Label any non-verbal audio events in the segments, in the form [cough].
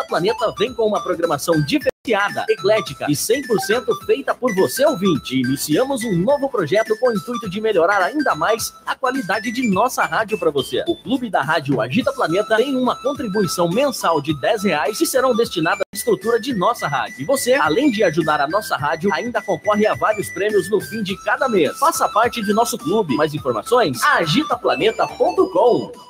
Agita Planeta vem com uma programação diferenciada, eclética e 100% feita por você ouvinte. Iniciamos um novo projeto com o intuito de melhorar ainda mais a qualidade de nossa rádio para você. O Clube da Rádio Agita Planeta tem uma contribuição mensal de 10 reais que serão destinadas à estrutura de nossa rádio. E você, além de ajudar a nossa rádio, ainda concorre a vários prêmios no fim de cada mês. Faça parte de nosso clube. Mais informações? agitaplaneta.com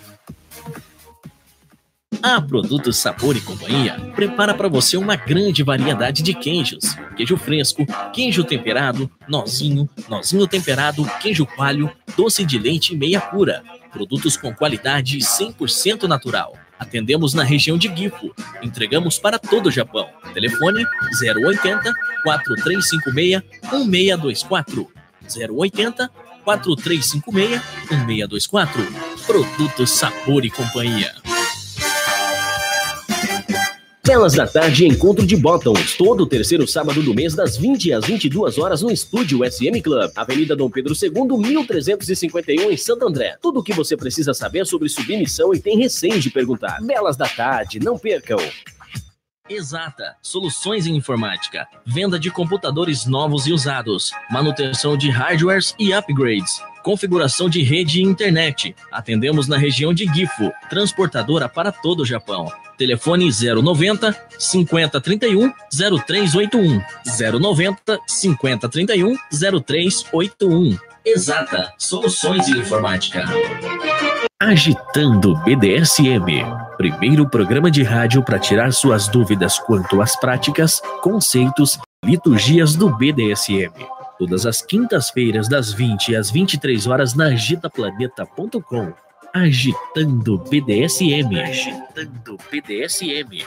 A Produtos Sabor e Companhia prepara para você uma grande variedade de queijos: queijo fresco, queijo temperado, nozinho, nozinho temperado, queijo coalho, doce de leite e meia pura. Produtos com qualidade 100% natural. Atendemos na região de Gifu. Entregamos para todo o Japão. Telefone 080 4356 1624. 080 4356 1624. Produtos Sabor e Companhia. Belas da Tarde Encontro de Bottoms, todo terceiro sábado do mês, das 20 às 22 horas, no Estúdio SM Club, Avenida Dom Pedro II, 1351, em Santo André. Tudo o que você precisa saber sobre submissão e tem receio de perguntar. Belas da Tarde, não percam! Exata, soluções em informática, venda de computadores novos e usados, manutenção de hardwares e upgrades, configuração de rede e internet. Atendemos na região de Gifu, transportadora para todo o Japão. Telefone 090 5031 0381. 090 5031 0381. Exata, soluções em informática. Agitando BDSM. Primeiro programa de rádio para tirar suas dúvidas quanto às práticas, conceitos, liturgias do BDSM. Todas as quintas-feiras, das 20 às 23 horas, na agitaplaneta.com. Agitando BDSM. Agitando BDSM.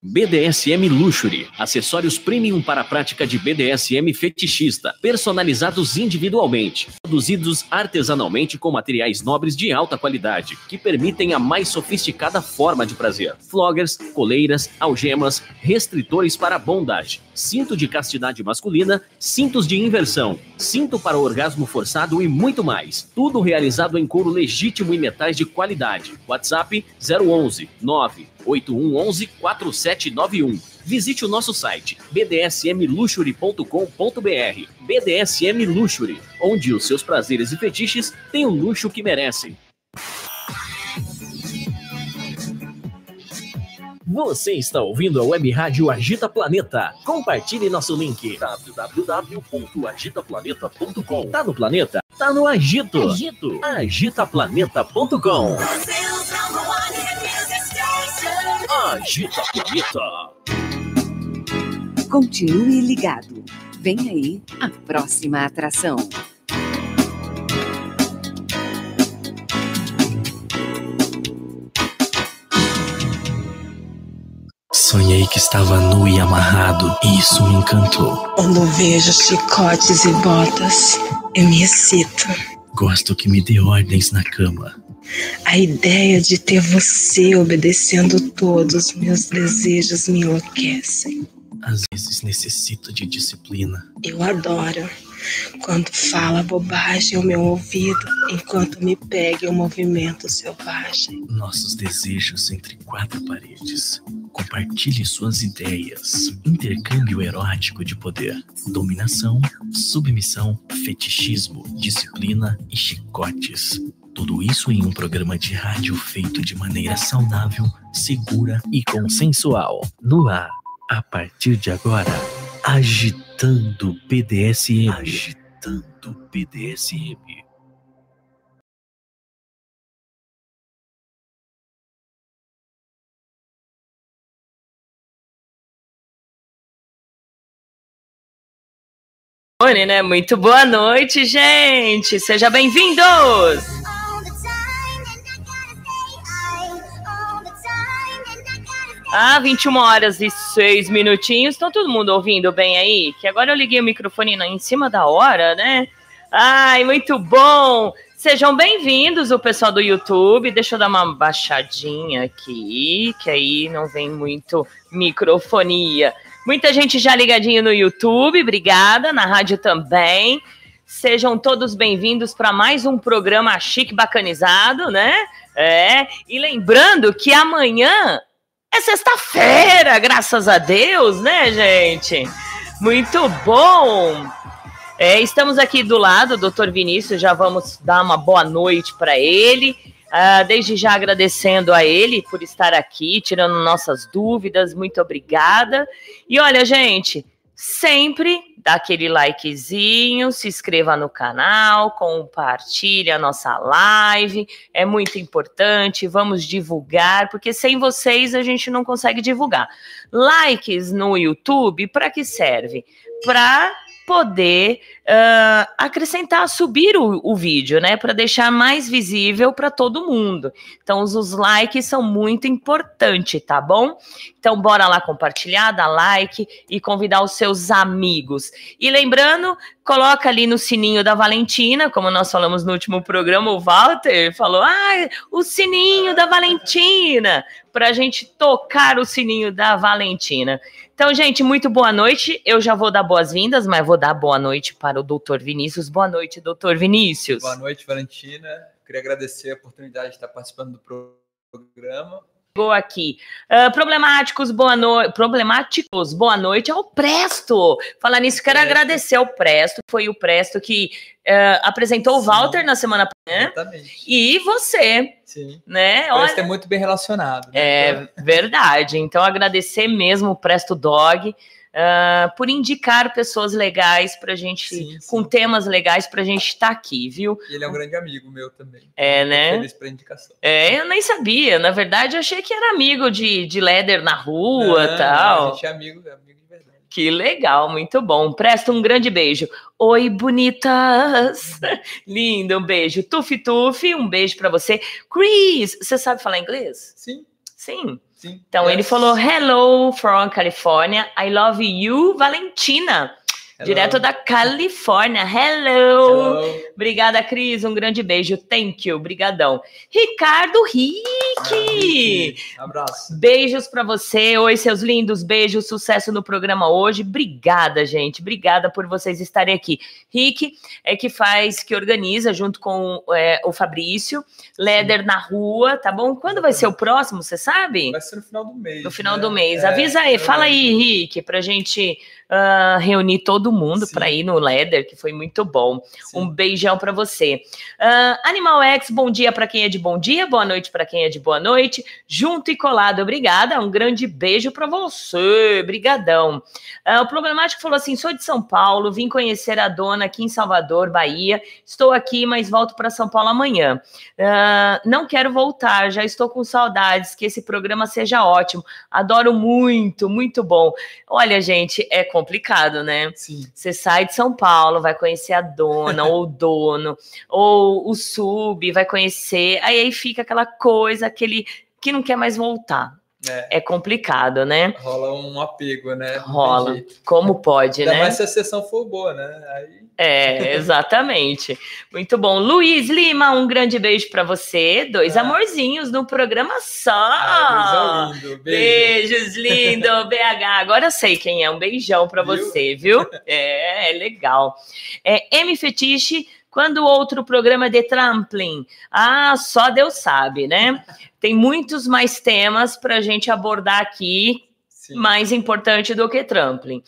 BDSM Luxury, acessórios premium para a prática de BDSM fetichista, personalizados individualmente, produzidos artesanalmente com materiais nobres de alta qualidade, que permitem a mais sofisticada forma de prazer. Floggers, coleiras, algemas, restritores para bondage, cinto de castidade masculina, cintos de inversão, cinto para orgasmo forçado e muito mais. Tudo realizado em couro legítimo e metais de qualidade. WhatsApp 011 9 8111 4791. Visite o nosso site bdsmluxury.com.br. BDSM Luxury, onde os seus prazeres e fetiches têm o luxo que merecem. Você está ouvindo a Web Rádio Agita Planeta. Compartilhe nosso link www.agitaplaneta.com. Tá no planeta? Tá no Agito. Agito. Agitaplaneta.com. Agita Planeta. Continue ligado. Vem aí a próxima atração. Sonhei que estava nu e amarrado, e isso me encantou. Quando vejo chicotes e botas, eu me excito. Gosto que me dê ordens na cama. A ideia de ter você obedecendo todos os meus desejos me enlouquecem. Às vezes necessito de disciplina. Eu adoro quando fala bobagem ao meu ouvido, enquanto me pega em um movimento selvagem. Nossos desejos entre quatro paredes. Compartilhe suas ideias. Intercâmbio erótico de poder. Dominação, submissão, fetichismo, disciplina e chicotes. Tudo isso em um programa de rádio feito de maneira saudável, segura e consensual. No ar, a partir de agora, agitando BDSM. Agitando BDSM. né? Muito boa noite, gente. Sejam bem-vindos. Ah, 21 horas e 6 minutinhos. Estão todo mundo ouvindo bem aí? Que agora eu liguei o microfone em cima da hora, né? Ai, muito bom! Sejam bem-vindos, o pessoal do YouTube. Deixa eu dar uma baixadinha aqui, que aí não vem muito microfonia. Muita gente já ligadinho no YouTube, obrigada, na rádio também. Sejam todos bem-vindos para mais um programa chique bacanizado, né? É, e lembrando que amanhã é sexta-feira, graças a Deus, né, gente? Muito bom! É, estamos aqui do lado, doutor Vinícius, já vamos dar uma boa noite para ele. Uh, desde já agradecendo a ele por estar aqui, tirando nossas dúvidas, muito obrigada. E olha, gente, sempre dá aquele likezinho, se inscreva no canal, compartilhe a nossa live, é muito importante, vamos divulgar, porque sem vocês a gente não consegue divulgar. Likes no YouTube, para que serve? Para poder uh, acrescentar, subir o, o vídeo, né? Para deixar mais visível para todo mundo. Então, os, os, likes são muito importantes, tá bom? Então, bora lá compartilhar, dar like e convidar os seus amigos. E lembrando, coloca ali no sininho da Valentina, como nós falamos no último programa, o Walter falou: ah, o sininho da Valentina, para a gente tocar o sininho da Valentina. Então, gente, muito boa noite. Eu já vou dar boas-vindas, mas vou dar boa noite para o doutor Vinícius. Boa noite, doutor Vinícius. Boa noite, Valentina. Queria agradecer a oportunidade de estar participando do programa chegou aqui. Uh, problemáticos, boa noite. Problemáticos, boa noite ao Presto. Falar nisso, quero Presto. agradecer ao Presto. Foi o Presto que uh, apresentou Sim. o Walter na semana passada. Exatamente. E você. Sim. Né? O Presto Olha, é muito bem relacionado. Né? É verdade. Então, agradecer mesmo o Presto Dog uh, por indicar pessoas legais para a gente, sim, sim. com temas legais para a gente estar tá aqui, viu? E ele é um grande amigo meu também. É, né? Feliz pra indicação. É, eu nem sabia. Na verdade, eu achei que era amigo de, de Leder na rua e tal. A gente é amigo, é amigo de verdade. Que legal, muito bom. Presta um grande beijo. Oi, bonitas! [laughs] Lindo, um beijo. Tufi, um beijo para você. Chris, você sabe falar inglês? Sim. Sim. Sim. Então yes. ele falou: Hello from California. I love you, Valentina. Direto da Califórnia. Hello. Hello. Obrigada, Cris. Um grande beijo. Thank you. Brigadão. Ricardo Rick. Ah, Abraço. Beijos para você. Oi, seus lindos. Beijos. Sucesso no programa hoje. Obrigada, gente. Obrigada por vocês estarem aqui. Rick é que faz, que organiza junto com é, o Fabrício. Leder na rua, tá bom? Quando vai ser o próximo, você sabe? Vai ser no final do mês. No final né? do mês. É, Avisa aí. É fala aí, Rick, pra gente uh, reunir todo mundo para ir no Leather, que foi muito bom. Sim. Um beijão para você. Uh, Animal X, bom dia para quem é de bom dia, boa noite para quem é de boa noite. Junto e colado, obrigada. Um grande beijo para você, brigadão. Uh, o problemático falou assim: sou de São Paulo, vim conhecer a dona aqui em Salvador, Bahia. Estou aqui, mas volto para São Paulo amanhã. Uh, não quero voltar, já estou com saudades. Que esse programa seja ótimo. Adoro muito, muito bom. Olha, gente, é complicado, né? Você sai de São Paulo, vai conhecer a dona ou o [laughs] dono, ou o sub, vai conhecer, aí, aí fica aquela coisa, aquele que não quer mais voltar. É. é. complicado, né? Rola um apego, né? Rola. Como pode, Ainda né? mais se a sessão for boa, né? Aí... É, [laughs] exatamente. Muito bom. Luiz Lima, um grande beijo para você. Dois ah. amorzinhos no programa só. Ah, lindo. Beijo. Beijos, lindo, [laughs] BH. Agora eu sei quem é. Um beijão para você, viu? [laughs] É, é legal. É M Fetiche. Quando outro programa de trampling? Ah, só Deus sabe, né? Tem muitos mais temas para a gente abordar aqui Sim. mais importante do que trampling.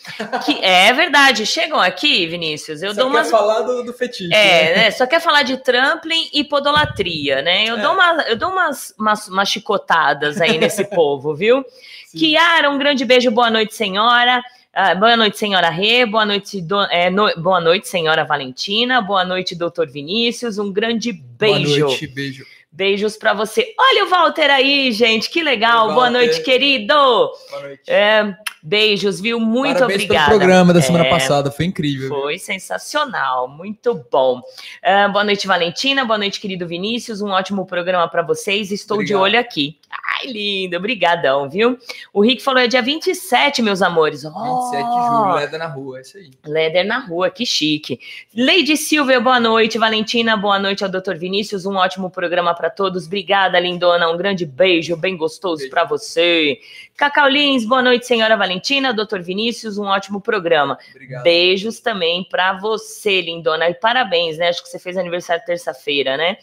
Que é verdade. Chegam aqui, Vinícius, eu só dou umas. Quer falar do, do fetiche. É, né? né? Só quer falar de trampling e podolatria, né? Eu é. dou, uma, eu dou umas, umas, umas chicotadas aí nesse [laughs] povo, viu? Sim. Kiara, um grande beijo, boa noite, senhora. Uh, boa noite, senhora Rê. Boa noite, do, é, no, boa noite, senhora Valentina. Boa noite, doutor Vinícius. Um grande beijo. Boa noite, beijo. Beijos para você. Olha o Walter aí, gente, que legal. Oi, Boa noite, querido. Boa noite. É, beijos, viu? Muito Parabéns obrigada. pelo programa da semana é, passada, foi incrível. Foi sensacional, muito bom. É, boa noite, Valentina. Boa noite, querido Vinícius. Um ótimo programa para vocês. Estou Obrigado. de olho aqui. Ai, lindo, obrigadão, viu? O Rick falou é dia 27, meus amores. Oh, 27 de julho, Leder na rua, é isso aí. Leder na rua, que chique. Lady Silvia, boa noite. Valentina, boa noite ao Dr. Vinícius. Um ótimo programa para todos. Obrigada, lindona. Um grande beijo, bem gostoso para você. Cacau Lins, boa noite, senhora Valentina, Dr. Vinícius. Um ótimo programa. Obrigado. Beijos também para você, lindona. E parabéns, né? Acho que você fez aniversário terça-feira, né?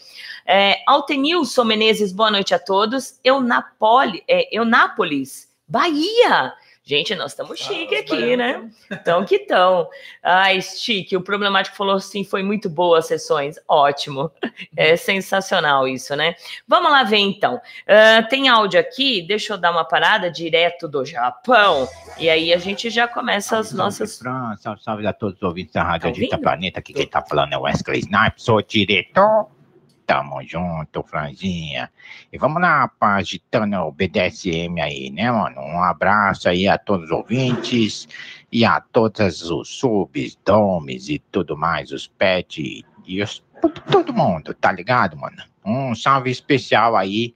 É, Altenilson Menezes, boa noite a todos. Eu, Napoli, é, eu Nápoles, Bahia. Gente, nós estamos chique ah, aqui, né? Então que tão. Ai, chique. O problemático falou assim: foi muito boa as sessões. Ótimo. É sensacional isso, né? Vamos lá ver então. Uh, tem áudio aqui, deixa eu dar uma parada direto do Japão. E aí a gente já começa as nossas. Salve, salve a todos os ouvintes da Rádio tá Planeta. Aqui quem tá falando é o Wesley Snipe, sou diretor Tamo junto, Franzinha. E vamos lá, agitando o BDSM aí, né, mano? Um abraço aí a todos os ouvintes e a todos os subs, domes e tudo mais, os pets e os, todo mundo, tá ligado, mano? Um salve especial aí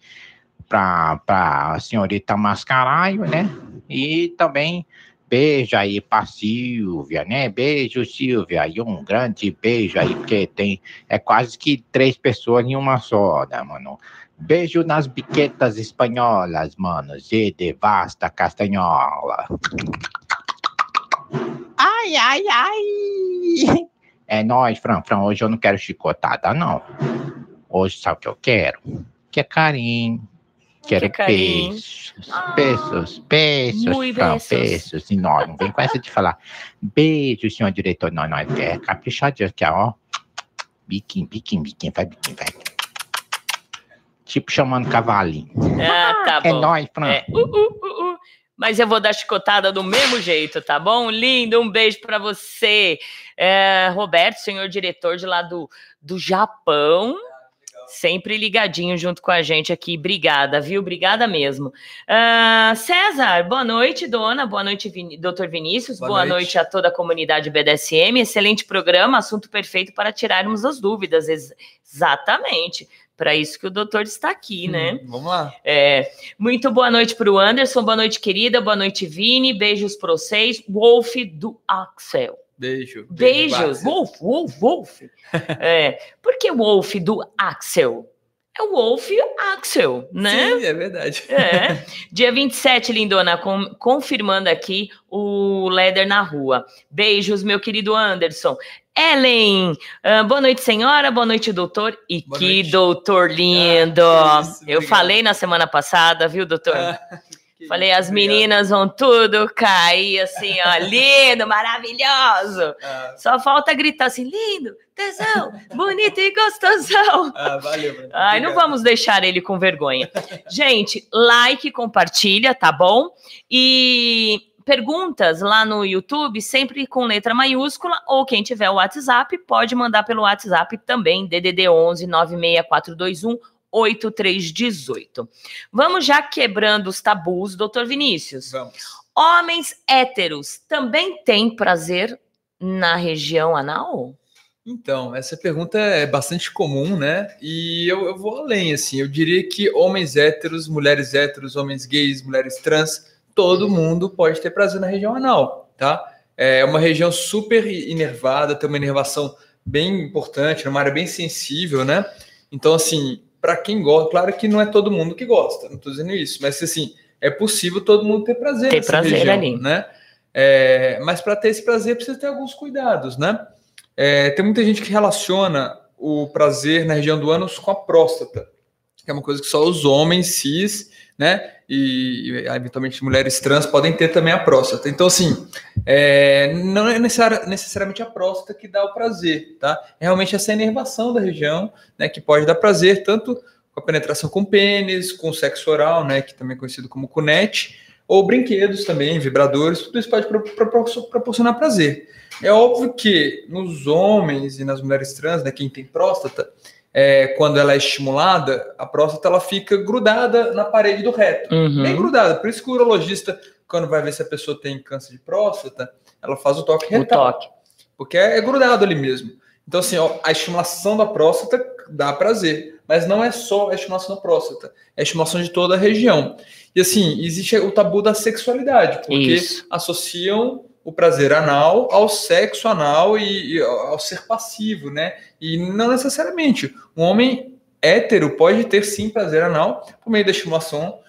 pra, pra senhorita Mascaraio, né? E também beijo aí pra Silvia, né? Beijo, Silvia. E um grande beijo aí, porque tem. É quase que três pessoas em uma só, né, mano? Beijo nas biquetas espanholas, mano. Z de vasta castanhola. Ai, ai, ai. É nóis, Fran. Fran, hoje eu não quero chicotada, não. Hoje sabe o que eu quero? Que é carinho Quero que peixes, ah, pesos, pesos, não, pesos. E não, não vem com essa de falar beijo, senhor diretor. Não, não, é caprichadinho aqui, ó. Biquinho, biquinho, biquinho, vai, biquinho, vai. Tipo chamando cavalinho. Ah, tá é bom. É nóis, Fran. É. Uh, uh, uh, uh, Mas eu vou dar chicotada do mesmo jeito, tá bom? Lindo, um beijo para você. É, Roberto, senhor diretor de lá do, do Japão. Sempre ligadinho junto com a gente aqui. Obrigada, viu? Obrigada mesmo. Uh, César, boa noite, dona. Boa noite, Vin... doutor Vinícius. Boa, boa noite. noite. a toda a comunidade BDSM. Excelente programa, assunto perfeito para tirarmos as dúvidas. Ex exatamente para isso que o doutor está aqui, hum, né? Vamos lá. É, muito boa noite para o Anderson, boa noite, querida, boa noite, Vini, beijos para vocês. Wolf do Axel. Beijo. Beijos. Wolf, Wolf, Wolf. [laughs] é, por que Wolf do Axel? É o Wolf Axel, né? Sim, é verdade. É. [laughs] Dia 27, lindona, com, confirmando aqui o Leder na rua. Beijos, meu querido Anderson. Ellen, uh, boa noite, senhora, boa noite, doutor. E boa que noite. doutor lindo! Ah, isso, Eu falei na semana passada, viu, doutor? Ah. [laughs] Falei, as meninas vão tudo cair assim, ó, [laughs] lindo, maravilhoso. Ah. Só falta gritar assim, lindo, tesão, bonito e gostosão. Ah, valeu. Ai, não vamos deixar ele com vergonha. Gente, like, compartilha, tá bom? E perguntas lá no YouTube, sempre com letra maiúscula, ou quem tiver o WhatsApp, pode mandar pelo WhatsApp também, DDD 11 96421 8318. Vamos já quebrando os tabus, doutor Vinícius. Vamos. Homens héteros também têm prazer na região anal? Então, essa pergunta é bastante comum, né? E eu, eu vou além, assim. Eu diria que homens héteros, mulheres héteros, homens gays, mulheres trans, todo mundo pode ter prazer na região anal, tá? É uma região super inervada, tem uma inervação bem importante, uma área bem sensível, né? Então, assim, para quem gosta, claro que não é todo mundo que gosta, não estou dizendo isso, mas assim, é possível todo mundo ter prazer ter prazer região, ali. né? É, mas para ter esse prazer precisa ter alguns cuidados, né? É, tem muita gente que relaciona o prazer na região do ânus com a próstata, que é uma coisa que só os homens cis, né? E, eventualmente mulheres trans podem ter também a próstata. Então, assim, é, não é necessariamente a próstata que dá o prazer, tá? É realmente essa inervação da região, né? Que pode dar prazer tanto com a penetração com pênis, com sexo oral, né? Que também é conhecido como cunete, ou brinquedos também, vibradores, tudo isso pode proporcionar prazer. É óbvio que nos homens e nas mulheres trans, né, quem tem próstata, é, quando ela é estimulada, a próstata ela fica grudada na parede do reto, uhum. bem grudada. Por isso que o urologista, quando vai ver se a pessoa tem câncer de próstata, ela faz o toque retal, o toque. porque é, é grudado ali mesmo. Então assim, ó, a estimulação da próstata dá prazer, mas não é só a estimulação da próstata, é a estimulação de toda a região. E assim, existe o tabu da sexualidade, porque Isso. associam o prazer anal ao sexo anal e, e, ao ser passivo, né? E não necessariamente. Um homem hétero pode ter sim prazer anal por meio da estimulação,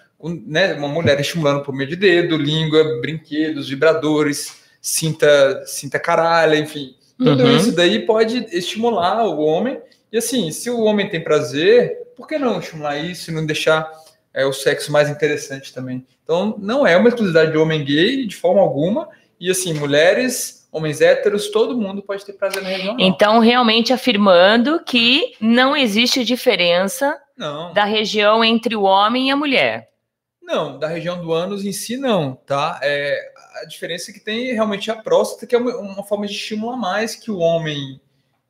né? Uma mulher estimulando por meio de dedo, língua, brinquedos, vibradores, cinta, cinta caralho, enfim. Tudo uhum. isso daí pode estimular o homem. E assim, se o homem tem prazer, por que não estimular isso e não deixar é, o sexo mais interessante também? Então, não é uma exclusividade de homem gay de forma alguma e assim, mulheres, homens héteros, todo mundo pode ter prazer na região. Então, realmente afirmando que não existe diferença não. da região entre o homem e a mulher. Não, da região do ânus em si, não, tá? É, a diferença é que tem realmente a próstata, que é uma, uma forma de estímulo a mais que o homem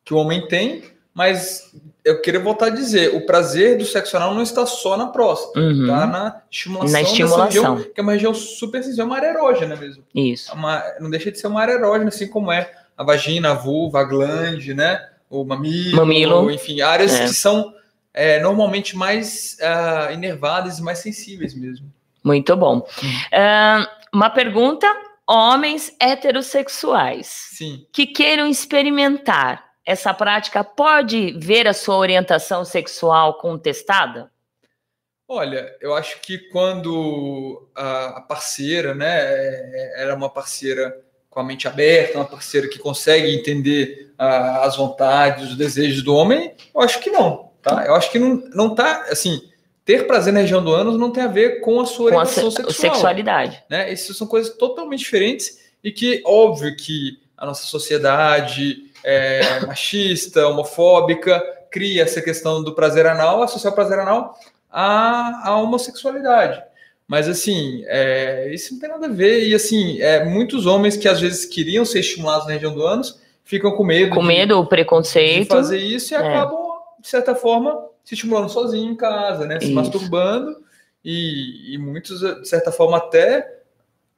que o homem tem, mas eu queria voltar a dizer, o prazer do sexo anal não está só na próstata, uhum. tá na estimulação, na estimulação. Região, que é uma região super sensível, é uma área erógena mesmo. Isso. É uma, não deixa de ser uma área erógena, assim como é a vagina, a vulva, a glande, né? O mamilo, mamilo. enfim, áreas é. que são é, normalmente mais uh, inervadas e mais sensíveis mesmo. Muito bom. Uh, uma pergunta: homens heterossexuais Sim. que queiram experimentar essa prática pode ver a sua orientação sexual contestada? Olha, eu acho que quando a, parceira, né, é, era uma parceira com a mente aberta, uma parceira que consegue entender as vontades, os desejos do homem, eu acho que não, tá? Eu acho que não, não tá, assim, ter prazer na região do ânus não tem a ver com a sua orientação com a se sexual. sexualidade. Né? Essas são coisas totalmente diferentes e que, óbvio que a nossa sociedade, é, machista, homofóbica, cria essa questão do prazer anal, associar o prazer anal à, à homossexualidade. Mas, assim, é, isso não tem nada a ver. E, assim, é, muitos homens que às vezes queriam ser estimulados na região do ânus ficam com medo. Com de, medo, o preconceito. De fazer isso e é. acabam, de certa forma, se estimulando sozinho em casa, né? Se isso. masturbando. E, e muitos, de certa forma, até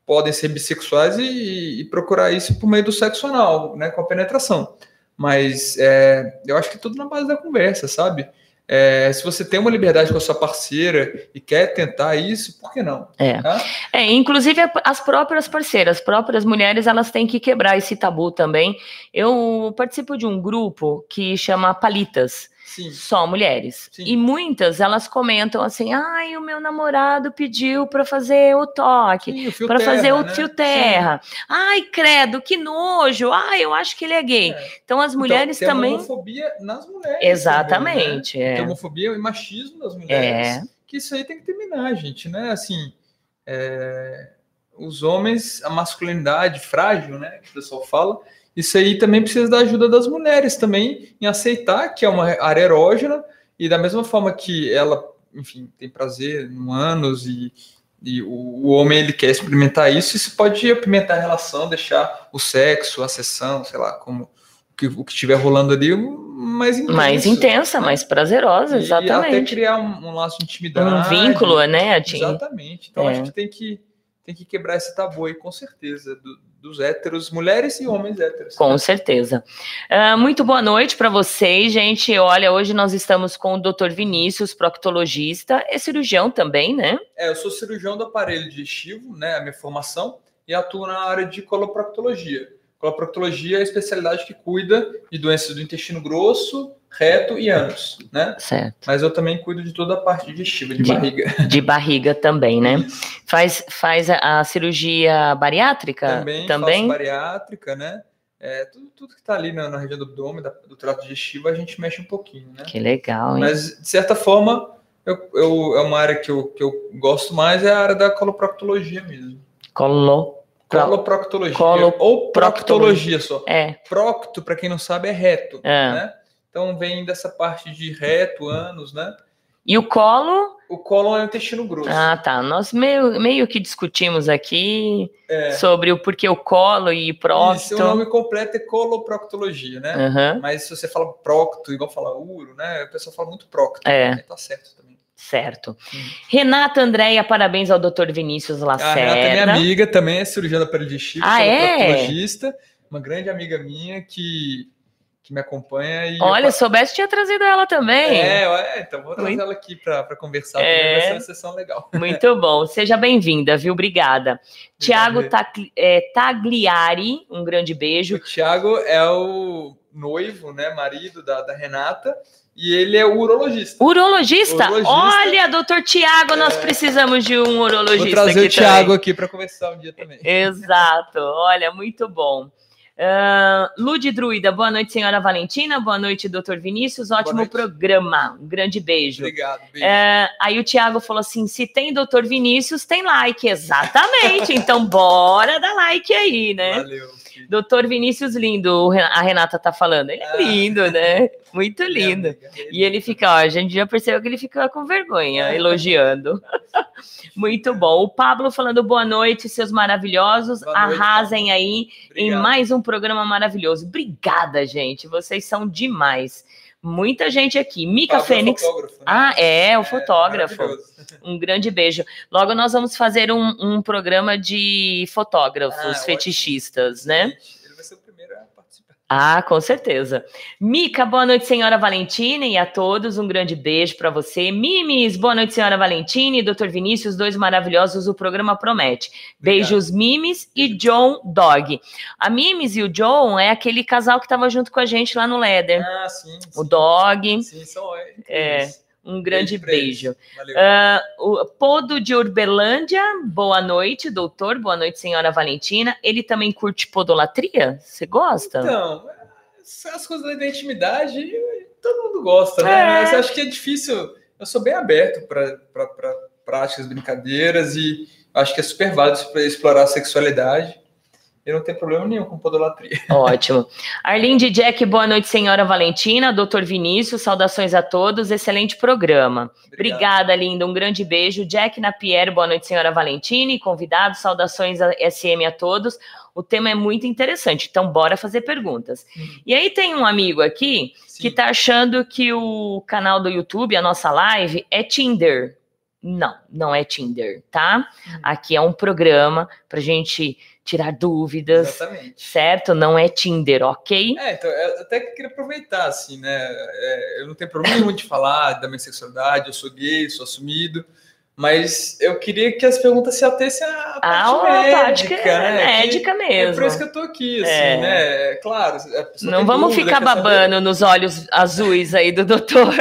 podem ser bissexuais e, e, procurar isso por meio do sexo anal, né, com a penetração. Mas é, eu acho que tudo na base da conversa, sabe? É, se você tem uma liberdade com a sua parceira e quer tentar isso, por que não? É. Tá? é, inclusive as próprias parceiras, as próprias mulheres, elas têm que quebrar esse tabu também. Eu participo de um grupo que chama Palitas. Sim. só mulheres. Sim. E muitas elas comentam assim: ai, o meu namorado pediu para fazer o toque, para fazer o né? fio terra. Sim. Ai, credo, que nojo. Ai, eu acho que ele é gay. É. Então as então, mulheres então, tem também. homofobia nas mulheres. Exatamente. Também, né? é. Tem homofobia e machismo das mulheres. É. Que isso aí tem que terminar, gente, né? Assim. É... Os homens, a masculinidade frágil, né? Que o pessoal fala isso aí também precisa da ajuda das mulheres também em aceitar que é uma área erógena e da mesma forma que ela, enfim, tem prazer no ânus e, e o, o, homem ele quer experimentar isso, isso pode apimentar a relação, deixar o sexo, a sessão, sei lá, como o que, o que estiver rolando ali mais intensa. Mais intensa, né? mais prazerosa, exatamente. E até criar um, um laço de intimidade. Um vínculo, né, Tim? Exatamente. Então é. acho que tem que tem que quebrar esse tabu aí, com certeza, do, dos héteros, mulheres e homens héteros. Com certeza. Uh, muito boa noite para vocês, gente. Olha, hoje nós estamos com o Dr. Vinícius, proctologista, é cirurgião também, né? É, eu sou cirurgião do aparelho digestivo, né, a minha formação, e atuo na área de coloproctologia. Coloproctologia é a especialidade que cuida de doenças do intestino grosso, reto e ânus, né? Certo. Mas eu também cuido de toda a parte digestiva, de, De- barriga. De barriga também, né? Faz, faz a, a cirurgia bariátrica Também, também? bariátrica, né? É, tudo, tudo que tá ali na, na região do abdômen, da- do trato digestivo, a gente mexe um pouquinho, né? Que legal, hein? Mas, de certa forma, eu, eu- é uma área que eu, que eu gosto mais, é a área da coloproctologia mesmo. Colo... Pro- Coloproctologia. Colo- ou proctologia só. É, Procto, para quem não sabe, é reto, É. né? Então vem dessa parte de reto, ânus, né? e o colo? O cólon é o intestino grosso. Ah, tá. Nós meio, meio que discutimos aqui É. sobre o porquê o colo e procto. Isso, o nome completo é coloproctologia, né? Aham, Mas se você fala procto, igual fala uro, né? A pessoa fala muito procto. É. né? Tá certo também. Certo. Renata Andréia, parabéns ao Dr. Vinícius A Renata é Lacerda. minha amiga, também é cirurgiã da pele digestivo, Ah, é? uma grande amiga minha que, que me acompanha. E Olha, eu, se soubesse, tinha trazido ela também. É, é, então vou trazer Muito- ela aqui para conversar, É. vai ser uma sessão legal. [laughs] Muito bom. Seja bem-vinda, viu? Obrigada. Tiago Tagli- é, Tagliari, um grande beijo. O Thiago é o noivo, né, marido da, da Renata, e ele é o urologista. Urologista? Urologista. Olha, doutor Tiago, nós precisamos de um urologista Vou trazer o também. aqui para conversar um dia também. Exato. Olha, muito bom. Uh, Lude Druida, boa noite, senhora Valentina. Boa noite, doutor Vinícius. Ótimo programa. Um grande beijo. Obrigado. Beijo. É, aí o Thiago falou assim: se tem doutor Vinícius, tem like. Exatamente. [laughs] Então, bora dar like aí, né? Valeu. Doutor Vinícius lindo, a Renata tá falando. Ele é Ah. lindo, né? Muito Minha lindo. amiga. E ele fica, ó, a gente já percebeu que ele fica com vergonha, É. elogiando. [laughs] Muito bom. O Pablo falando boa noite, seus maravilhosos. Noite, Arrasem aí em Obrigado. mais um programa maravilhoso. Obrigada, gente. Vocês são demais. Muita gente aqui. Mica Pablo é Fênix. fotógrafo, né? Ah, é, o fotógrafo. maravilhoso. Um grande beijo. Logo nós vamos fazer um, um programa de fotógrafos Ah, ótimo. fetichistas, né? Ele vai ser o primeiro a participar. Ah, com certeza. Mica, boa noite, senhora Valentina, e a todos um grande beijo para você. Mimes, boa noite, senhora Valentina e doutor Vinícius, dois maravilhosos, o programa promete. Beijos, Mimes e John Dog. A Mimes e o John é aquele casal que estava junto com a gente lá no Leder. Ah, sim. O sim. Dog, Sim, são é, É. um grande beijo. Valeu. Ah, o Podo de Urbelândia, boa noite, doutor. Boa noite, senhora Valentina. Ele também curte podolatria? Você gosta? Então, essas coisas da intimidade, todo mundo gosta, né? É. Mas acho que é difícil. Eu sou bem aberto para práticas, brincadeiras e acho que é super válido para explorar a sexualidade. Eu não tenho problema nenhum com podolatria. [laughs] Ótimo. Arlinde Jack, boa noite, senhora Valentina. Doutor Vinícius, saudações a todos. Excelente programa. Obrigada, linda. Um grande beijo. Jack Napier, boa noite, senhora Valentina. E convidados, saudações a SM a todos. O tema é muito interessante, então bora fazer perguntas. Uhum. E aí tem um amigo aqui que Sim. tá achando que o canal do YouTube, a nossa live, é Tinder. Não, não é Tinder, tá? Uhum. Aqui é um programa pra gente tirar dúvidas, Exatamente. certo? Não é Tinder, ok? É, então, eu até que queria aproveitar, assim, né? É, eu não tenho problema nenhum de falar da minha sexualidade, eu sou gay, sou assumido, mas eu queria que as perguntas se atessem à parte Ah, a médica, parte que é né? Que- médica É por mesmo. isso que eu tô aqui, assim, É. né? É Claro, Não vamos dúvida, ficar quer saber- babando nos olhos azuis aí do doutor.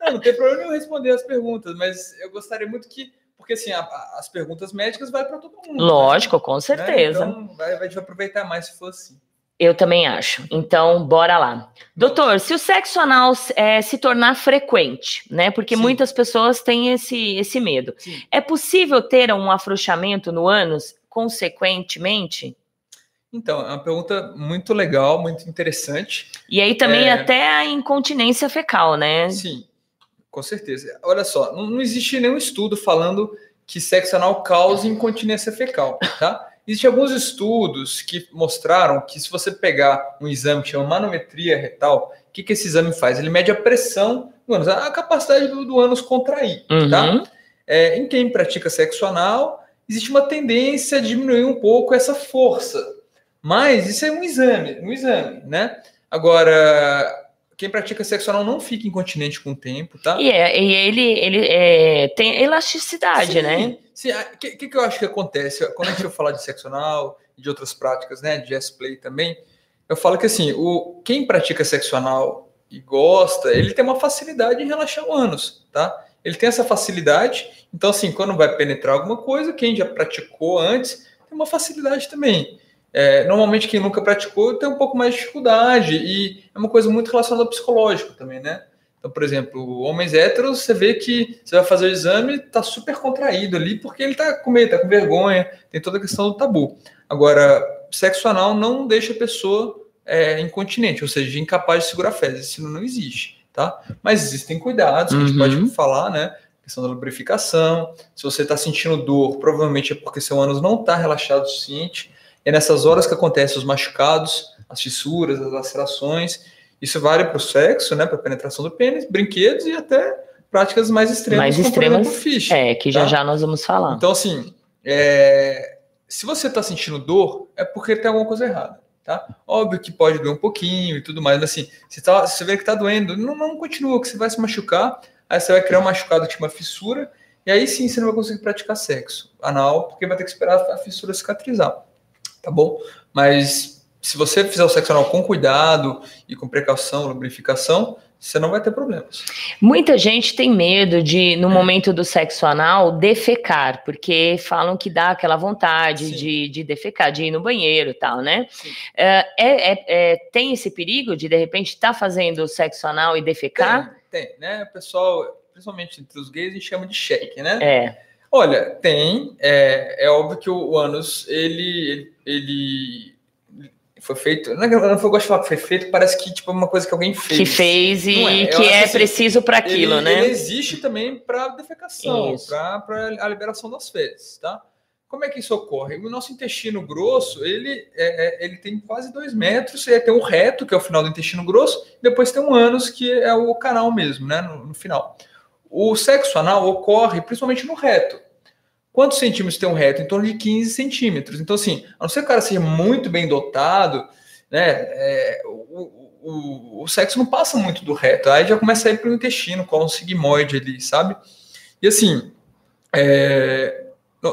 Não, não tem problema nenhum responder as perguntas, mas eu gostaria muito que, porque assim, a- a- as perguntas médicas vai para todo mundo. né? Lógico, com Né? certeza. Então, vai, vai aproveitar mais se for assim. Eu também acho. Então, bora lá. Doutor, se o sexo anal é, se tornar frequente, né? Porque Sim. muitas pessoas têm esse, esse medo. Sim. É possível ter um afrouxamento no ânus consequentemente? Então, é uma pergunta muito legal, muito interessante. E aí também É. até a incontinência fecal, né? Sim, com certeza. Olha só, não, não existe nenhum estudo falando que sexo anal causa incontinência fecal, tá? Existem alguns estudos que mostraram que se você pegar um exame que chama manometria retal, o que, que esse exame faz? Ele mede a pressão do ânus, a capacidade do, do ânus contrair, tá? Uhum. É, em quem pratica sexo anal, existe uma tendência a diminuir um pouco essa força. Mas isso é um exame, um exame, né? Agora, quem pratica sexo anal não fica incontinente com o tempo, tá? E, é, e ele, ele é, tem elasticidade, Sim, né? Sim, o que, que, eu acho que acontece? Quando a gente for falar de sexo anal de outras práticas, né, de S-play também, eu falo que assim, o, quem pratica sexo anal e gosta, ele tem uma facilidade em relaxar o ânus, tá? Ele tem essa facilidade, então assim, quando vai penetrar alguma coisa, quem já praticou antes tem uma facilidade também. É, normalmente quem nunca praticou tem um pouco mais de dificuldade e é uma coisa muito relacionada ao psicológico também, né? Então, por exemplo, homens héteros, você vê que você vai fazer o exame, tá super contraído ali, porque ele tá com medo, tá com vergonha, tem toda a questão do tabu. Agora, sexo anal não deixa a pessoa é, incontinente, ou seja, incapaz de segurar fezes, isso não existe, tá? Mas existem cuidados, que a gente pode Uhum. falar, né? Questão da lubrificação, se você está sentindo dor, provavelmente é porque seu ânus não está relaxado o suficiente, é nessas horas que acontecem os machucados, as fissuras, as lacerações, isso vale para o sexo, né, para a penetração do pênis, brinquedos e até práticas mais extremas, Mais como extremas, fish. É, que já tá? já nós vamos falar. Então, assim, é, se você está sentindo dor, é porque tem alguma coisa errada, tá? Óbvio que pode doer um pouquinho e tudo mais, mas assim, se, tá, você vê que está doendo, não, não continua, que você vai se machucar, aí você vai criar um machucado, tipo uma fissura, e aí sim você não vai conseguir praticar sexo anal, porque vai ter que esperar a fissura cicatrizar, tá bom? Mas se você fizer o sexo anal com cuidado e com precaução, lubrificação, você não vai ter problemas. Muita gente tem medo de, no momento do sexo anal, defecar, porque falam que dá aquela vontade de, de defecar, de ir no banheiro e tal, né? É, é- é- é- tem esse perigo de, de repente, estar fazendo sexo anal e defecar? Tem, tem, né? O pessoal, principalmente entre os gays, a gente chama de cheque, né? É. Olha, tem. É, é óbvio que o, ânus, ele, ele, ele foi feito. Não, é eu não gosto de falar que foi feito, parece que tipo, é uma coisa que alguém fez. Que fez e é, que é assim, preciso para aquilo, ele, né? Ele existe também para defecação, para a liberação das fezes, tá? Como é que isso ocorre? O nosso intestino grosso, ele, é, é- ele tem quase dois metros, e tem o reto, que é o final do intestino grosso, depois tem um ânus, que é o canal mesmo, né, no, no final. O sexo anal ocorre principalmente no reto. Quantos centímetros tem um reto? Em torno de 15 centímetros. Então, assim, a não ser que o cara seja muito bem dotado, né, é, o, o, o sexo não passa muito do reto, aí já começa a ir para o intestino, com um sigmoide ali, sabe? E assim, é,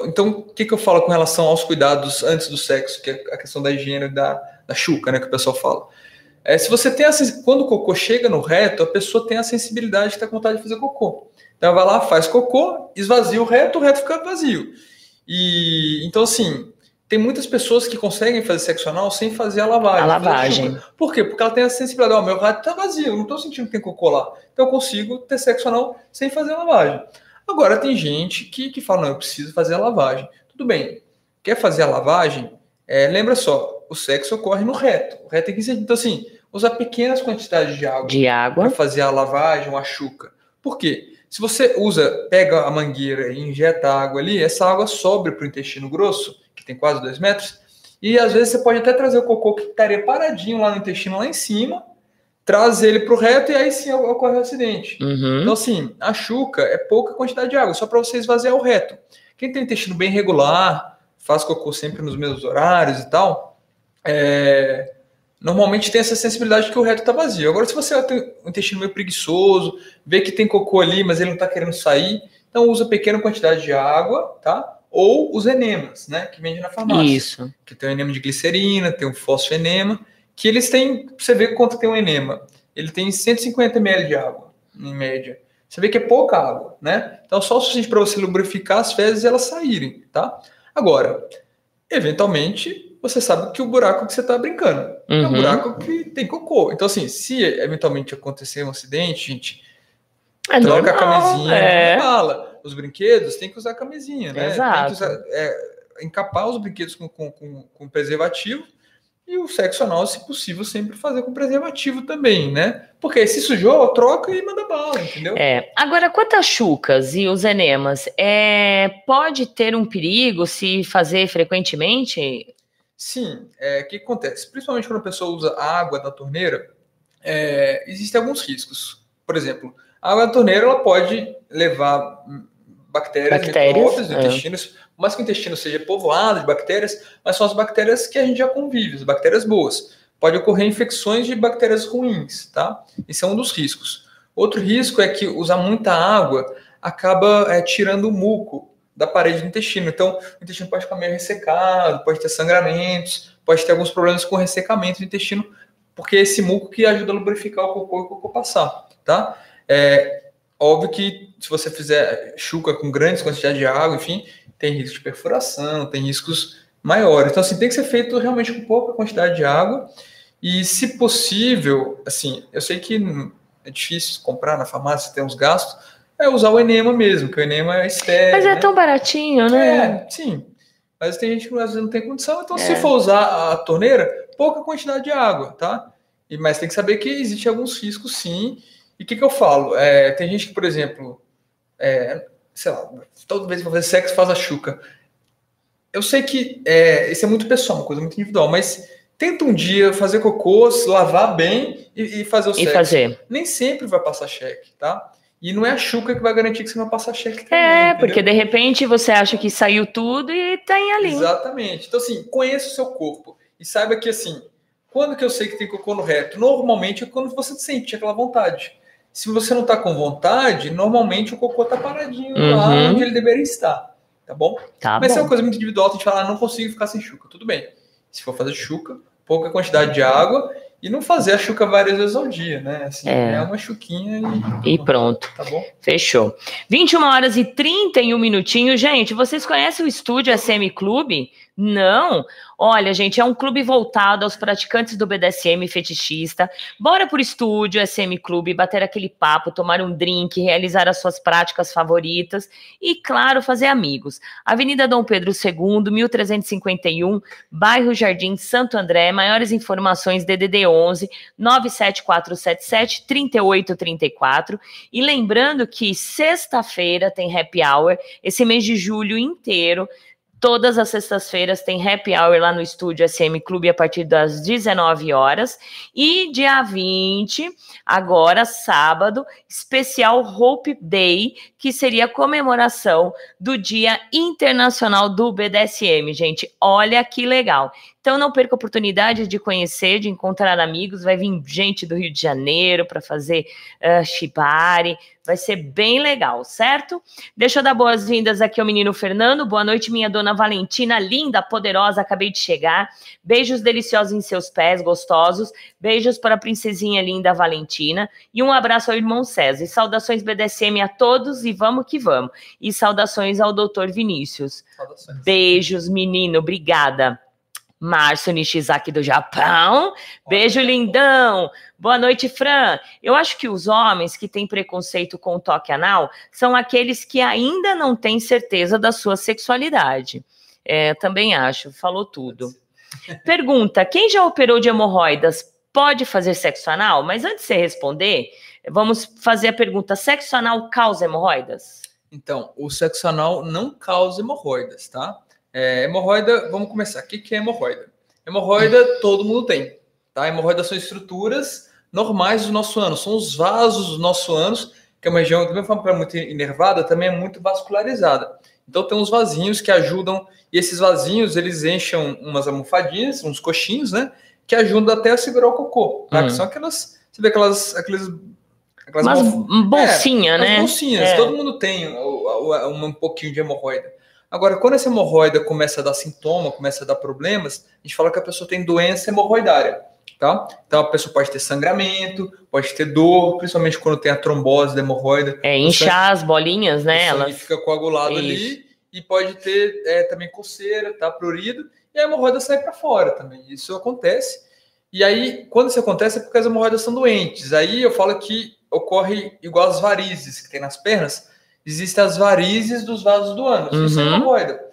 então, o que, que eu falo com relação aos cuidados antes do sexo, que é a questão da higiene da, da chuca, né, que o pessoal fala. É, se você tem a, quando o cocô chega no reto, a pessoa tem a sensibilidade de estar com vontade de fazer cocô. Então, ela vai lá, faz cocô, esvazia o reto, o reto fica vazio. E então, assim, tem muitas pessoas que conseguem fazer sexo anal sem fazer a lavagem. A lavagem. Por quê? Porque ela tem a sensibilidade, ó, meu reto tá vazio, eu não tô sentindo que tem cocô lá. Então eu consigo ter sexo anal sem fazer a lavagem. Agora tem gente que, que fala, não, eu preciso fazer a lavagem. Tudo bem, quer fazer a lavagem? É, lembra só, o sexo ocorre no reto. O reto tem que ser, então assim, usar pequenas quantidades de água De para água. fazer a lavagem, a chuca. Por quê? Se você usa, pega a mangueira e injeta água ali, essa água sobe para o intestino grosso, que tem quase dois metros, e às vezes você pode até trazer o cocô que estaria paradinho lá no intestino, lá em cima, traz ele para o reto e aí sim ocorre o acidente. Uhum. Então, assim, a chuca é pouca quantidade de água, só para você esvaziar o reto. Quem tem intestino bem regular, faz cocô sempre nos mesmos horários e tal, é, normalmente tem essa sensibilidade que o reto está vazio. Agora, se você tem um intestino meio preguiçoso, vê que tem cocô ali, mas ele não está querendo sair, então usa pequena quantidade de água, tá? Ou os enemas, né? Que vende na farmácia Isso. que tem o enema de glicerina, tem o fosfoenema, que eles têm, você vê quanto tem um enema, ele tem 150 ml de água, em média. Você vê que é pouca água, né? Então, só o suficiente para você lubrificar as fezes e elas saírem, tá? Agora, eventualmente, você sabe que o buraco que você está brincando é um Uhum. buraco que tem cocô. Então, assim, se eventualmente acontecer um acidente, gente, É troca a normal, camisinha, é. fala. Os brinquedos tem que usar camisinha, né? Tem Exato. que usar, é, encapar os brinquedos com, com, com, com preservativo e o sexo anal, se possível, sempre fazer com preservativo também, né? Porque se sujou, troca e manda bala, entendeu? É. Agora, quanto às chucas e os enemas, é, pode ter um perigo se fazer frequentemente? Sim, é, o que acontece? Principalmente quando a pessoa usa água da torneira, é, existem alguns riscos. Por exemplo, a água da torneira ela pode levar bactérias, Bactérias, micróbios do é. intestino, por mais que o intestino seja povoado de bactérias, mas são as bactérias que a gente já convive, as bactérias boas. Pode ocorrer infecções de bactérias ruins, tá? Esse é um dos riscos. Outro risco é que usar muita água acaba é, tirando o muco da parede do intestino. Então, o intestino pode ficar meio ressecado, pode ter sangramentos, pode ter alguns problemas com ressecamento do intestino, porque é esse muco que ajuda a lubrificar o cocô e o cocô passar, tá? É óbvio que se você fizer chuca com grandes quantidades de água, enfim, tem risco de perfuração, tem riscos maiores. Então, assim, tem que ser feito realmente com pouca quantidade de água e, se possível, assim, eu sei que é difícil comprar na farmácia, tem uns gastos, é usar o enema mesmo, que o enema é estéreo. Mas é né? tão baratinho, né? É, sim. Mas tem gente que às vezes não tem condição, então É. se for usar a torneira, pouca quantidade de água, tá? E, mas tem que saber que existe alguns riscos sim. E o que, que eu falo? É, tem gente que, por exemplo, é, sei lá, toda vez que fazer sexo faz a chuca. Eu sei que é, isso é muito pessoal, uma coisa muito individual, mas tenta um dia fazer cocô, se lavar bem e, e fazer o E sexo. fazer. Nem sempre vai passar cheque, tá? E não é a chuca que vai garantir que você não vai passar cheque também. É, entendeu? porque de repente você acha que saiu tudo e tem ali. Exatamente. Então, assim, conheça o seu corpo. E saiba que, assim, quando que eu sei que tem cocô no reto? Normalmente é quando você sente aquela vontade. Se você não tá com vontade, normalmente o cocô tá paradinho lá Uhum. onde ele deveria estar. Tá bom? Tá Mas se é uma bom. coisa muito individual, tem gente falar, ah, não consigo ficar sem chuca. Tudo bem. Se for fazer chuca, pouca quantidade de água e não fazer a chuca várias vezes ao dia, né? Assim, É. uma chuquinha e, E pronto. tá bom? Fechou. 21 horas e 31 minutinhos. Gente, vocês conhecem o estúdio SM Clube? Não? Olha, gente, é um clube voltado aos praticantes do BDSM fetichista. Bora pro estúdio SM Clube, bater aquele papo, tomar um drink, realizar as suas práticas favoritas e, claro, fazer amigos. Avenida Dom Pedro II, 1351, bairro Jardim Santo André. Maiores informações DDD 11 97477 3834. E lembrando que sexta-feira tem happy hour, esse mês de julho inteiro. Todas as sextas-feiras tem happy hour lá no estúdio SM Clube a partir das 19 horas. E dia 20, agora sábado, especial Hope Day, que seria a comemoração do Dia Internacional do BDSM, gente. Olha que legal. Então não perca a oportunidade de conhecer, de encontrar amigos. Vai vir gente do Rio de Janeiro para fazer uh, shibari. Vai ser bem legal, certo? Deixa eu dar boas-vindas aqui ao menino Fernando. Boa noite, minha dona Valentina, linda, poderosa, acabei de chegar. Beijos deliciosos em seus pés, gostosos. Beijos para a princesinha linda Valentina. E um abraço ao irmão César. E saudações BDSM a todos e vamos que vamos. E saudações ao doutor Vinícius. Saudações. Beijos, menino. Obrigada. Márcio Nishizaki do Japão. Beijo, lindão. Boa noite, Fran. Eu acho que os homens que têm preconceito com o toque anal são aqueles que ainda não têm certeza da sua sexualidade. É, também acho. Falou tudo. Pergunta: quem já operou de hemorroidas pode fazer sexo anal? Mas antes de você responder, vamos fazer a pergunta: sexo anal causa hemorroidas? Então, o sexo anal não causa hemorroidas, tá? É, hemorroida, vamos começar. O que, que é hemorroida? Hemorroida todo mundo tem, tá? Hemorroidas são estruturas normais do nosso ânus, são os vasos do nosso ânus, que é uma região, mesma forma que é muito inervada, também é muito vascularizada. Então tem uns vasinhos que ajudam, e esses vasinhos, eles enchem umas almofadinhas, uns coxinhos, né? Que ajudam até a segurar o cocô, tá? Uhum. Que são aquelas, você vê aquelas, aqueles... aquelas almofas- bolsinha, as né? bolsinhas, É. todo mundo tem o- um pouquinho de hemorroida. Agora, quando essa hemorroida começa a dar sintoma, começa a dar problemas, a gente fala que a pessoa tem doença hemorroidária, tá? Então a pessoa pode ter sangramento, pode ter dor, principalmente quando tem a trombose da hemorroida. É, inchar as bolinhas, né? O Elas... fica coagulado ali e pode ter é, também coceira, tá? Prurido, e a hemorroida sai para fora também. Isso acontece. E aí, quando isso acontece, é porque as hemorroidas são doentes. Aí eu falo que ocorre igual as varizes que tem nas pernas, existem as varizes dos vasos do ânus. Isso é Uhum. hemorroida.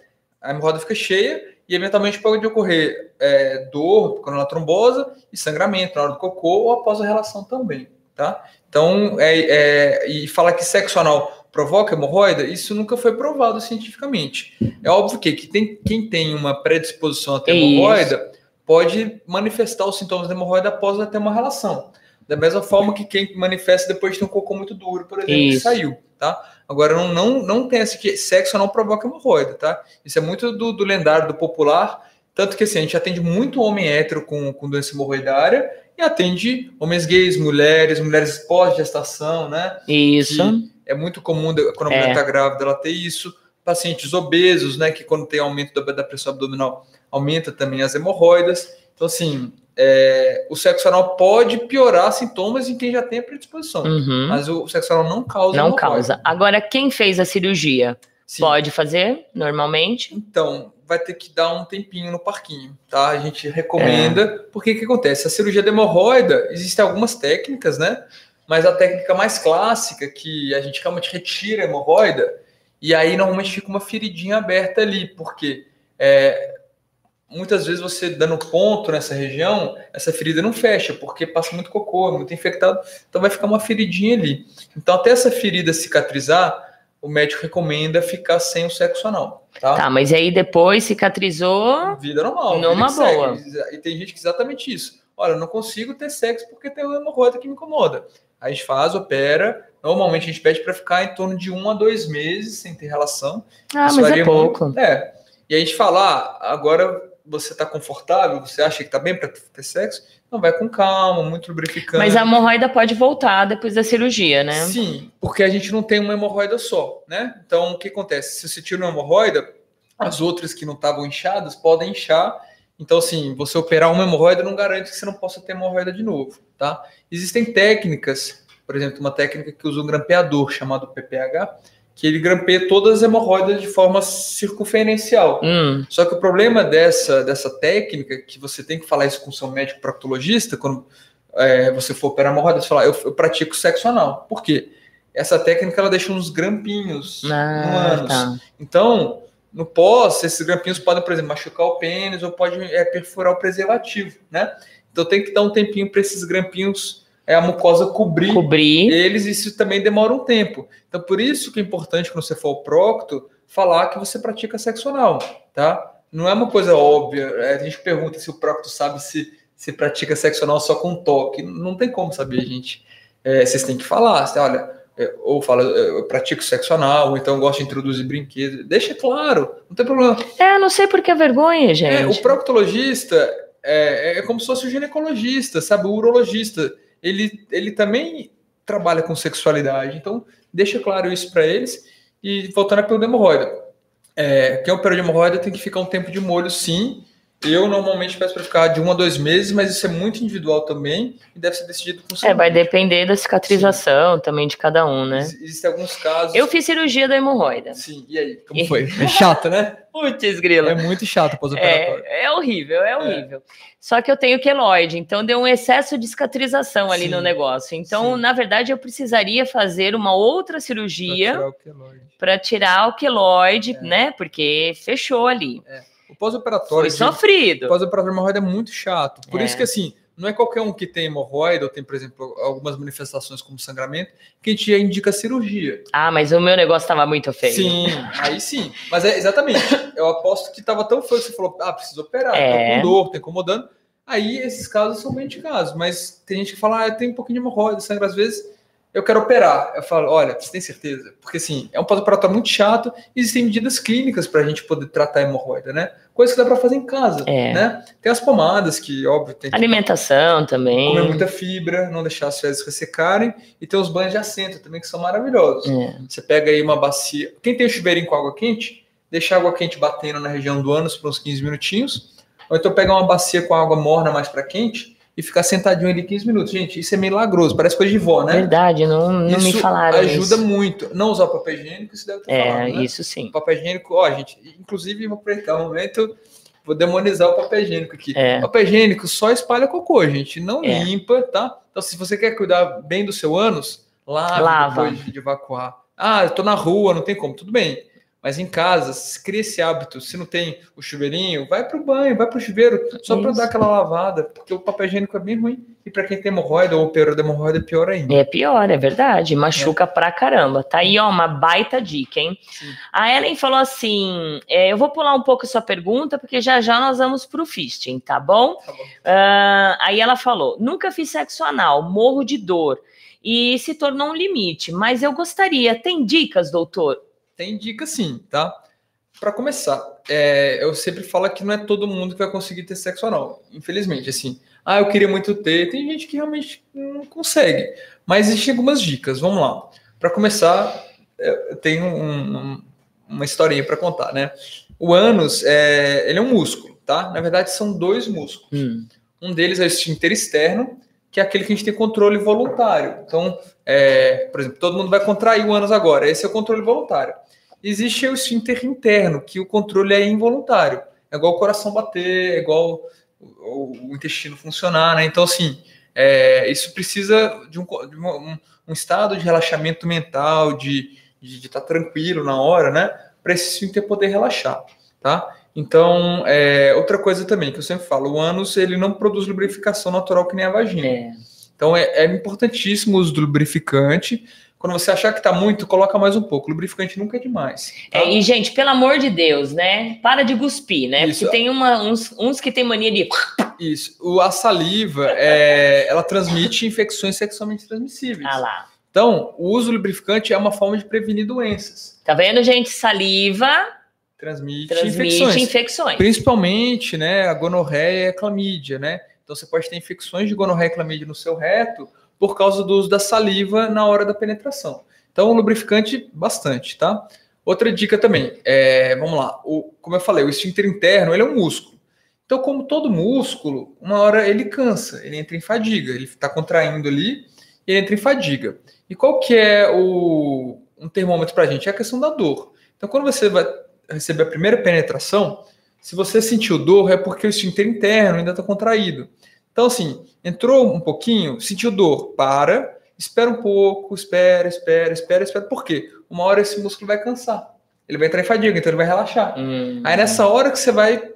A hemorroida fica cheia e eventualmente pode ocorrer é, dor quando ela trombosa e sangramento na hora do cocô ou após a relação também, tá? Então, é, é, e falar que sexo anal provoca hemorroida, isso nunca foi provado cientificamente. É óbvio que, que tem, quem tem uma predisposição a ter Isso. hemorroida pode manifestar os sintomas da hemorroida após ter uma relação. Da mesma forma que quem manifesta depois de ter um cocô muito duro, por exemplo, que Isso. saiu, tá? Agora, não, não, não tem esse que sexo não provoca hemorroida, tá? Isso é muito do, do lendário, do popular, tanto que assim, a gente atende muito homem hétero com, com doença hemorroidária e atende homens gays, mulheres, mulheres pós-gestação, né? Isso. É muito comum quando a É. mulher está grávida ela ter isso. pacientes obesos, né, que quando tem aumento da, da pressão abdominal, aumenta também as hemorroidas. Então, assim, é, o sexo anal pode piorar sintomas em quem já tem a predisposição, Uhum. mas o sexo anal não causa Não causa. Agora, quem fez a cirurgia Sim. pode fazer normalmente? Então, vai ter que dar um tempinho no parquinho, tá? A gente recomenda, É. porque o que acontece? A cirurgia de hemorroida, existem algumas técnicas, né? Mas a técnica mais clássica, que a gente realmente retira a hemorroida, e aí normalmente fica uma feridinha aberta ali, porque é, muitas vezes você dando ponto nessa região, essa ferida não fecha, porque passa muito cocô, é muito infectado, então vai ficar uma feridinha ali. Então, até essa ferida cicatrizar, o médico recomenda ficar sem o sexo anal, tá? Tá, mas aí depois cicatrizou. Vida normal. Numa vida que segue. boa. E tem gente que exatamente isso. Olha, eu não consigo ter sexo porque tem uma hemorroida que me incomoda. Aí a gente faz, opera. Normalmente a gente pede para ficar em torno de um a dois meses sem ter relação. Ah, Isso mas é pouco. muito. É. E a gente fala, ah, agora você está confortável, você acha que está bem para ter sexo? Então vai com calma, muito lubrificante. Mas a hemorroida pode voltar depois da cirurgia, né? Sim, porque a gente não tem uma hemorroida só, né? Então, o que acontece? Se você tira uma hemorroida, as outras que não estavam inchadas podem inchar. Então, assim, você operar uma hemorroida não garante que você não possa ter hemorroida de novo, tá? Existem técnicas, por exemplo, uma técnica que usa um grampeador chamado PPH, que ele grampeia todas as hemorroidas de forma circunferencial. Hum, Só que o problema dessa, dessa técnica, que você tem que falar isso com o seu médico proctologista, quando é, você for operar hemorroida, você fala, eu, eu pratico sexo anal. Por quê? Essa técnica, ela deixa uns grampinhos no ah, ânus. tá. Então, no pós, esses grampinhos podem, por exemplo, machucar o pênis ou pode é, perfurar o preservativo, né? Então tem que dar um tempinho para esses grampinhos, é, a mucosa cobrir Cobrir. eles, isso também demora um tempo. Então, por isso que é importante, quando você for ao procto, falar que você pratica sexo anal, tá? Não é uma coisa óbvia. É, A gente pergunta se o procto sabe se, se pratica sexo anal só com toque. Não tem como saber, gente. É, vocês têm que falar. Você, olha, é, ou fala, eu pratico sexo anal, ou então gosto de introduzir brinquedos. Deixa claro, não tem problema. É, não sei por que vergonha, É, gente. o proctologista é, é como se fosse o ginecologista, sabe? O urologista. Ele, ele também trabalha com sexualidade. Então, deixa claro isso para eles. E voltando à da hemorroida. É, quem opera de hemorroida tem que ficar um tempo de molho, sim. Eu normalmente peço para ficar de um a dois meses, mas isso é muito individual também e deve ser decidido com o seu É, vai depender da cicatrização também de cada um, né? Ex- Existem alguns casos. Eu fiz cirurgia da hemorroida. Sim, e aí? Como foi? [laughs] É chato, né? Putz, grilo. É muito chato pós-operatório. É, é horrível, é horrível. Só que eu tenho queloide, então deu um excesso de cicatrização ali Sim, no negócio. Então, sim. na verdade, eu precisaria fazer uma outra cirurgia tirar o queloide. para tirar o queloide, É. né? Porque fechou ali. O pós-operatório. Foi de- sofrido. pós-operatório de hemorroida é muito chato. Por É. isso que, assim, não é qualquer um que tem hemorroida ou tem, por exemplo, algumas manifestações como sangramento que a gente já indica cirurgia. Ah, mas o meu negócio estava muito feio. Sim, aí sim. Mas é exatamente. Eu aposto que estava tão feio que você falou, ah, preciso operar, É. tá com dor, tá incomodando. Aí esses casos são bem indicados. Mas tem gente que fala, ah, eu tenho um pouquinho de hemorroida, sangra às vezes. Eu quero operar. Eu falo, olha, você tem certeza? Porque assim, é um pós-operatório muito chato. Existem medidas clínicas para a gente poder tratar a hemorroida, né? Coisa que dá para fazer em casa, É. né? Tem as pomadas que, óbvio, tem que Alimentação também. comer muita fibra, não deixar as fezes ressecarem e tem os banhos de assento também que são maravilhosos. É. Você pega aí uma bacia. Quem tem o chuveirinho com água quente, deixa a água quente batendo na região do ânus por uns 15 minutinhos. Ou então pega uma bacia com água morna mais para quente e ficar sentadinho ali 15 minutos. Gente, isso é milagroso, parece coisa de vó, né? Verdade, não, não me isso falaram ajuda isso. muito. Não usar o papel higiênico, isso deve ter É, falado, né? isso sim. O papel higiênico, ó, gente, inclusive vou aproveitar o momento, vou demonizar o papel higiênico aqui. É. Papel higiênico só espalha cocô, gente, não É. limpa, tá? Então, se você quer cuidar bem do seu ânus, lave Lava. depois de, de evacuar. Ah, eu tô na rua, não tem como, tudo bem. Mas em casa, se cria esse hábito. Se não tem o chuveirinho, vai pro banho, vai pro chuveiro, só para dar aquela lavada, porque o papel higiênico é bem ruim. E para quem tem hemorroida ou operou de hemorroida, é pior ainda. É pior, é verdade. Machuca pra caramba. Tá aí, ó, uma baita dica, hein? Sim. A Ellen falou assim: é, eu vou pular um pouco a sua pergunta, porque já já nós vamos pro fisting, tá bom? Tá bom. Ah, aí ela falou: nunca fiz sexo anal, morro de dor. E se tornou um limite, mas eu gostaria. Tem dicas, doutor? Tem dica sim, tá? Para começar, é, eu sempre falo que não é todo mundo que vai conseguir ter sexo anal. Infelizmente, assim. Ah, eu queria muito ter. Tem gente que realmente não consegue. Mas existem algumas dicas. Vamos lá. Para começar, eu tenho um, um- uma historinha para contar, né? O ânus, é, ele é um músculo, tá? Na verdade, são dois músculos. Hum. Um deles é o esfíncter externo, que é aquele que a gente tem controle voluntário. Então, é, por exemplo, todo mundo vai contrair o ânus agora. Esse é o controle voluntário. Existe o esfíncter interno, que o controle é involuntário. É igual o coração bater, é igual o, o intestino funcionar, né? Então, assim, é, isso precisa de, um, de um, um, estado de relaxamento mental, de estar tá tranquilo na hora, né? Para esse esfíncter poder relaxar, tá? Então, é, outra coisa também que eu sempre falo, o ânus ele não produz lubrificação natural que nem a vagina. É. Então, é, é importantíssimo o uso do lubrificante, quando você achar que tá muito, coloca mais um pouco. Lubrificante nunca é demais. Tá? É, e, gente, pelo amor de Deus, né? Para de cuspir, né? Isso. Porque tem uma, uns, uns que tem mania de. [laughs] Isso. O, a saliva, é, ela transmite infecções sexualmente transmissíveis. Ah lá. Então, o uso do lubrificante é uma forma de prevenir doenças. Tá vendo, gente? Saliva transmite, transmite infecções. infecções. Principalmente, né, a gonorreia e a clamídia, né? Então você pode ter infecções de gonorreia e clamídia no seu reto por causa do uso da saliva na hora da penetração. Então, lubrificante, bastante, tá? Outra dica também, é, vamos lá, o, como eu falei, o esfíncter interno, ele é um músculo. Então, como todo músculo, uma hora ele cansa, ele entra em fadiga, ele está contraindo ali e entra em fadiga. E qual que é o, um termômetro para a gente? É a questão da dor. Então, quando você vai receber a primeira penetração, se você sentiu dor, é porque o esfíncter interno ainda está contraído. Então, assim, entrou um pouquinho, sentiu dor, para, espera um pouco, espera, espera, espera, espera. Por quê? Uma hora esse músculo vai cansar. Ele vai entrar em fadiga, então ele vai relaxar. Hum. Aí nessa hora que você vai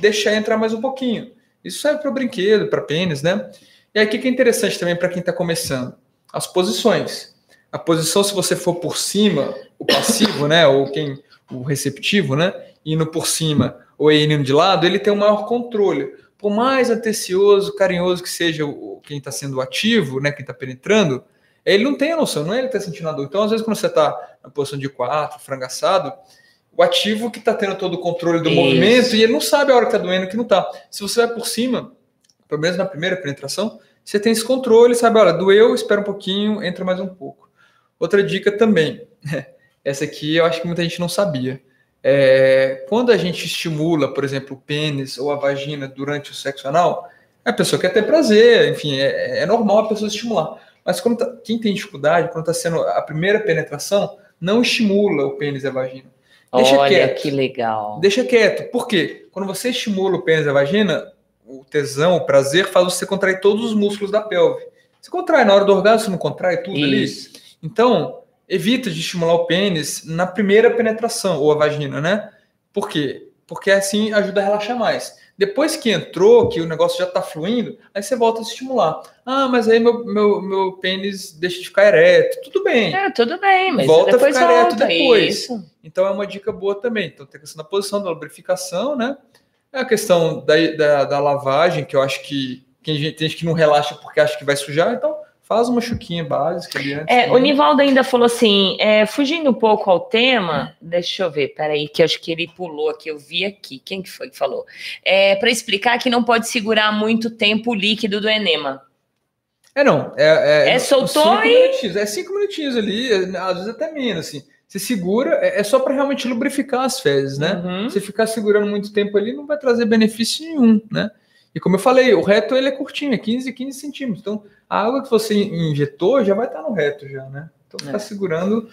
deixar entrar mais um pouquinho. Isso serve para brinquedo, para pênis, né? E aí o que é interessante também para quem está começando? As posições. A posição, se você for por cima, o passivo, né? Ou quem, o receptivo, né? Indo por cima ou indo de lado, ele tem um maior controle por mais atencioso, carinhoso que seja o, quem está sendo ativo, né, quem está penetrando, ele não tem a noção, não é ele que está sentindo a dor. Então, às vezes, quando você está na posição de quatro, frangaçado, o ativo que está tendo todo o controle do Isso. movimento e ele não sabe a hora que está doendo e que não está. Se você vai por cima, pelo menos na primeira penetração, você tem esse controle, sabe, olha, doeu, espera um pouquinho, entra mais um pouco. Outra dica também, [laughs] essa aqui eu acho que muita gente não sabia. É, quando a gente estimula, por exemplo, o pênis ou a vagina durante o sexo anal, a pessoa quer ter prazer, enfim, é, é normal a pessoa estimular. Mas quando tá, quem tem dificuldade, quando está sendo a primeira penetração, não estimula o pênis e a vagina. Deixa Olha quieto. que legal. Deixa quieto. Por quê? Quando você estimula o pênis e a vagina, o tesão, o prazer, faz você contrair todos os músculos da pelve. Você contrai na hora do orgasmo, você não contrai tudo Isso. ali? Então, evita de estimular o pênis na primeira penetração, ou a vagina, né? Por quê? Porque assim ajuda a relaxar mais. Depois que entrou, que o negócio já está fluindo, aí você volta a estimular. Ah, mas aí meu, meu, meu pênis deixa de ficar ereto. Tudo bem. É, tudo bem, mas volta a ficar volta, ereto depois. Isso. Então é uma dica boa também. Então tem a questão da posição, da lubrificação, né? É a questão da, da, da lavagem, que eu acho que tem gente que não relaxa porque acha que vai sujar, então Faz uma chuquinha básica ali antes. É, o Nivaldo ainda falou assim, é, fugindo um pouco ao tema, deixa eu ver, peraí, que acho que ele pulou aqui, eu vi aqui. Quem que foi que falou? É, para explicar que não pode segurar muito tempo o líquido do enema. É, não. É, é, é soltou cinco e... Minutinhos, é cinco minutinhos ali, às vezes até menos, assim. Você segura, é, é só para realmente lubrificar as fezes, né? Uhum. Você ficar segurando muito tempo ali não vai trazer benefício nenhum, né? E como eu falei, o reto ele é curtinho, é 15, 15 centímetros. Então, a água que você injetou já vai estar no reto já, né? Então, ficar é. segurando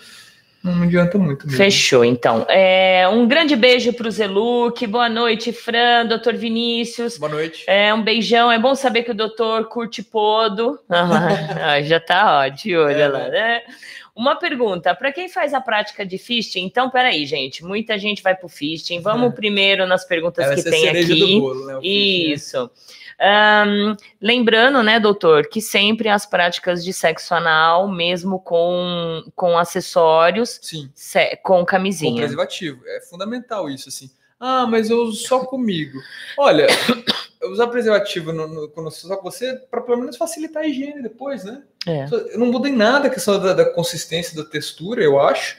não adianta muito. Mesmo. Fechou, então. É, um grande beijo para o Zeluc. Boa noite, Fran, doutor Vinícius. Boa noite. É, um beijão. É bom saber que o doutor curte podo. [laughs] Ah, já tá, ó, de olho é, lá, né? Uma pergunta, para quem faz a prática de fisting, então, peraí, gente, muita gente vai para o fisting. Vamos é. [laughs] primeiro nas perguntas Ela que tem aqui. Bolo, né, Isso. Um, lembrando, né, doutor, que sempre as práticas de sexo anal, mesmo com, com acessórios, Sim. com camisinha. Com preservativo. É fundamental isso, assim. Ah, mas eu uso só comigo. Olha, usar preservativo no, no, quando só com você, para pelo menos facilitar a higiene depois, né? É. Não muda em nada a questão da, da, consistência, da textura, eu acho.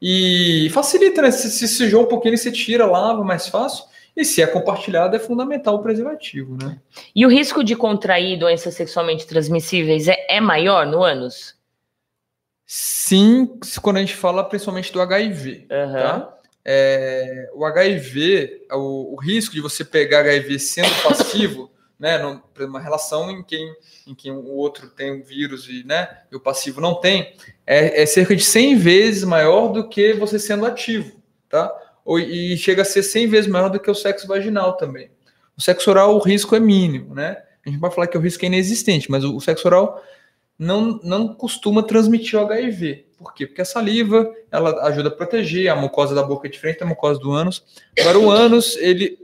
E facilita, né? Se, se sujou um pouquinho, você tira, lava mais fácil. E se é compartilhado, é fundamental o preservativo, né? E o risco de contrair doenças sexualmente transmissíveis é, é maior no ânus? Sim, quando a gente fala principalmente do HIV, uhum. tá? É, o HIV, o, o, risco de você pegar HIV sendo passivo, [laughs] né, numa relação em quem, em quem o outro tem um vírus e, né, e o passivo não tem, é, é cerca de 100 vezes maior do que você sendo ativo, tá? Ou, e chega a ser 100 vezes maior do que o sexo vaginal também. O sexo oral, o risco é mínimo, né? A gente vai falar que o risco é inexistente, mas o, o sexo oral não, não costuma transmitir o HIV. Por quê? Porque a saliva, ela ajuda a proteger, a mucosa da boca é diferente da mucosa do ânus. Agora, o ânus, ele...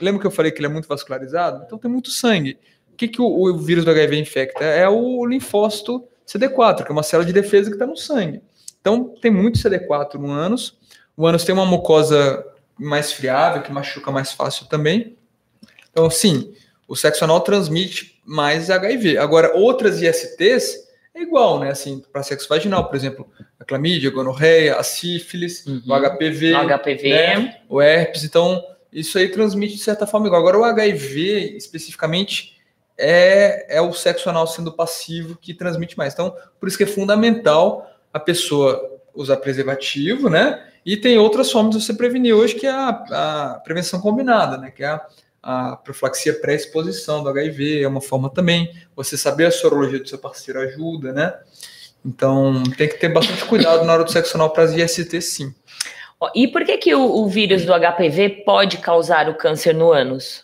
Lembra que eu falei que ele é muito vascularizado? Então tem muito sangue. O que, que o, o vírus do HIV infecta? É o linfócito CD4, que é uma célula de defesa que está no sangue. Então tem muito CD4 no ânus. O ânus tem uma mucosa mais friável, que machuca mais fácil também. Então, sim, o sexo anal transmite mais HIV. Agora, outras ISTs é igual, né? Assim, para sexo vaginal, por exemplo, a clamídia, a gonorreia, a sífilis, uhum. o HPV, o, HPV. Né? o herpes. Então, isso aí transmite de certa forma igual. Agora, o HIV, especificamente, é, é o sexo anal sendo passivo que transmite mais. Então, por isso que é fundamental a pessoa usar preservativo, né? E tem outras formas de você prevenir hoje, que é a, a prevenção combinada, né? Que é a a profilaxia pré-exposição do HIV é uma forma também. Você saber a sorologia do seu parceiro ajuda, né? Então, tem que ter bastante cuidado na hora do sexo anal para as IST, sim. E por que, que o, o, vírus do HPV pode causar o câncer no ânus?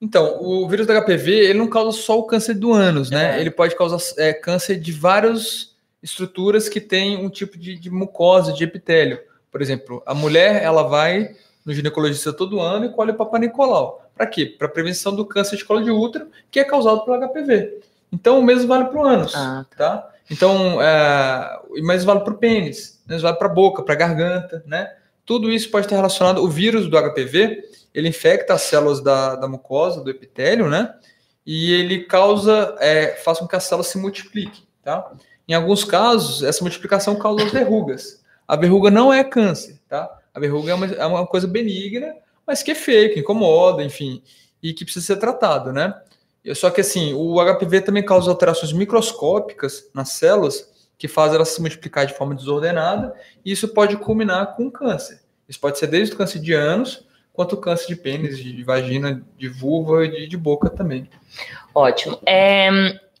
Então, o vírus do HPV, ele não causa só o câncer do ânus, né? É. Ele pode causar é, câncer de várias estruturas que têm um tipo de, de mucosa, de epitélio. Por exemplo, a mulher, ela vai no ginecologista todo ano e colhe o Papa Nicolau. Para quê? Para prevenção do câncer de colo de útero, que é causado pelo HPV. Então, o mesmo vale para o ânus, ah, tá. tá? Então, é, o mesmo vale para o pênis, mesmo vale para a boca, para a garganta, né? Tudo isso pode estar relacionado. O vírus do HPV, ele infecta as células da, da mucosa, do epitélio, né? E ele causa, é, faz com que as células se multipliquem, tá? Em alguns casos, essa multiplicação causa as verrugas. A verruga não é câncer, tá? A verruga é uma, é uma coisa benigna mas que é feio, que incomoda, enfim, e que precisa ser tratado, né? Só que assim, o HPV também causa alterações microscópicas nas células que fazem elas se multiplicar de forma desordenada, e isso pode culminar com câncer. Isso pode ser desde o câncer de ânus, quanto câncer de pênis, de vagina, de vulva e de, de boca também. Ótimo. É,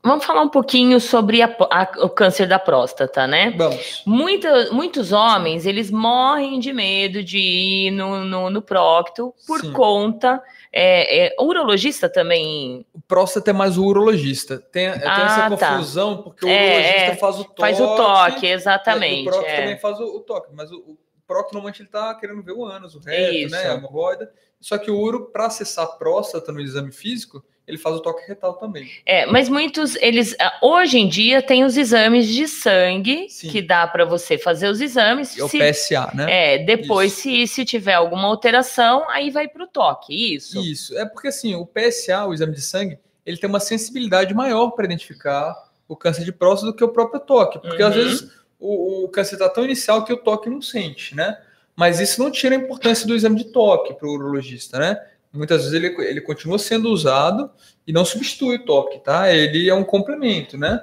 Vamos falar um pouquinho sobre a, a, o câncer da próstata, né? Vamos. Muita, muitos homens, eles morrem de medo de ir no, no, no prócto por Sim. conta... É, é, o urologista também... O próstata é mais o urologista. Tem, tem ah, essa tá. confusão, tá. porque o é, urologista é, faz o toque... Faz o toque, exatamente. o prócto é. também faz o, o, toque, mas o, o prócto normalmente ele tá querendo ver o ânus, o reto, né? A hemorroida. Só que o uro, para acessar a próstata no exame físico ele faz o toque retal também. É, mas muitos, eles, ah, hoje em dia tem os exames de sangue, Sim. que dá para você fazer os exames. É o PSA, né? É, depois se, se tiver alguma alteração, aí vai para o toque, isso? Isso, é porque assim, o PSA, o exame de sangue, ele tem uma sensibilidade maior para identificar o câncer de próstata do que o próprio toque, porque uhum. às vezes o, o câncer está tão inicial que o toque não sente, né? Mas isso não tira a importância do exame de toque para o urologista, né? Muitas vezes ele, ele continua sendo usado e não substitui o toque, tá? Ele é um complemento, né?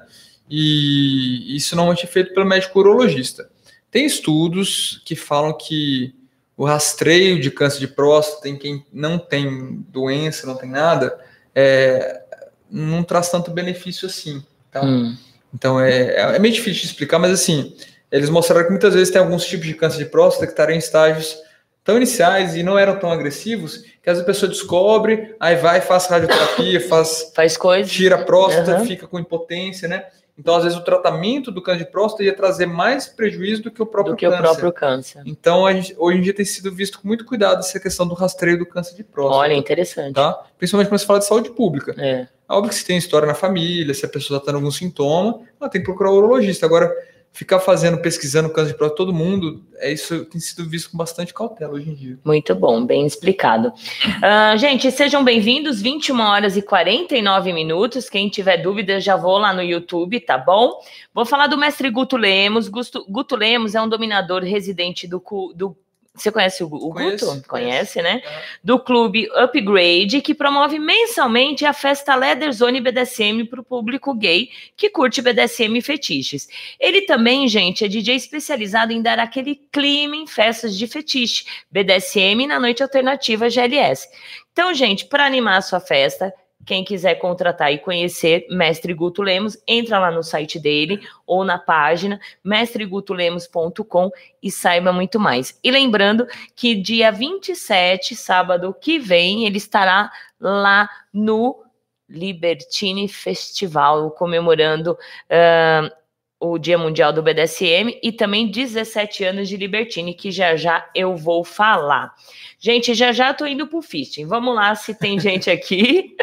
E isso normalmente é feito pelo médico urologista. Tem estudos que falam que o rastreio de câncer de próstata em quem não tem doença, não tem nada, é, não traz tanto benefício assim, tá? Hum. Então é, é meio difícil de explicar, mas assim, eles mostraram que muitas vezes tem alguns tipos de câncer de próstata que estariam em estágios tão iniciais e não eram tão agressivos que às vezes a pessoa descobre, aí vai, faz radioterapia, [coughs] faz, faz coisas, tira a próstata, uhum. fica com impotência, né? Então, às vezes, o tratamento do câncer de próstata ia trazer mais prejuízo do que o próprio do que câncer. o próprio câncer. Então, gente, hoje em dia tem sido visto com muito cuidado essa questão do rastreio do câncer de próstata. Olha, interessante. Tá? Principalmente quando se fala de saúde pública. É. é óbvio que se tem história na família, se a pessoa está tendo algum sintoma, ela tem que procurar o urologista. Agora, ficar fazendo, pesquisando câncer de próstata, todo mundo, é isso tem sido visto com bastante cautela hoje em dia. Muito bom, bem explicado. Uh, gente, sejam bem-vindos, 21 horas e 49 minutos. Quem tiver dúvida, já vou lá no YouTube, tá bom? Vou falar do mestre Guto Lemos. Guto, Guto Lemos é um dominador residente do, do Você conhece o, o Conheço, Guto? conheço. Conhece, né? Do clube Upgrade, que promove mensalmente a festa Leather Zone BDSM para o público gay que curte BDSM e fetiches. Ele também, gente, é DJ especializado em dar aquele clima em festas de fetiche, BDSM na noite alternativa GLS. Então, gente, para animar a sua festa, quem quiser contratar e conhecer Mestre Guto Lemos, entra lá no site dele ou na página mestregutolemos.com e saiba muito mais. E lembrando que dia 27, sábado que vem, ele estará lá no Libertine Festival, comemorando o Dia Mundial do BDSM e também 17 anos de Libertine, que já já eu vou falar. Gente, já já tô indo pro fisting. Vamos lá se tem [laughs] gente aqui.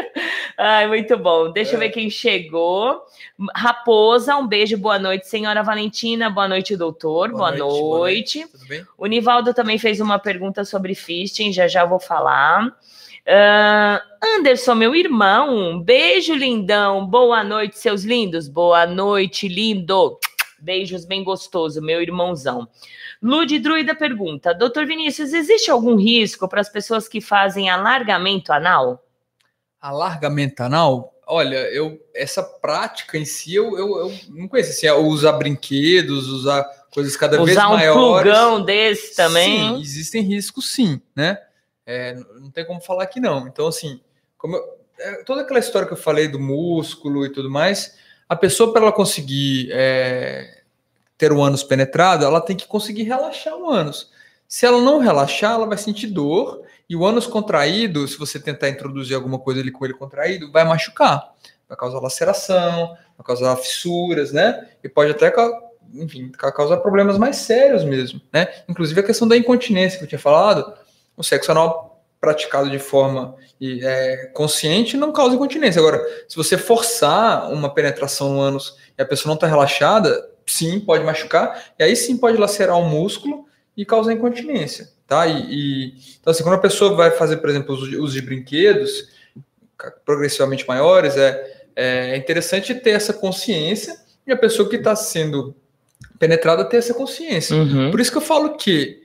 Ai, muito bom. Deixa eu ver quem chegou. Raposa, um beijo, boa noite, senhora Valentina. Boa noite, doutor. Boa, Boa noite, boa noite. Tudo bem? O Nivaldo também fez uma pergunta sobre fisting, já já vou falar. Ah, Anderson, meu irmão, um beijo, lindão. Boa noite, seus lindos. Boa noite, lindo. Beijos bem gostoso, meu irmãozão. Lud Druida pergunta: Doutor Vinícius, existe algum risco para as pessoas que fazem alargamento anal? Alargamento anal? Olha, eu essa prática em si eu, eu, eu não conheço. Assim, é usar brinquedos, usar coisas cada vez Usar um maiores. plugão desse também? Sim, existem riscos sim, né? É, não tem como falar que não. Então, assim, como eu- é, toda aquela história que eu falei do músculo e tudo mais, a pessoa, para ela conseguir é, ter o ânus penetrado, ela tem que conseguir relaxar o ânus. Se ela não relaxar, ela vai sentir dor, e o ânus contraído, se você tentar introduzir alguma coisa ali com ele contraído, vai machucar. Vai causar laceração, vai causar fissuras, né? E pode até, enfim, ca- causar problemas mais sérios mesmo, né? Inclusive a questão da incontinência que eu tinha falado, o sexo anal praticado de forma e, é, consciente não causa incontinência. Agora, se você forçar uma penetração no ânus e a pessoa não está relaxada, sim, pode machucar, e aí sim pode lacerar o músculo e causar incontinência, tá? E, e- então, assim, quando a pessoa vai fazer, por exemplo, de, uso de brinquedos progressivamente maiores, é, é interessante ter essa consciência e a pessoa que está sendo penetrada ter essa consciência. Uhum. Por isso que eu falo que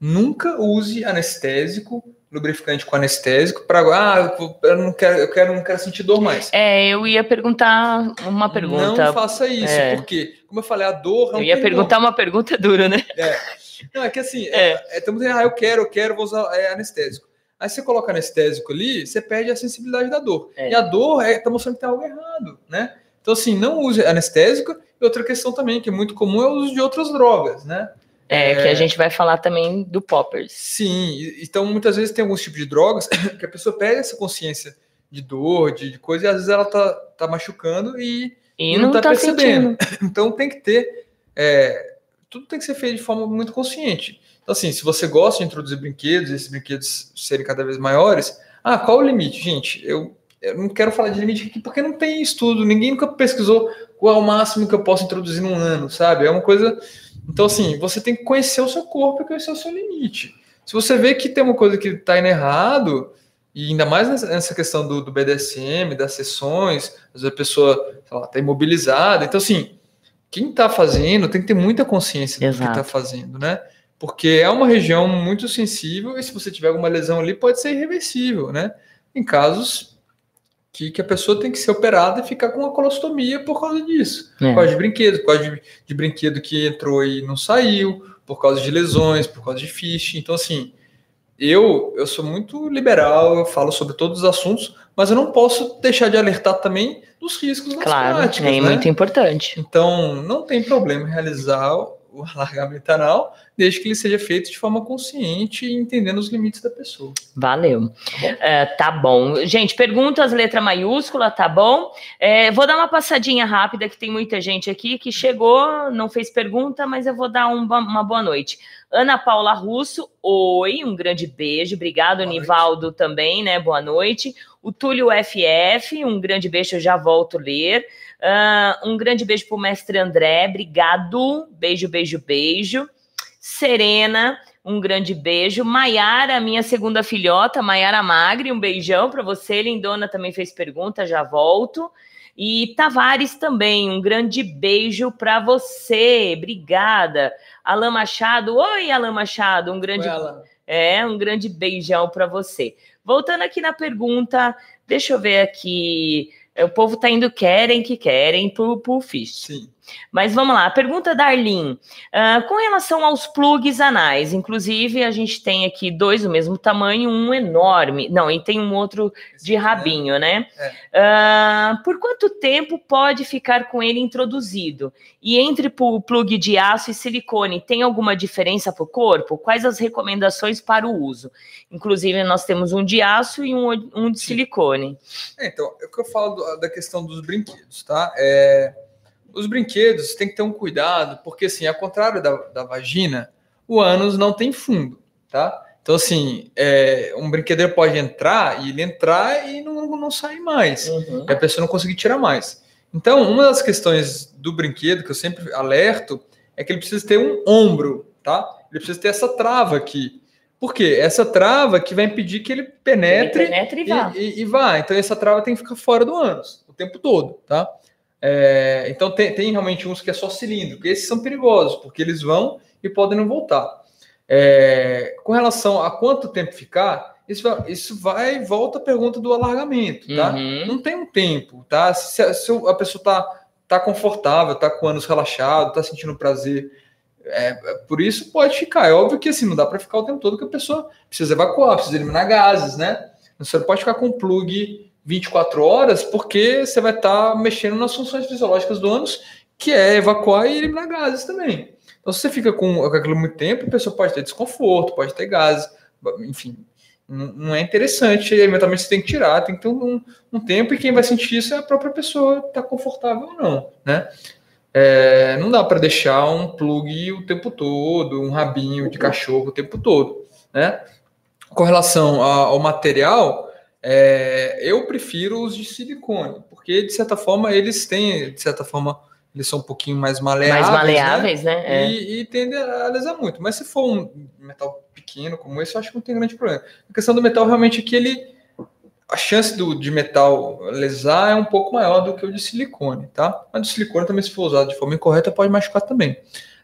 nunca use anestésico, lubrificante com anestésico, para ah, eu não quero, eu quero, não quero sentir dor mais. É, eu ia perguntar uma pergunta. Não faça isso, É. porque, como eu falei, a dor. Não Eu ia perguntar uma pergunta dura, né? dor. Não, é que assim, É. é. estamos dizendo, ah, eu quero, eu quero, vou usar é, anestésico. Aí você coloca anestésico ali, você perde a sensibilidade da dor. É. E a dor é, tá mostrando que tem algo errado, né? Então, assim, não use anestésico. E outra questão também, que é muito comum, é o uso de outras drogas, né? É, que a gente vai falar também do Poppers. Sim, então muitas vezes tem alguns tipos de drogas [laughs] que a pessoa perde essa consciência de dor, de, de coisa, e às vezes ela tá, tá machucando e, E, não, não tá tá percebendo. sentindo. [laughs] então tem que ter. é, tudo tem que ser feito de forma muito consciente. Então, assim, se você gosta de introduzir brinquedos, e esses brinquedos serem cada vez maiores, ah, qual o limite? Gente, eu, eu não quero falar de limite aqui porque não tem estudo, ninguém nunca pesquisou qual é o máximo que eu posso introduzir num ano, sabe? É uma coisa. Então, assim, você tem que conhecer o seu corpo e conhecer o seu limite. Se você vê que tem uma coisa que está indo errado, e ainda mais nessa- questão do, do BDSM, das sessões, às vezes a pessoa está imobilizada. Então, assim, quem está fazendo tem que ter muita consciência do que Exato. está fazendo, né? Porque é uma região muito sensível e se você tiver alguma lesão ali, pode ser irreversível, né? Em casos que, que a pessoa tem que ser operada e ficar com uma colostomia por causa disso. É. Por causa de brinquedo, por causa de, de brinquedo que entrou e não saiu, por causa de lesões, por causa de fiche. Então, assim, eu, eu sou muito liberal, eu falo sobre todos os assuntos, mas eu não posso deixar de alertar também dos riscos das Claro, práticas, é né? muito importante. Então, não tem problema realizar o alargamento anal, desde que ele seja feito de forma consciente e entendendo os limites da pessoa. Valeu. É, tá bom. Gente, perguntas, letra maiúscula, tá bom? É, vou dar uma passadinha rápida, que tem muita gente aqui que chegou, não fez pergunta, mas eu vou dar um uma boa noite. Ana Paula Russo, oi, um grande beijo. Obrigado, Boa noite. Nivaldo também, né? Boa noite. O Túlio FF, um grande beijo, eu já volto a ler. Ah, um grande beijo pro mestre André, obrigado. Beijo, beijo, beijo. Serena, um grande beijo. Maiara, minha segunda filhota, Maiara Magri, um beijão para você. Lindona também fez pergunta, já volto. E Tavares também, um grande beijo para você. Obrigada. Alain Machado, oi Alain Machado, um grande é, um grande beijão para você. Voltando aqui na pergunta, deixa eu ver aqui. O povo tá indo querem que querem pro, pro Fish. Sim. Mas vamos lá, pergunta da Arlene. Uh, com relação aos plugs anais, inclusive a gente tem aqui dois do mesmo tamanho, um enorme. Não, e tem um outro de rabinho, né? É. Uh, por quanto tempo pode ficar com ele introduzido? E entre o plug de aço e silicone, tem alguma diferença para o corpo? Quais as recomendações para o uso? Inclusive, nós temos um de aço e um, um de silicone. É, então, é o que eu falo da questão dos brinquedos, tá? É os brinquedos tem que ter um cuidado, porque assim, ao contrário da, da vagina, o ânus não tem fundo, tá? Então, assim, é, um brinquedo pode entrar e ele entrar e não, não sair mais. Uhum. E a pessoa não conseguir tirar mais. Então, uma das questões do brinquedo que eu sempre alerto é que ele precisa ter um ombro, tá? Ele precisa ter essa trava aqui. Por quê? Essa trava que vai impedir que ele penetre, ele penetre e, vá. E, e, vá. Então, essa trava tem que ficar fora do ânus o tempo todo, tá? É, então tem, tem, realmente uns que é só cilindro, que esses são perigosos, porque eles vão e podem não voltar. É, com relação a quanto tempo ficar, isso vai, isso vai e volta a pergunta do alargamento, tá? Uhum. Não tem um tempo, tá? Se, se a pessoa tá, tá confortável, tá com anos relaxado, tá sentindo prazer, é, por isso pode ficar. É óbvio que assim, não dá para ficar o tempo todo que a pessoa precisa evacuar, precisa eliminar gases, né? Você não pode ficar com um plug 24 horas, porque você vai estar tá mexendo nas funções fisiológicas do ânus, que é evacuar e eliminar gases também. Então, se você fica com, aquilo muito tempo, a pessoa pode ter desconforto, pode ter gases, enfim, não é interessante. Eventualmente você tem que tirar, tem que ter um, um tempo, e quem vai sentir isso é a própria pessoa, tá confortável ou não, né? É, não dá para deixar um plug o tempo todo, um rabinho de cachorro o tempo todo, né? Com relação ao material, é, eu prefiro os de silicone, porque de certa forma eles têm, de certa forma, eles são um pouquinho mais maleáveis. Mais maleáveis, né? né? É. E, e tendem a lesar muito. Mas se for um metal pequeno como esse, eu acho que não tem grande problema. A questão do metal realmente é que ele. A chance do, de metal lesar é um pouco maior do que o de silicone, tá? Mas o silicone também, se for usado de forma incorreta, pode machucar também.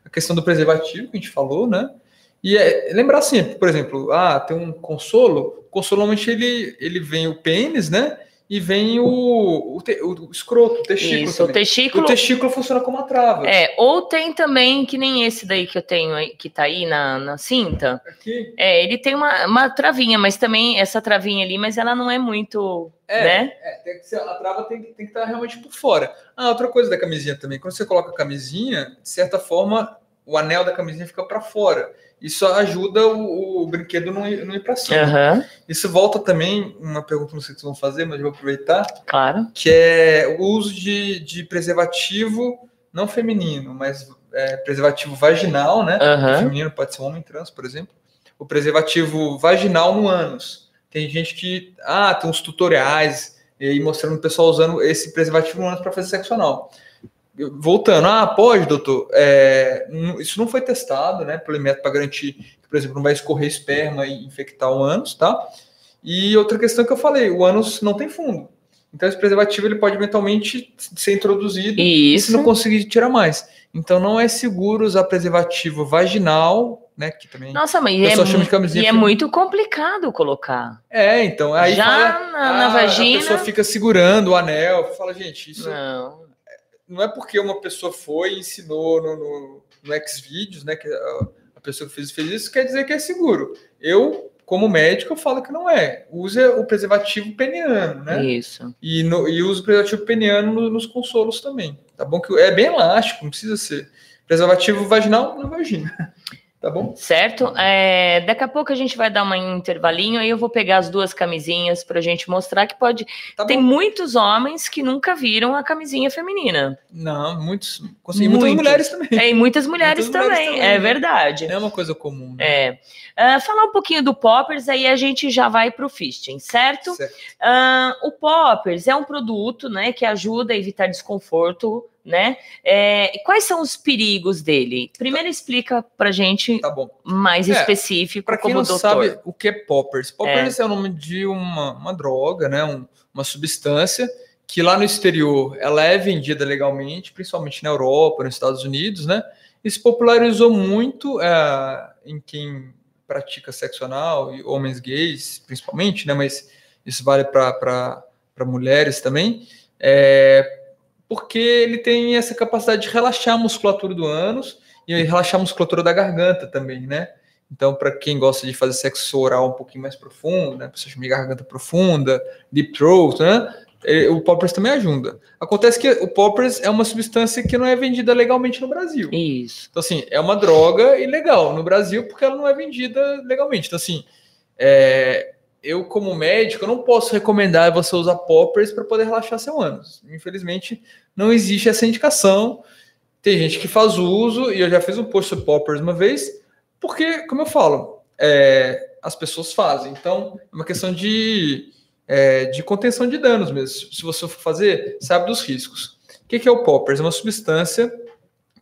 A questão do preservativo que a gente falou, né? E é, lembrar sempre, por exemplo, ah, tem um consolo, o consolo normalmente ele, ele vem o pênis, né? E vem o, o, te, o escroto, o testículo. Isso, também. o testículo. O testículo funciona como uma trava. É, ou tem também, que nem esse daí que eu tenho, que tá aí na, na cinta. Aqui? É, ele tem uma, uma travinha, mas também essa travinha ali, mas ela não é muito. É, né? é tem que ser, a trava tem, tem que estar tá realmente por fora. Ah, outra coisa da camisinha também, quando você coloca a camisinha, de certa forma, o anel da camisinha fica para fora isso ajuda o, o brinquedo não ir, não ir para cima. Uhum. Isso volta também, uma pergunta não sei se vocês vão fazer, mas eu vou aproveitar. Claro. Que é o uso de, de preservativo, não feminino, mas é, preservativo vaginal, né? Uhum. Feminino pode ser um homem trans, por exemplo. O preservativo vaginal no ânus. Tem gente que, ah, tem uns tutoriais e mostrando o pessoal usando esse preservativo no ânus para fazer sexo anal voltando, ah, pode, doutor. É, isso não foi testado, né, pelo método para garantir que, por exemplo, não vai escorrer esperma e infectar o ânus, tá? E outra questão que eu falei, o ânus não tem fundo. Então, esse preservativo ele pode eventualmente ser introduzido Isso. e não conseguir tirar mais. Então, não é seguro usar preservativo vaginal, né? Que também. Nossa, mas é, e é muito complicado colocar. É, então. Aí Já fala, na, na a, vagina. A pessoa fica segurando o anel, fala, gente, isso. Não não é porque uma pessoa foi e ensinou no, no, no Xvideos, né, que a, a, pessoa que fez, fez isso, quer dizer que é seguro. Eu, como médico, eu falo que não é. Use o preservativo peniano, né? Isso. E, no, e o preservativo peniano no, nos consolos também. Tá bom? Que é bem elástico, não precisa ser. Preservativo vaginal na vagina. Tá bom? Certo. É, daqui a pouco a gente vai dar um intervalinho, aí eu vou pegar as duas camisinhas para a gente mostrar que pode. Tá Tem muitos homens que nunca viram a camisinha feminina. Não, muitos. Consegui, muitas mulheres também. É, e muitas mulheres, muitas também. mulheres também. É né? verdade. Não é uma coisa comum. Né? É. Uh, falar um pouquinho do Poppers, aí a gente já vai para o fisting, certo? certo. Uh, o Poppers é um produto né, que ajuda a evitar desconforto né? É, quais são os perigos dele? Primeiro explica pra gente tá mais é, específico para quem como não doutor. sabe o que é poppers. Poppers é, é o nome de uma, uma droga, né? Um, uma substância que lá no exterior ela é vendida legalmente, principalmente na Europa, nos Estados Unidos, né? E se popularizou muito é, em quem pratica sexo anal, e homens gays, principalmente, né? Mas isso vale para mulheres também. É, porque ele tem essa capacidade de relaxar a musculatura do ânus e relaxar a musculatura da garganta também, né? Então, para quem gosta de fazer sexo oral um pouquinho mais profundo, né? Pessoas de garganta profunda, deep throat, né? O poppers também ajuda. Acontece que o poppers é uma substância que não é vendida legalmente no Brasil. Isso. Então, assim, é uma droga ilegal no Brasil porque ela não é vendida legalmente. Então, assim, é, eu, como médico, eu não posso recomendar você usar poppers para poder relaxar seu ânus. Infelizmente, não existe essa indicação. Tem gente que faz uso, e eu já fiz um post sobre poppers uma vez, porque, como eu falo, é, as pessoas fazem. Então, é uma questão de, é, de contenção de danos mesmo. Se você for fazer, sabe dos riscos. O que, que é o poppers? É uma substância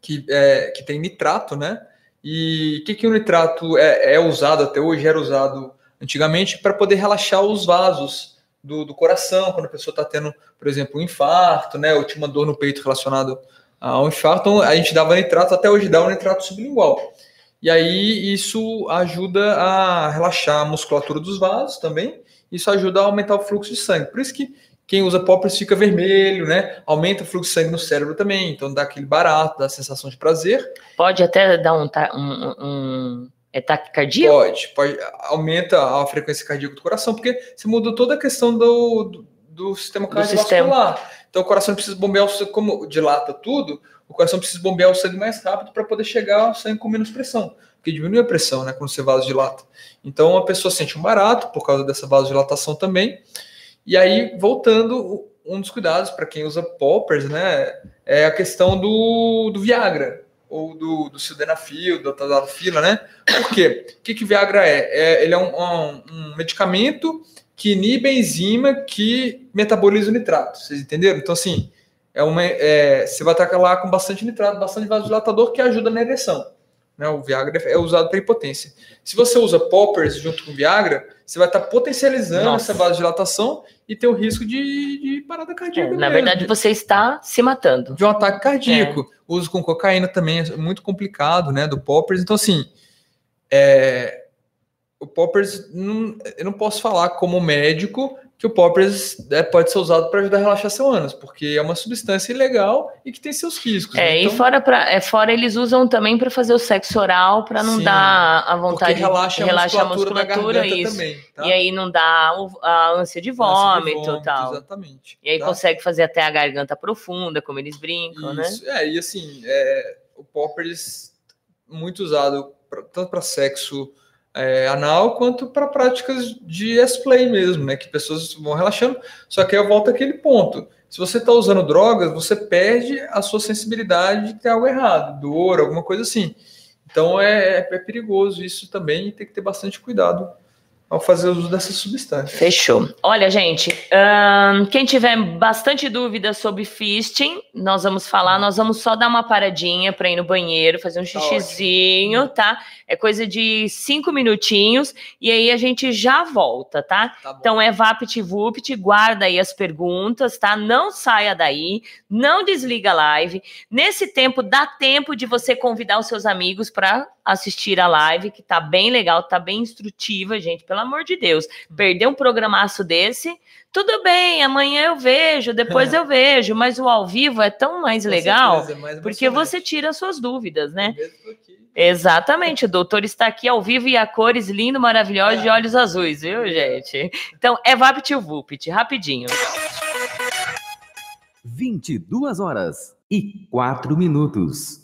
que, é, que tem nitrato, né? E o que, que o nitrato é, é usado até hoje? Era usado antigamente para poder relaxar os vasos do, do coração, quando a pessoa está tendo, por exemplo, um infarto, né, ou tinha uma dor no peito relacionado ao infarto, então a gente dava nitrato, até hoje dá um nitrato sublingual. E aí isso ajuda a relaxar a musculatura dos vasos também, isso ajuda a aumentar o fluxo de sangue. Por isso que quem usa poppers fica vermelho, né? Aumenta o fluxo de sangue no cérebro também, então dá aquele barato, dá a sensação de prazer. Pode até dar um, um, um é taquicardia? Pode, pode. Aumenta a frequência cardíaca do coração, porque você muda toda a questão do, do, do sistema cardiovascular. Então o coração precisa bombear o sangue, como dilata tudo, o coração precisa bombear o sangue mais rápido para poder chegar ao sangue com menos pressão. Porque diminui a pressão, né, quando você vasodilata. Então a pessoa sente um barato por causa dessa vasodilatação também. E aí, voltando, um dos cuidados para quem usa poppers, né, é a questão do, do Viagra ou do, do sildenafil, da tadalafila, né? Por quê? O que, que Viagra é? é ele é um, um, um, medicamento que inibe a enzima que metaboliza o nitrato. Vocês entenderam? Então, assim, é uma, é, você vai estar lá com bastante nitrato, bastante vasodilatador que ajuda na ereção. Né? O Viagra é usado para impotência. Se você usa poppers junto com Viagra, você vai estar potencializando Nossa. essa vasodilatação e ter o risco de, de parada cardíaca. É, na verdade, você está se matando. De um ataque cardíaco. É. Uso com cocaína também é muito complicado, né? Do poppers. Então, assim, é, o poppers, não, eu não posso falar como médico que o poppers é, pode ser usado para ajudar a relaxar seu ânus, porque é uma substância ilegal e que tem seus riscos. É, então, e fora, pra, é, fora eles usam também para fazer o sexo oral, para não sim, dar a vontade relaxa de relaxar a musculatura, a musculatura isso. Também, tá? E aí não dá a ânsia de vômito e tal. Exatamente. E aí tá? consegue fazer até a garganta profunda, como eles brincam, isso, né? É, e assim, é, o poppers muito usado pra, tanto para sexo é, anal quanto para práticas de S-play mesmo, né? Que pessoas vão relaxando. Só que aí eu volto àquele ponto. Se você está usando drogas, você perde a sua sensibilidade de ter algo errado, dor, alguma coisa assim. Então é, é, é perigoso isso também e tem que ter bastante cuidado ao fazer uso dessa substância. Fechou. Olha, gente, quem tiver bastante dúvida sobre fisting, nós vamos falar, nós vamos só dar uma paradinha para ir no banheiro, fazer um tá xixizinho, tá? É coisa de cinco minutinhos e aí a gente já volta, tá? tá então é VaptVupt, guarda aí as perguntas, tá? Não saia daí, não desliga a live. Nesse tempo, dá tempo de você convidar os seus amigos para assistir a live, que tá bem legal, tá bem instrutiva, gente, pelo amor de Deus. Perder um programaço desse, tudo bem, amanhã eu vejo, depois [laughs] eu vejo, mas o ao vivo é tão mais legal, certeza, é mais porque você tira suas dúvidas, né? Exatamente, o doutor está aqui ao vivo e a cores lindo, maravilhoso, é. de olhos azuis, viu, gente? Então, é Vapt Vupt, rapidinho. 22 horas e 4 minutos.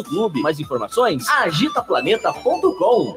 nosso clube. Mais informações? agitaplaneta.com.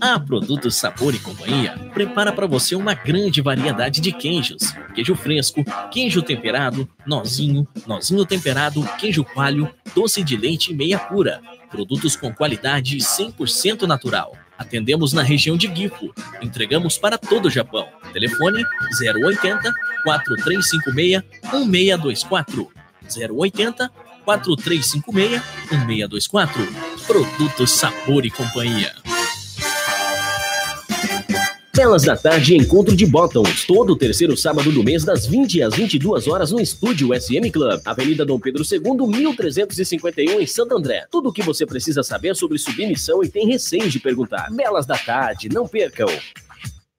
A Produtos Sabor e Companhia prepara para você uma grande variedade de queijos: queijo fresco, queijo temperado, nozinho, nozinho temperado, queijo coalho, doce de leite e meia pura. Produtos com qualidade 100% natural. Atendemos na região de Gifu. Entregamos para todo o Japão. Telefone 080 4356 1624. 080 4356 1624. Produtos Sabor e Companhia. Belas da Tarde Encontro de Bottoms, todo terceiro sábado do mês, das 20 às 22 horas, no estúdio SM Club, Avenida Dom Pedro II, 1351, em Santo André. Tudo o que você precisa saber sobre submissão e tem receio de perguntar. Belas da Tarde, não percam!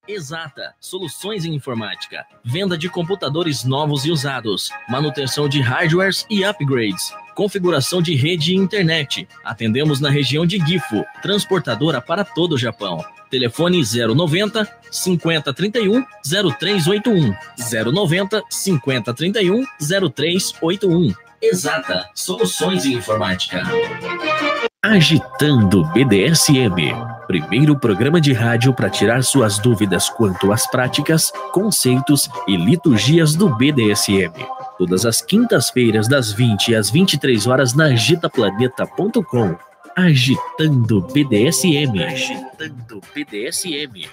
Exata, soluções em informática, venda de computadores novos e usados, manutenção de hardwares e upgrades, configuração de rede e internet. Atendemos na região de Gifu, transportadora para todo o Japão. Telefone 090 5031 0381. 090 5031 0381. Exata, soluções em informática. Agitando BDSM. Primeiro programa de rádio para tirar suas dúvidas quanto às práticas, conceitos e liturgias do BDSM. Todas as quintas-feiras, das 20 às 23 horas, na agitaplaneta.com. Agitando BDSM. Agitando BDSM.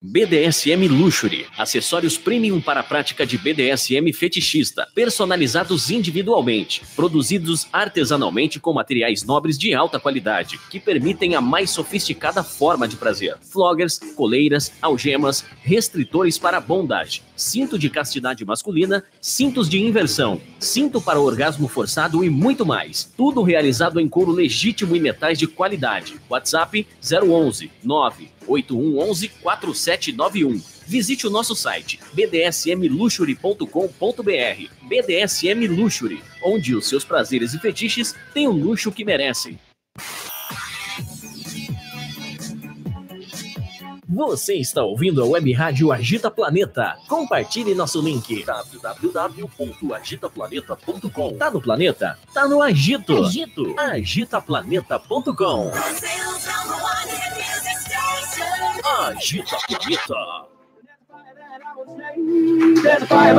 BDSM Luxury, acessórios premium para a prática de BDSM fetichista, personalizados individualmente, produzidos artesanalmente com materiais nobres de alta qualidade, que permitem a mais sofisticada forma de prazer. Floggers, coleiras, algemas, restritores para bondage, cinto de castidade masculina, cintos de inversão, cinto para orgasmo forçado e muito mais. Tudo realizado em couro legítimo e metais de qualidade. WhatsApp 011 9 8111 4791. Visite o nosso site bdsmluxury.com.br. BDSM Luxury, onde os seus prazeres e fetiches têm o luxo que merecem. Você está ouvindo a Web Rádio Agita Planeta. Compartilhe nosso link www.agitaplaneta.com. Tá no planeta? Tá no Agito. Agito. Agitaplaneta.com. Agita Planeta.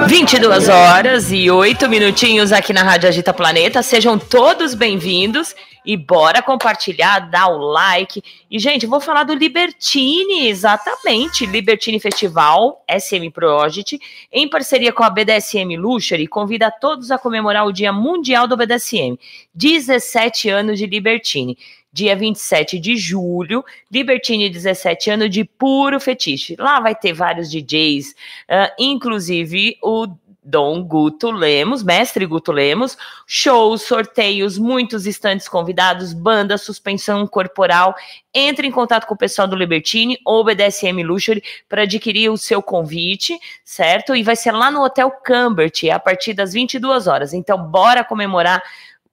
22 horas e 8 minutinhos aqui na Rádio Agita Planeta. Sejam todos bem-vindos e bora compartilhar, dar o like. E, gente, vou falar do Libertine, exatamente. Libertine Festival, SM Project, em parceria com a BDSM Luxury, convida todos a comemorar o Dia Mundial do BDSM. 17 anos de Libertine dia 27 de julho, Libertine 17 anos de puro fetiche. Lá vai ter vários DJs, uh, inclusive o Dom Guto Lemos, mestre Guto Lemos, shows, sorteios, muitos estantes convidados, banda, suspensão corporal. Entre em contato com o pessoal do Libertine ou BDSM Luxury para adquirir o seu convite, certo? E vai ser lá no Hotel Cambert, a partir das 22 horas. Então, bora comemorar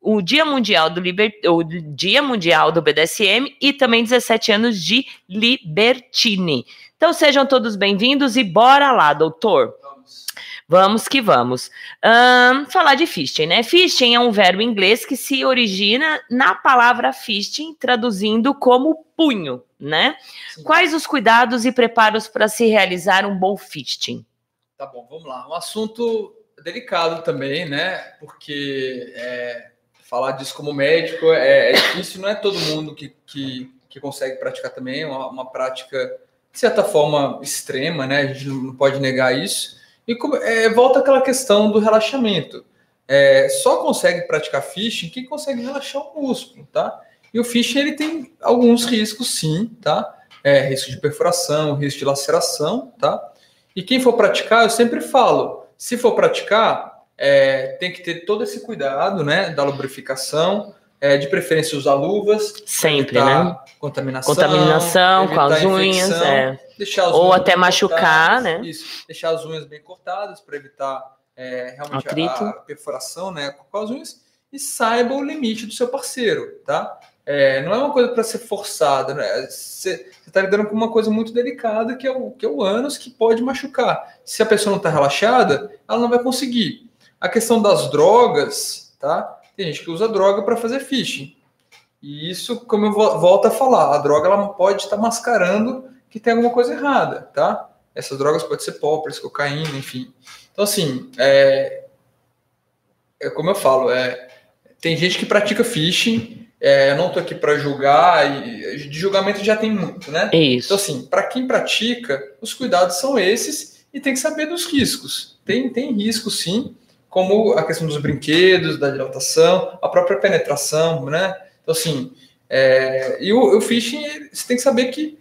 o Dia Mundial do Liber... o Dia Mundial do BDSM e também 17 anos de Libertine. Então sejam todos bem-vindos e bora lá, doutor. Vamos. Vamos que vamos. Um, falar de fisting, né? Fisting é um verbo inglês que se origina na palavra fisting, traduzindo como punho, né? Sim. Quais os cuidados e preparos para se realizar um bom fisting? Tá bom, vamos lá. Um assunto delicado também, né? Porque é, falar disso como médico é, é, difícil, não é todo mundo que, que, que consegue praticar também, é uma, uma prática, de certa forma, extrema, né? A gente não pode negar isso. E é, volta aquela questão do relaxamento. É, só consegue praticar fishing quem consegue relaxar o músculo, tá? E o fishing ele tem alguns riscos, sim, tá? É, risco de perfuração, risco de laceração, tá? E quem for praticar, eu sempre falo, se for praticar, é, tem que ter todo esse cuidado, né, da lubrificação, é, de preferência usar luvas, sempre, né? Contaminação, contaminação com as unhas, é. deixar ou até machucar, né? Isso, deixar as unhas bem cortadas para evitar é, realmente a, a, perfuração, né, com as unhas e saiba o limite do seu parceiro, tá? É, não é uma coisa para ser forçada, né? Você está lidando com uma coisa muito delicada que é o que é o ânus que pode machucar. Se a pessoa não está relaxada, ela não vai conseguir. A questão das drogas, tá? Tem gente que usa droga para fazer phishing. E isso, como eu volto a falar, a droga ela pode estar mascarando que tem alguma coisa errada, tá? Essas drogas podem ser poppers, cocaína, enfim. Então, assim, é, é como eu falo, é, tem gente que pratica phishing é, eu não estou aqui para julgar, e de julgamento já tem muito, né? Isso. Então, assim, para quem pratica, os cuidados são esses e tem que saber dos riscos. Tem, tem risco, sim, como a questão dos brinquedos, da dilatação, a própria penetração, né? Então, assim, é, e o, o phishing, você tem que saber que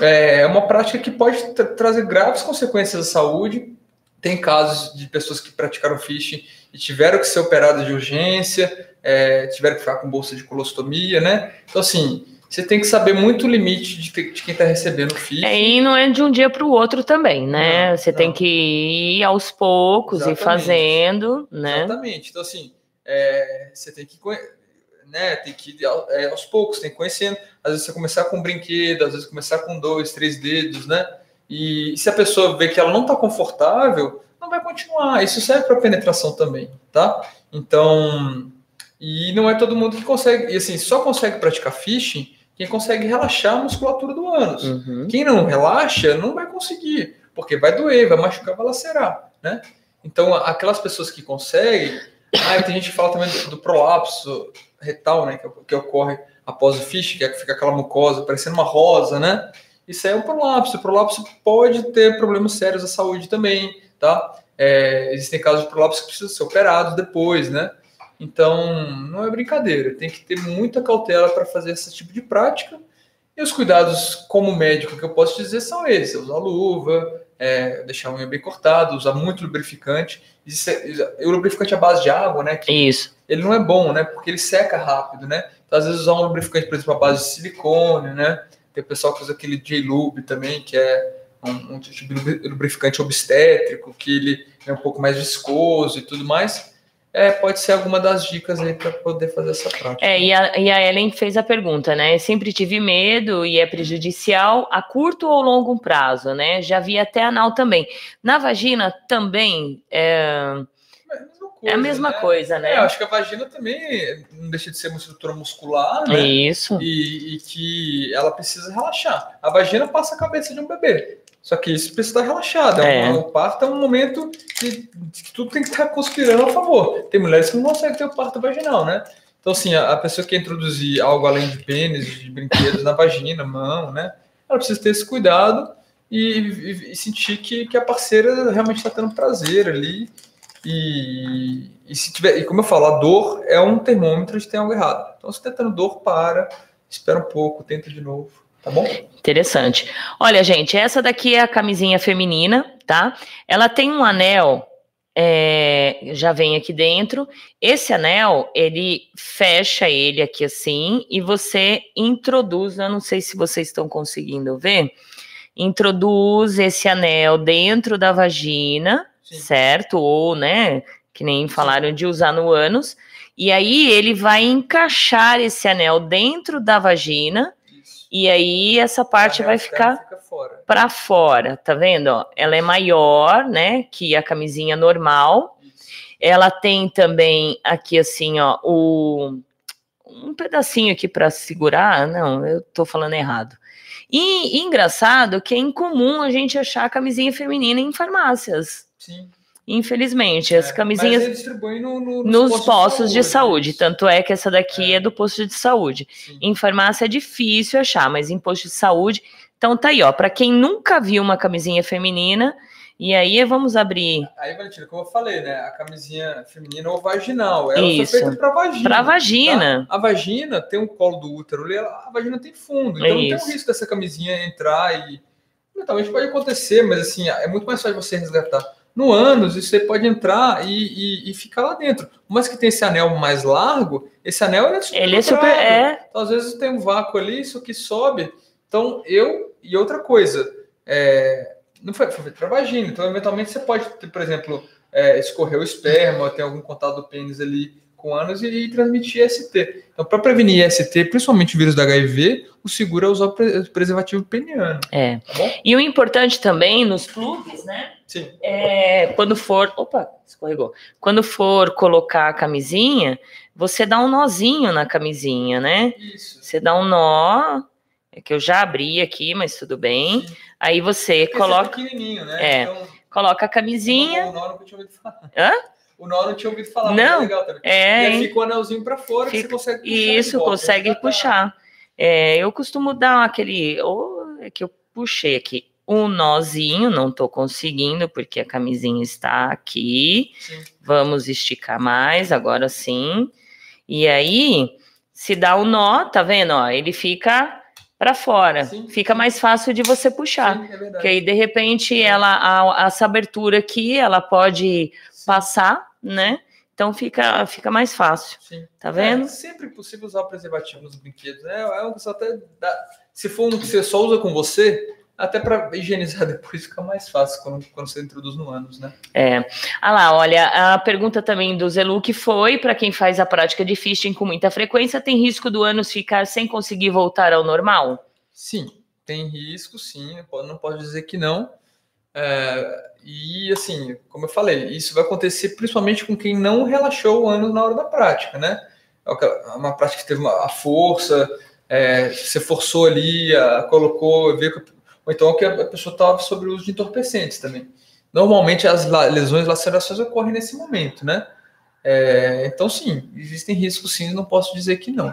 é uma prática que pode tra trazer graves consequências à saúde. Tem casos de pessoas que praticaram phishing e tiveram que ser operadas de urgência, é, tiveram que ficar com bolsa de colostomia, né? Então, assim, você tem que saber muito o limite de, de quem está recebendo o FII. É, e não é de um dia para o outro também, né? Não, você não. tem que ir aos poucos e fazendo, né? Exatamente. Então, assim, é, você tem que, né, tem que ir é, aos poucos, tem que conhecendo. Às vezes você começar com um brinquedo, às vezes começar com dois, três dedos, né? E, e se a pessoa vê que ela não está confortável, não vai continuar. Isso serve para penetração também, tá? Então, e não é todo mundo que consegue, e assim, só consegue praticar fishing quem consegue relaxar a musculatura do ânus. Uhum. Quem não relaxa não vai conseguir, porque vai doer, vai machucar, vai lacerar, né? Então, aquelas pessoas que conseguem, ah, tem gente que fala também do, do prolapso retal, né, que, que, ocorre após o fishing, que, é que fica aquela mucosa parecendo uma rosa, né? Isso é um prolapso. O prolapso pode ter problemas sérios à saúde também, tá? É, existem casos de prolapso que precisam ser operados depois, né? Então, não é brincadeira, tem que ter muita cautela para fazer esse tipo de prática. E os cuidados, como médico, que eu posso dizer são esses: usar luva, é, deixar a unha bem cortada, usar muito lubrificante. É, o lubrificante à base de água, né? Isso. Ele não é bom, né? Porque ele seca rápido, né? Então, às vezes, usar um lubrificante, por exemplo, à base de silicone, né? Tem o pessoal que usa aquele J-Lube também, que é um, um tipo de lubrificante obstétrico, que ele é um pouco mais viscoso e tudo mais é, pode ser alguma das dicas aí para poder fazer essa prática. É, e a, e a Ellen fez a pergunta, né? Sempre tive medo e é prejudicial a curto ou longo prazo, né? Já vi até anal também. Na vagina também é, Coisa, é a mesma né? coisa, né? É, eu acho que a vagina também não deixa de ser uma estrutura muscular, né? Isso. E, e, que ela precisa relaxar. A vagina passa a cabeça de um bebê. Só que isso precisa estar relaxado. É. O parto é um momento que, que, tudo tem que estar conspirando a favor. Tem mulheres que não conseguem ter o parto vaginal, né? Então, assim, a, a pessoa que introduzir algo além de pênis, de brinquedos na vagina, mão, né? Ela precisa ter esse cuidado e, e, e sentir que, que a parceira realmente está tendo prazer ali. E, e, se tiver, e como eu falo, a dor é um termômetro de ter algo errado. Então, se está tendo dor, para, espera um pouco, tenta de novo. Tá bom? Interessante. Olha, gente, essa daqui é a camisinha feminina, tá? Ela tem um anel, é, já vem aqui dentro. Esse anel, ele fecha ele aqui assim e você introduz, eu não sei se vocês estão conseguindo ver, introduz esse anel dentro da vagina, Sim. certo? Ou, né, que nem falaram de usar no ânus. E aí ele vai encaixar esse anel dentro da vagina E aí essa parte vai ficar fica fora. para fora, tá vendo? ó? Ela é maior, né, que a camisinha normal. Ela tem também aqui assim, ó, o um pedacinho aqui para segurar. Não, eu tô falando errado. E, e engraçado que é incomum a gente achar camisinha feminina em farmácias. Sim. Infelizmente, as É, camisinhas Mas ele distribui no, no- nos postos de saúde. Isso. Tanto é que essa daqui é, do posto de saúde. Sim. Em farmácia é difícil achar, mas em posto de saúde. Então tá aí, ó. Para quem nunca viu uma camisinha feminina, e aí vamos abrir Aí, Valentina, como eu falei, né? A camisinha feminina ou vaginal. Ela Isso. foi feita para vagina. para vagina. tá? A vagina tem um colo do útero a vagina tem fundo. Então não tem Isso. o risco dessa camisinha entrar e. Talvez pode acontecer, mas assim, é muito mais fácil você resgatar. No ânus, isso aí pode entrar e, e- e ficar lá dentro. Mas que tem esse anel mais largo, esse anel é super Ele é super. É, Então, às vezes tem um vácuo ali, isso que sobe. Então, eu. E outra coisa, é, não foi, foi para vagina. Então, eventualmente, você pode, ter, por exemplo, é, escorrer o esperma, ter algum contato do pênis ali com o ânus e, e transmitir IST. Então, para prevenir IST, principalmente o vírus da HIV, o seguro é usar o pre- preservativo peniano. é. Tá? E o importante também nos plugs, né? Sim. É, quando for. Opa, escorregou. Quando for colocar a camisinha, você dá um nozinho na camisinha, né? Isso. Você dá um nó. É que eu já abri aqui, mas tudo bem. Sim. Aí você Porque coloca, esse é pequenininho, né? É. Então, coloca a camisinha. O nó nunca tinha ouvido falar. Hã? O nó não tinha ouvido falar. mas Não. É legal também. É, e aí fica o anelzinho para fora que Fica- você consegue puxar. Isso, consegue puxar. É, eu costumo dar aquele. Ou é que eu puxei aqui um nozinho, não tô conseguindo, porque a camisinha está aqui. Sim. Vamos esticar mais, agora sim. E aí, se dá o nó, tá vendo? Ó, ele fica para fora. Sim. Fica mais fácil de você puxar. Sim, é. Porque aí, de repente, ela, a- essa abertura aqui, ela pode passar, né? Então fica, fica mais fácil. Sim. Tá vendo? É sempre possível usar preservativo nos brinquedos, né? É uma questão até dá- se for um que você só usa com você, até para higienizar [laughs] depois fica mais fácil quando, quando você introduz no ânus, né? É. Ah lá, olha, a pergunta também do Zelu que foi, para quem faz a prática de fisting com muita frequência, tem risco do ânus ficar sem conseguir voltar ao normal? Sim, tem risco, sim. Não posso dizer que não. É, e assim, como eu falei, isso vai acontecer principalmente com quem não relaxou o ânus na hora da prática, né? É aquela- uma prática que teve uma, a força, é, você forçou ali, a- colocou, que, ou então que a pessoa estava sobre o uso de entorpecentes também. Normalmente as lesões, lacerações ocorrem nesse momento, né? É, então, sim, existem riscos, sim, não posso dizer que não.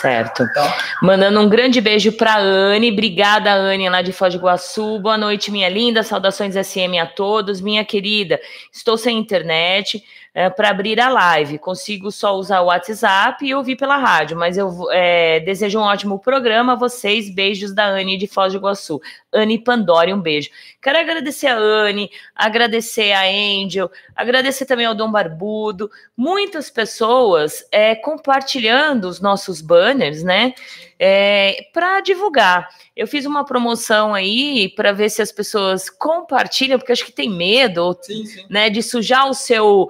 Certo. Tá? Mandando um grande beijo pra Anne. Obrigada, Anne, lá de Foz do Iguaçu. Boa noite, minha linda. Saudações SM a todos. Minha querida, estou sem internet para abrir a live. Consigo só usar o WhatsApp e ouvir pela rádio, mas eu é, desejo um ótimo programa a vocês. Beijos da Anne de Foz do Iguaçu. Anne Pandori, um beijo. Quero agradecer a Anne, agradecer a Angel, agradecer também ao Dom Barbudo. Muitas pessoas é, compartilhando os nossos banners, né? É, para divulgar. Eu fiz uma promoção aí para ver se as pessoas compartilham, porque acho que tem medo, Sim, sim. né, de sujar o seu,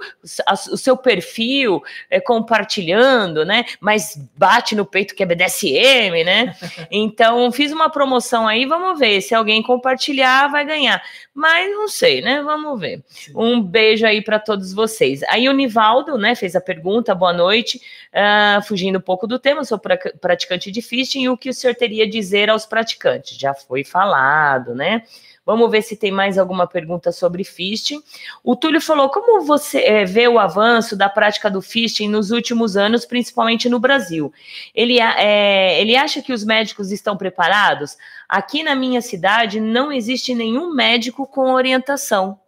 o seu perfil é, compartilhando, né? Mas bate no peito que é BDSM, né? [laughs] Então fiz uma promoção aí, vamos ver se alguém compartilhar vai ganhar. Mas não sei, né? Vamos ver. Um beijo aí para todos vocês. Aí o Nivaldo, né, fez a pergunta. Boa noite. Ah, fugindo um pouco do tema, sou pra- praticante de e o que o senhor teria a dizer aos praticantes? Já foi falado, né? Vamos ver se tem mais alguma pergunta sobre fisting. O Túlio falou: como você eh, vê o avanço da prática do fisting nos últimos anos, principalmente no Brasil? Ele, eh, ele acha que os médicos estão preparados? Aqui na minha cidade não existe nenhum médico com orientação.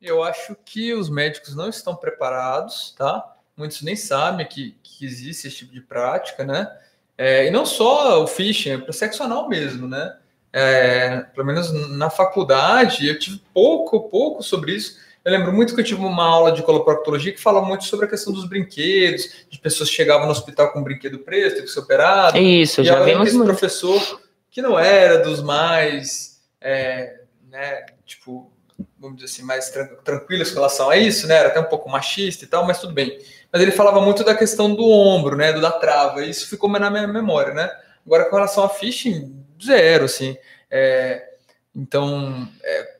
Eu acho que os médicos não estão preparados, tá? Muitos nem sabem que, que existe esse tipo de prática, né? É, e não só o phishing, é para sexo anal mesmo, né? É, pelo menos na faculdade, eu tive pouco, pouco sobre isso. Eu lembro muito que eu tive uma aula de coloproctologia que fala muito sobre a questão dos brinquedos, de pessoas que chegavam no hospital com um brinquedo preso, teve que ser operado. Isso, E já vimos esse muito. professor, que não era dos mais, é, né, tipo, vamos dizer assim, mais tran tranquilos com relação a isso, né? Era até um pouco machista e tal, mas tudo bem. Mas ele falava muito da questão do ombro, né? Do da trava, isso ficou na minha memória, né? Agora, com relação a phishing, zero, assim. É, então, é,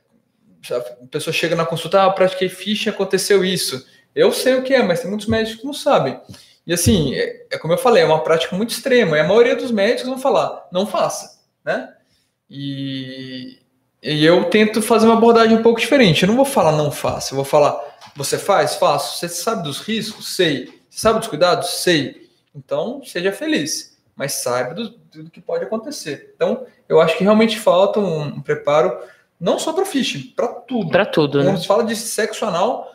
a pessoa chega na consulta, ah, pratiquei phishing, aconteceu isso. Eu sei o que é, mas tem muitos médicos que não sabem. E assim, é, é, como eu falei, é uma prática muito extrema. E a maioria dos médicos vão falar, não faça, né? E, e eu tento fazer uma abordagem um pouco diferente. Eu não vou falar não faça, eu vou falar, você faz? Faço. Você sabe dos riscos? Sei. Você sabe dos cuidados? Sei. Então, seja feliz, mas saiba do, do que pode acontecer. Então, eu acho que realmente falta um, um preparo, não só para phishing, para tudo. Para tudo, Quando né? Quando se fala de sexo anal,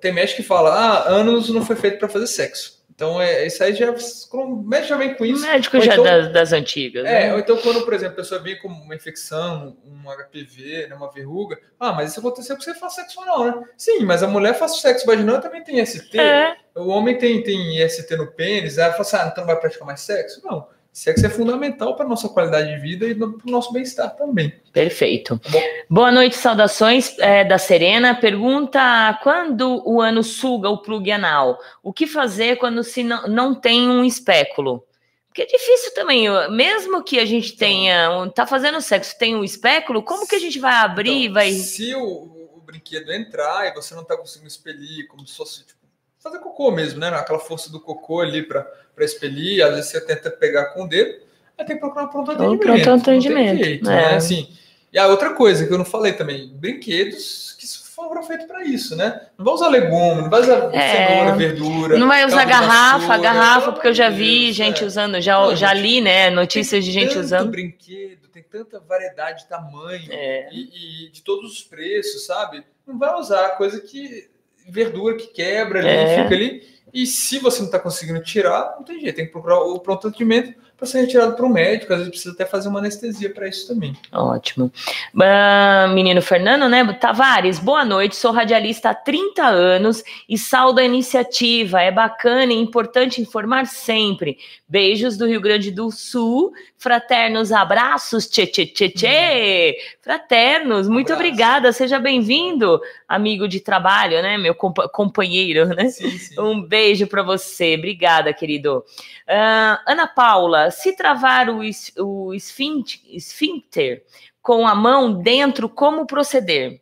tem médico que fala, ah, anos não foi feito para fazer sexo. Então, é, isso aí já. O médico já vem com isso. O médico já então, das, das, antigas. É, né? ou então, quando, por exemplo, a pessoa vem com uma infecção, um HPV, né, uma verruga, ah, mas isso aconteceu porque você faz sexo anal, né? Sim, mas a mulher faz sexo vaginal também tem ST. É. O homem tem, tem IST no pênis. Ela fala assim, ah, então não vai praticar mais sexo? Não. Sexo é fundamental para nossa qualidade de vida e para o nosso bem-estar também. Perfeito. Tá Boa noite, saudações é, da Serena. Pergunta: quando o ano suga o plug anal, o que fazer quando se não, não tem um espéculo? Porque é difícil também, mesmo que a gente tenha, um, tá fazendo sexo, tem um espéculo, como que a gente vai abrir? Então, vai... Se o, o, brinquedo entrar e você não tá conseguindo expelir, como se fosse tipo, fazer cocô mesmo, né? Aquela força do cocô ali para expelir, às vezes você tenta pegar com o dedo, aí tem que procurar pronto atendimento. Pronto atendimento. Jeito, é. né? assim, e a outra coisa que eu não falei também, brinquedos que foram feitos para isso, né? Não vai usar legume, não vai usar é, cenoura, verdura. Não vai usar garrafa, vassoura, garrafa, porque eu já vi Deus, gente é. usando, já, já li, né, notícias de gente usando. brinquedo, tem tanta variedade de tamanho é. e, e, de todos os preços, sabe? Não vai usar coisa que verdura que quebra ali, é. fica ali. E se você não está conseguindo tirar, não tem jeito, tem que procurar o pronto atendimento para ser retirado para o médico. Às vezes precisa até fazer uma anestesia para isso também. Ótimo. Uh, menino Fernando, né? Tavares, boa noite. Sou radialista há 30 anos e saldo a iniciativa. É bacana e importante informar sempre. Beijos do Rio Grande do Sul. Fraternos abraços. Tchê, tchê, tchê, tchê. Fraternos, muito Abraço. obrigada. Seja bem-vindo, amigo de trabalho, né? Meu comp companheiro, né? Sim, sim. Um beijo para você. Obrigada, querido. Uh, Ana Paula, se travar o, es o esfíncter com a mão dentro, como proceder?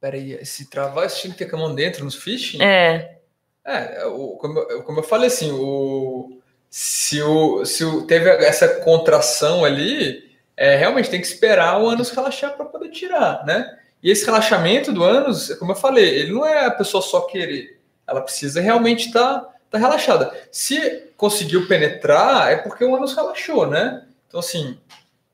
Peraí, se travar o esfíncter com a mão dentro nos phishing? É. É, o, como, como eu falei assim, o, se, o, se o, teve essa contração ali, é, realmente tem que esperar o ânus relaxar para poder tirar, né? E esse relaxamento do ânus, como eu falei, ele não é a pessoa só querer, ela precisa realmente estar tá, tá relaxada. Se conseguiu penetrar, é porque o ânus relaxou, né? Então, assim,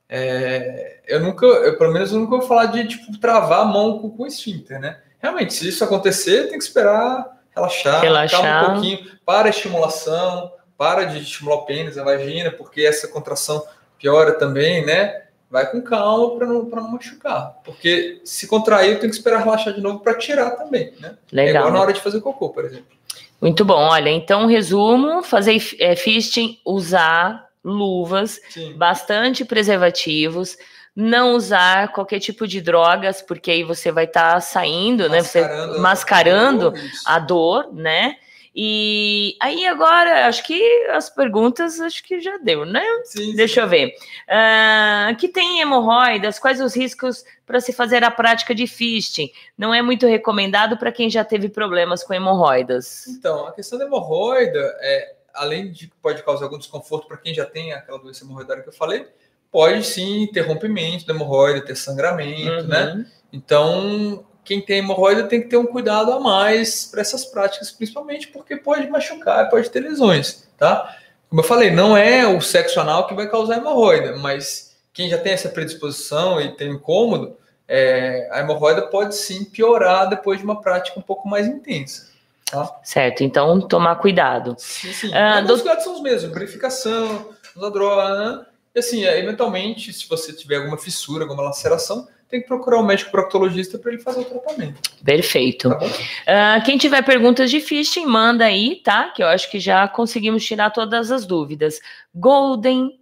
é, eu nunca, eu pelo menos eu nunca vou falar de tipo travar a mão com, com o esfíncter, né? Realmente, se isso acontecer, tem que esperar relaxar, relaxar. um pouquinho, para a estimulação, para de estimular o pênis, a vagina, porque essa contração piora também, né? Vai com calma para não, não machucar. Porque se contrair, tem que esperar relaxar de novo para tirar também, né? Legal. É igual na hora de fazer cocô, por exemplo. Muito bom. Olha, então, resumo: fazer é, fisting, usar luvas, Sim. bastante preservativos, não usar qualquer tipo de drogas, porque aí você vai estar tá saindo, mascarando, né? Você mascarando a dor, a dor, né? E aí agora, acho que as perguntas acho que já deu, né? Sim, Deixa sim. eu ver. Uh, que tem hemorroidas? Quais os riscos para se fazer a prática de fisting? Não é muito recomendado para quem já teve problemas com hemorroidas. Então, a questão da hemorroida é, além de que pode causar algum desconforto para quem já tem aquela doença hemorroidária que eu falei, pode sim ter rompimento da hemorroida, ter sangramento, né? Uhum. Então, quem tem hemorroida tem que ter um cuidado a mais para essas práticas, principalmente porque pode machucar, pode ter lesões, tá? Como eu falei, não é o sexo anal que vai causar hemorroida, mas quem já tem essa predisposição e tem incômodo, é, a hemorroida pode sim piorar depois de uma prática um pouco mais intensa. Tá? Certo, então tomar cuidado. Sim, sim. Ah, do... Os cuidados são os mesmos, verificação, usar droga, né? E assim, eventualmente, se você tiver alguma fissura, alguma laceração, tem que procurar um médico proctologista para ele fazer o tratamento. Perfeito. Tá uh, quem tiver perguntas de phishing, manda aí, tá? Que eu acho que já conseguimos tirar todas as dúvidas. Golden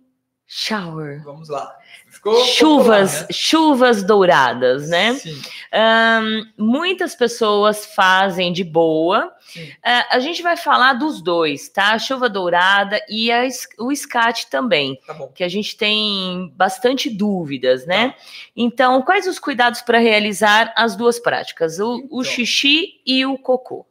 Shower. Vamos lá. Ficou chuvas, popular, né? chuvas douradas, né? Um, muitas pessoas fazem de boa. Uh, a gente vai falar dos dois, tá? A chuva dourada e a, o SCAT também, tá que a gente tem bastante dúvidas, né? Tá. Então, quais os cuidados para realizar as duas práticas, o, então, o, xixi e o cocô?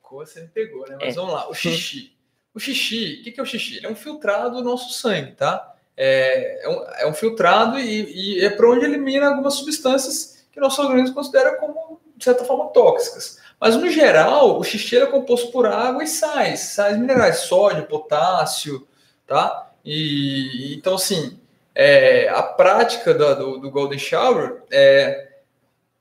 Cocô você me pegou, né? Mas é. vamos lá, o xixi. O xixi, o que é o xixi? É um filtrado do nosso sangue, tá? É, é, um, é um filtrado e, e é para onde elimina algumas substâncias que nosso organismo considera como, de certa forma, tóxicas. Mas, no geral, o xixi é composto por água e sais, sais minerais, sódio, potássio, tá? E, então, assim, é, a prática do, do, do Golden Shower é,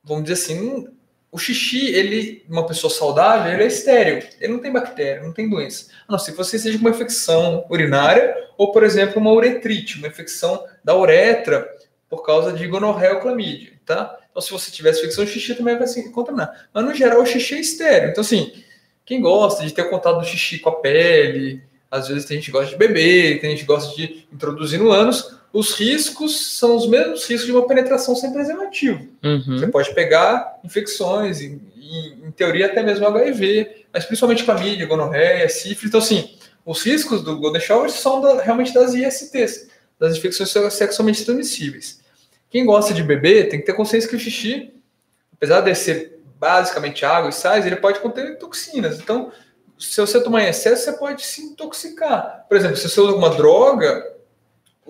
vamos dizer assim, o xixi, ele, uma pessoa saudável, ele é estéreo. Ele não tem bactéria, não tem doença. A não ser que você seja com uma infecção urinária ou, por exemplo, uma uretrite, uma infecção da uretra por causa de gonorreia ou clamídia, tá? Então, se você tiver infecção, o xixi também vai se contaminar. Mas, no geral, o xixi é estéreo. Então, assim, quem gosta de ter contato do xixi com a pele, às vezes tem gente que gosta de beber, tem gente que gosta de introduzir no ânus, os riscos são os mesmos riscos de uma penetração sem preservativo. Uhum. Você pode pegar infecções, em, em, em, teoria até mesmo HIV, mas principalmente família, gonorreia, sífilis. Então, assim, os riscos do Golden Shower são da, realmente das ISTs, das infecções sexualmente transmissíveis. Quem gosta de beber tem que ter consciência que o xixi, apesar de ser basicamente água e sais, ele pode conter toxinas. Então, se você tomar em excesso, você pode se intoxicar. Por exemplo, se você usa alguma droga,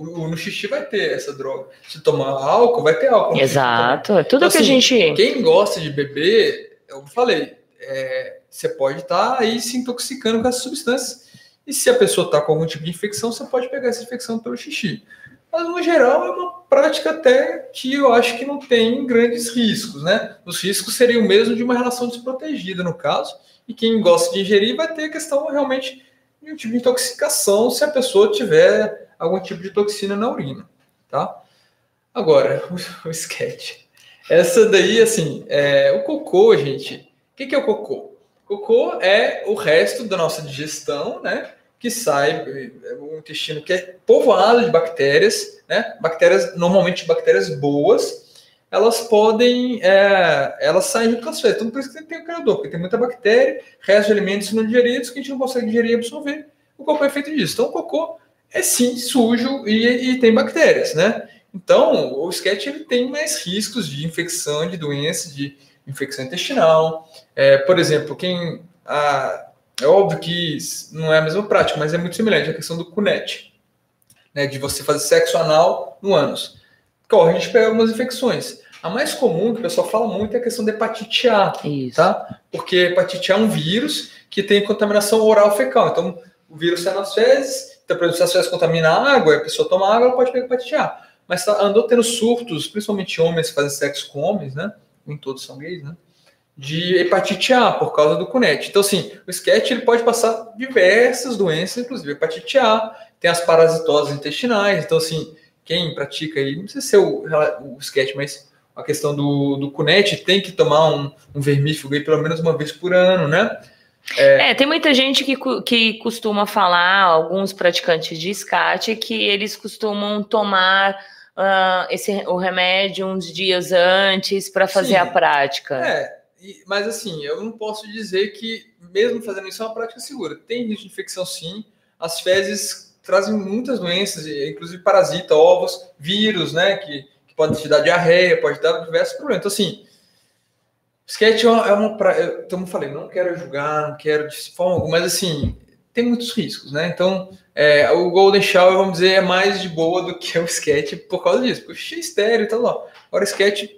o, no xixi vai ter essa droga. Se tomar álcool, vai ter álcool. Exato. É tudo então, que assim, a gente. Quem gosta de beber, eu falei, é, você pode estar tá aí se intoxicando com essas substâncias. E se a pessoa está com algum tipo de infecção, você pode pegar essa infecção pelo xixi. Mas, no geral, é uma prática até que eu acho que não tem grandes riscos, né? Os riscos seriam mesmo de uma relação desprotegida, no caso. E quem gosta de ingerir vai ter a questão realmente de um tipo de intoxicação se a pessoa tiver algum tipo de toxina na urina, tá? Agora, o, [laughs] o sketch. Essa daí, assim, é, o cocô, gente. O que, que é o cocô? Cocô é o resto da nossa digestão, né? Que sai, é o intestino que é povoado de bactérias, né? Bactérias, normalmente bactérias boas, elas podem, é, elas saem junto com as fezes. Então, por isso que tem o criador, porque tem muita bactéria, restos de alimentos não digeridos que a gente não consegue digerir e absorver. O cocô é feito disso. Então, o cocô é sim sujo e, e tem bactérias, né? Então, o sketch ele tem mais riscos de infecção, de doença, de infecção intestinal. É, por exemplo, quem. A, é óbvio que não é a mesma prática, mas é muito semelhante à questão do cunete, né, de você fazer sexo anal no ânus. Corre, a gente pega algumas infecções. A mais comum, que o pessoal fala muito, é a questão da hepatite A, Isso. tá? Porque hepatite A é um vírus que tem contaminação oral fecal. Então, o vírus sai nas fezes, então, por exemplo, se a água, a pessoa toma água, ela pode pegar hepatite A. Mas tá, andou tendo surtos, principalmente homens que fazem sexo com homens, né? Nem todos são gays, né? De hepatite A, por causa do cunete. Então, assim, o sketch ele pode passar diversas doenças, inclusive hepatite A, tem as parasitoses intestinais. Então, assim, quem pratica aí, não precisa ser o, o sketch, mas a questão do, do cunete tem que tomar um, um vermífugo aí pelo menos uma vez por ano, né? É... é, tem muita gente que, que costuma falar, alguns praticantes de SCAT, que eles costumam tomar uh, esse, o remédio uns dias antes para fazer Sim, a prática. É, mas assim, eu não posso dizer que, mesmo fazendo isso, é uma prática segura. Tem risco de infecção, sim. As fezes trazem muitas doenças, inclusive parasita, ovos, vírus, né, que, que pode te dar diarreia, pode dar diversos problemas. Então, assim, Sketch é uma. Pra, como eu falei, não quero julgar, não quero de forma alguma, mas assim, tem muitos riscos, né? Então, é, o Golden Shower, vamos dizer, é mais de boa do que o Sketch por causa disso, porque é estéreo e tal. Lá. Agora, o Sketch,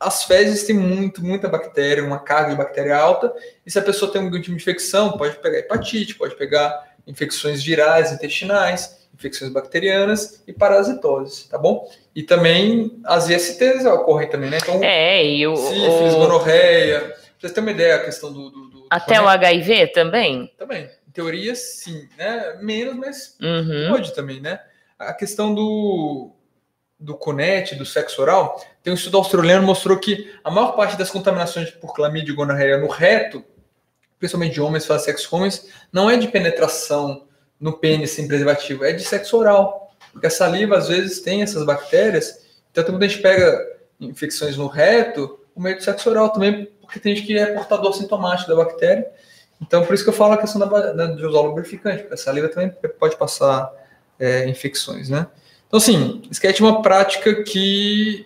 as fezes têm muito, muita bactéria, uma carga de bactéria alta, e se a pessoa tem algum tipo de infecção, pode pegar hepatite, pode pegar infecções virais, intestinais, infecções bacterianas e parasitose, tá bom? E também as ISTs ocorrem também, né? Então, é, e o, sífilis, o... gonorreia, pra vocês terem uma ideia, a questão do... do, do Até o HIV também? Também. Em teoria, sim, né? Menos, mas uhum. pode também, né? A questão do, do CONET, do sexo oral, tem um estudo australiano que mostrou que a maior parte das contaminações por clamídia e gonorreia no reto, principalmente de homens que fazem sexo com homens, não é de penetração no pênis sem preservativo, é de sexo oral. Porque a saliva, às vezes, tem essas bactérias. Então, quando a gente pega infecções no reto, o meio do sexo oral também, porque tem gente que é portador sintomático da bactéria. Então, por isso que eu falo a questão da, da, de usar lubrificante, porque a saliva também pode passar é, infecções, né? Então, assim, sketch é uma prática que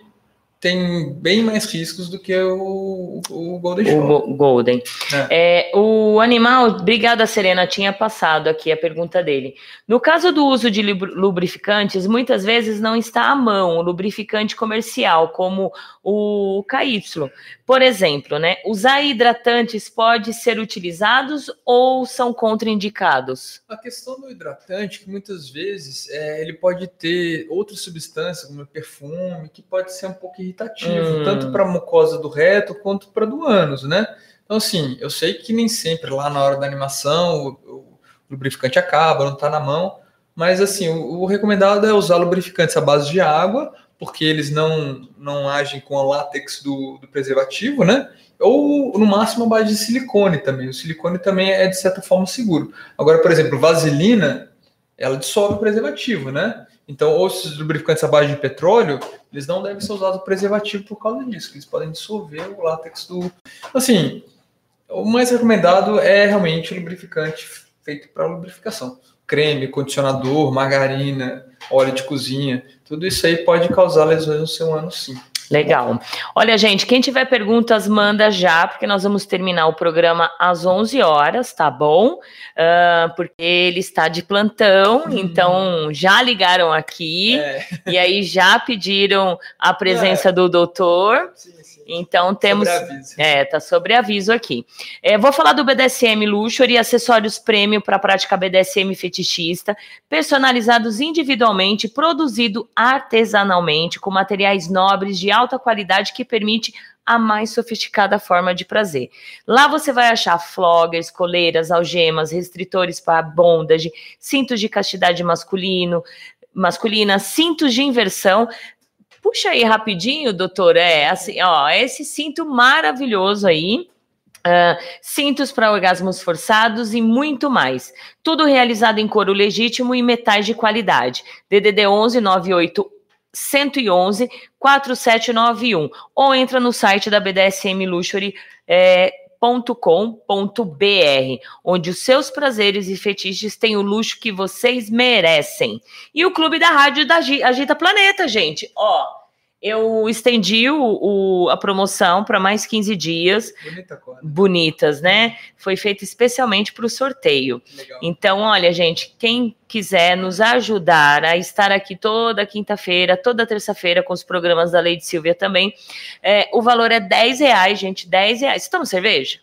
tem bem mais riscos do que o, o Golden Shower. O Golden. É. É, o animal, obrigada Serena, tinha passado aqui a pergunta dele. No caso do uso de lubrificantes, muitas vezes não está à mão o lubrificante comercial, como o KY. Por exemplo, né, usar hidratantes pode ser utilizados ou são contraindicados? A questão do hidratante, que muitas vezes é, ele pode ter outras substâncias, como perfume, que pode ser um pouco irritativo, hum. tanto para a mucosa do reto quanto para do ânus, né? Então, assim, eu sei que nem sempre lá na hora da animação o, o lubrificante acaba, não está na mão, mas assim, o, o recomendado é usar lubrificantes à base de água porque eles não, não agem com a látex do, do preservativo, né? Ou no máximo a base de silicone também. O silicone também é de certa forma seguro. Agora, por exemplo, vaselina, ela dissolve o preservativo, né? Então, ou esses lubrificantes à base de petróleo, eles não devem ser usados preservativo por causa disso, eles podem dissolver o látex do. Assim, o mais recomendado é realmente o lubrificante feito para lubrificação. Creme, condicionador, margarina, óleo de cozinha, tudo isso aí pode causar lesões no seu ano, sim. Legal. Olha, gente, quem tiver perguntas, manda já, porque nós vamos terminar o programa às 11 horas, tá bom? Uh, porque ele está de plantão, uhum. então já ligaram aqui é. e aí já pediram a presença é. do doutor. Sim. Então temos. É, tá sobre aviso aqui. É, vou falar do BDSM Luxury, acessórios prêmio para prática BDSM fetichista, personalizados individualmente, produzido artesanalmente, com materiais nobres de alta qualidade que permite a mais sofisticada forma de prazer. Lá você vai achar floggers, coleiras, algemas, restritores para bondage, cintos de castidade masculino, masculina, cintos de inversão, Puxa aí rapidinho, doutor. É assim, ó, esse cinto maravilhoso aí. Uh, cintos para orgasmos forçados e muito mais. Tudo realizado em couro legítimo e metais de qualidade. DDD 11 98 111 4791 ou entra no site da BDSM Luxury é, .com.br, onde os seus prazeres e fetiches têm o luxo que vocês merecem. E o Clube da Rádio da Agita Planeta, gente. Ó, eu estendi o, o a promoção para mais 15 dias. Bonita Bonitas, né? Foi feito especialmente para o sorteio. Legal. Então, olha, gente, quem quiser nos ajudar a estar aqui toda quinta-feira, toda terça-feira com os programas da Lady Silvia também, é, o valor é 10 reais, gente, 10 reais. Você toma cerveja?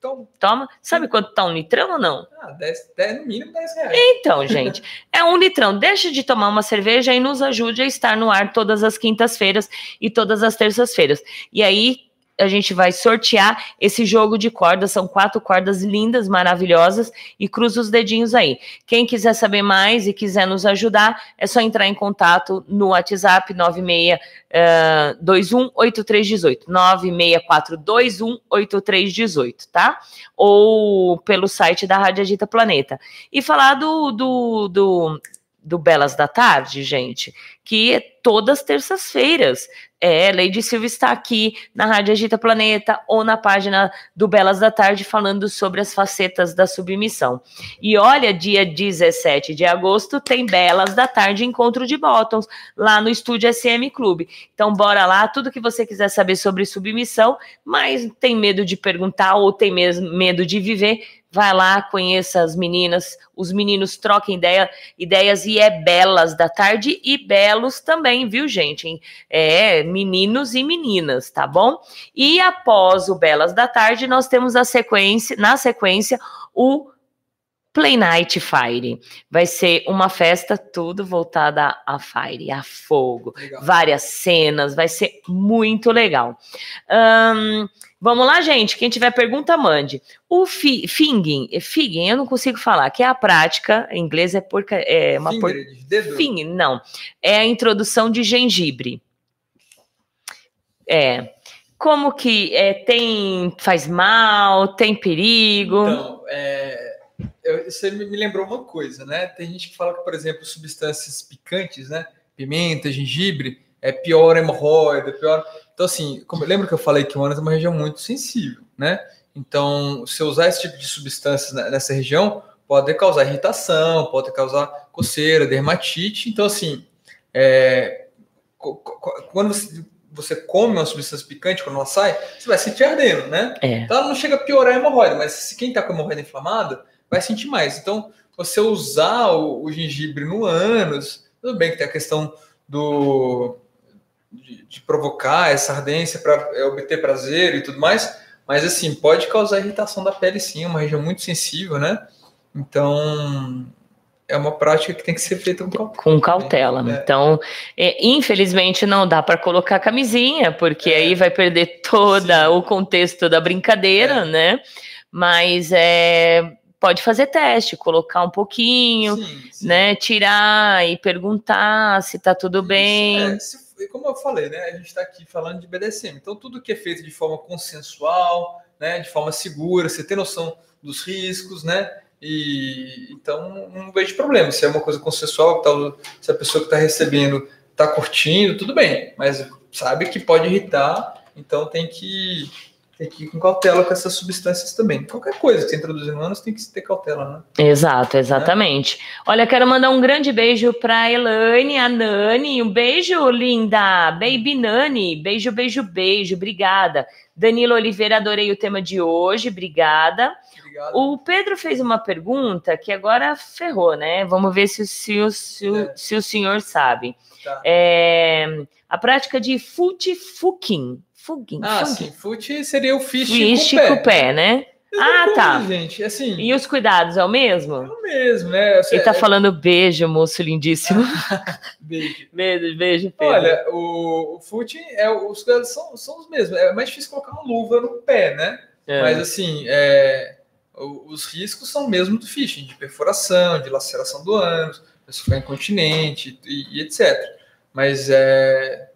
Toma. Toma. Sabe quanto tá um litrão ou não? Ah, 10, 10, no mínimo 10 reais. Então, [laughs] gente, é um litrão. Deixe de tomar uma cerveja e nos ajude a estar no ar todas as quintas-feiras e todas as terças-feiras. E aí, a gente vai sortear esse jogo de cordas. São quatro cordas lindas, maravilhosas, e cruza os dedinhos aí. Quem quiser saber mais e quiser nos ajudar, é só entrar em contato no WhatsApp 96218318, 964218318, tá? Ou pelo site da Rádio Agita Planeta. E falar do, do, do do Belas da Tarde, gente, que é todas terças-feiras. É, Lady Silva está aqui na Rádio Agita Planeta ou na página do Belas da Tarde falando sobre as facetas da submissão. E olha, dia 17 de agosto tem Belas da Tarde Encontro de Bottoms lá no estúdio SM Clube. Então bora lá, tudo que você quiser saber sobre submissão, mas tem medo de perguntar ou tem mesmo medo de viver, Vai lá, conheça as meninas, os meninos troquem ideia, ideias e é belas da tarde e belos também, viu, gente? É, meninos e meninas, tá bom? E após o Belas da Tarde, nós temos a sequência, na sequência, o Play Night Fire. Vai ser uma festa tudo voltada a fire, a fogo. Legal. Várias cenas, vai ser muito legal. Um, Vamos lá, gente. Quem tiver pergunta, mande. O fi, finging, figging, eu não consigo falar, que é a prática, em inglês é porca, é uma por, finging, não, é a introdução de gengibre. É. Como que é, tem faz mal, tem perigo? Então, é, eu, você me lembrou uma coisa, né? Tem gente que fala que, por exemplo, substâncias picantes, né? Pimenta, gengibre, é pior hemorroida, pior. Então, assim, como, lembra que eu falei que o ânus é uma região muito sensível, né? Então, se eu usar esse tipo de substâncias nessa região, pode causar irritação, pode causar coceira, dermatite. Então, assim, é, quando você, você, come uma substância picante, quando ela sai, você vai sentir ardendo, né? É. Então, ela não chega a piorar a hemorroida, mas se quem está com a hemorroida inflamada, vai sentir mais. Então, você usar o, o gengibre no ânus, tudo bem que tem a questão do de, de provocar essa ardência para é, obter prazer e tudo mais, mas assim, pode causar irritação da pele sim, é uma região muito sensível, né? Então, é uma prática que tem que ser feita com cautela. Com cautela. É. Então, é, infelizmente, não dá para colocar camisinha, porque é. aí vai perder todo o contexto da brincadeira, é. né? Mas é, pode fazer teste, colocar um pouquinho, sim, sim. né? Tirar e perguntar se tá tudo Isso, bem. É, se como eu falei, né, a gente está aqui falando de BDSM. Então, tudo que é feito de forma consensual, né, de forma segura, você tem noção dos riscos, né? E então não vejo problema. Se é uma coisa consensual, se a pessoa que está recebendo está curtindo, tudo bem, mas sabe que pode irritar, então tem que tem que ir com cautela com essas substâncias também. Qualquer coisa que você introduzir no ânus tem que ter cautela, né? Exato, exatamente. Olha, quero mandar um grande beijo para Elaine, a Nani. Um beijo, linda. Baby Nani. Beijo, beijo, beijo. Obrigada. Danilo Oliveira, adorei o tema de hoje. Obrigada. Obrigado. O Pedro fez uma pergunta que agora ferrou, né? Vamos ver se, se, se, é. se o senhor sabe. Tá. É, a prática de foot fucking Fuguinho. Ah, sim. Fute seria o fish, fish com o pé. Com o pé né? ah, coisa, tá. Gente, assim, e os cuidados é o mesmo? É o mesmo, né? Ele tá é... falando beijo, moço lindíssimo. [laughs] beijo. Beijo, beijo, Pedro. Olha, o, o fute, é, os cuidados são, são os mesmos. É mais difícil colocar uma luva no pé, né? É. Mas, assim, é, os riscos são mesmo do phishing, de perfuração, de laceração do ânus, pessoa ficar incontinente e, e etc. Mas é,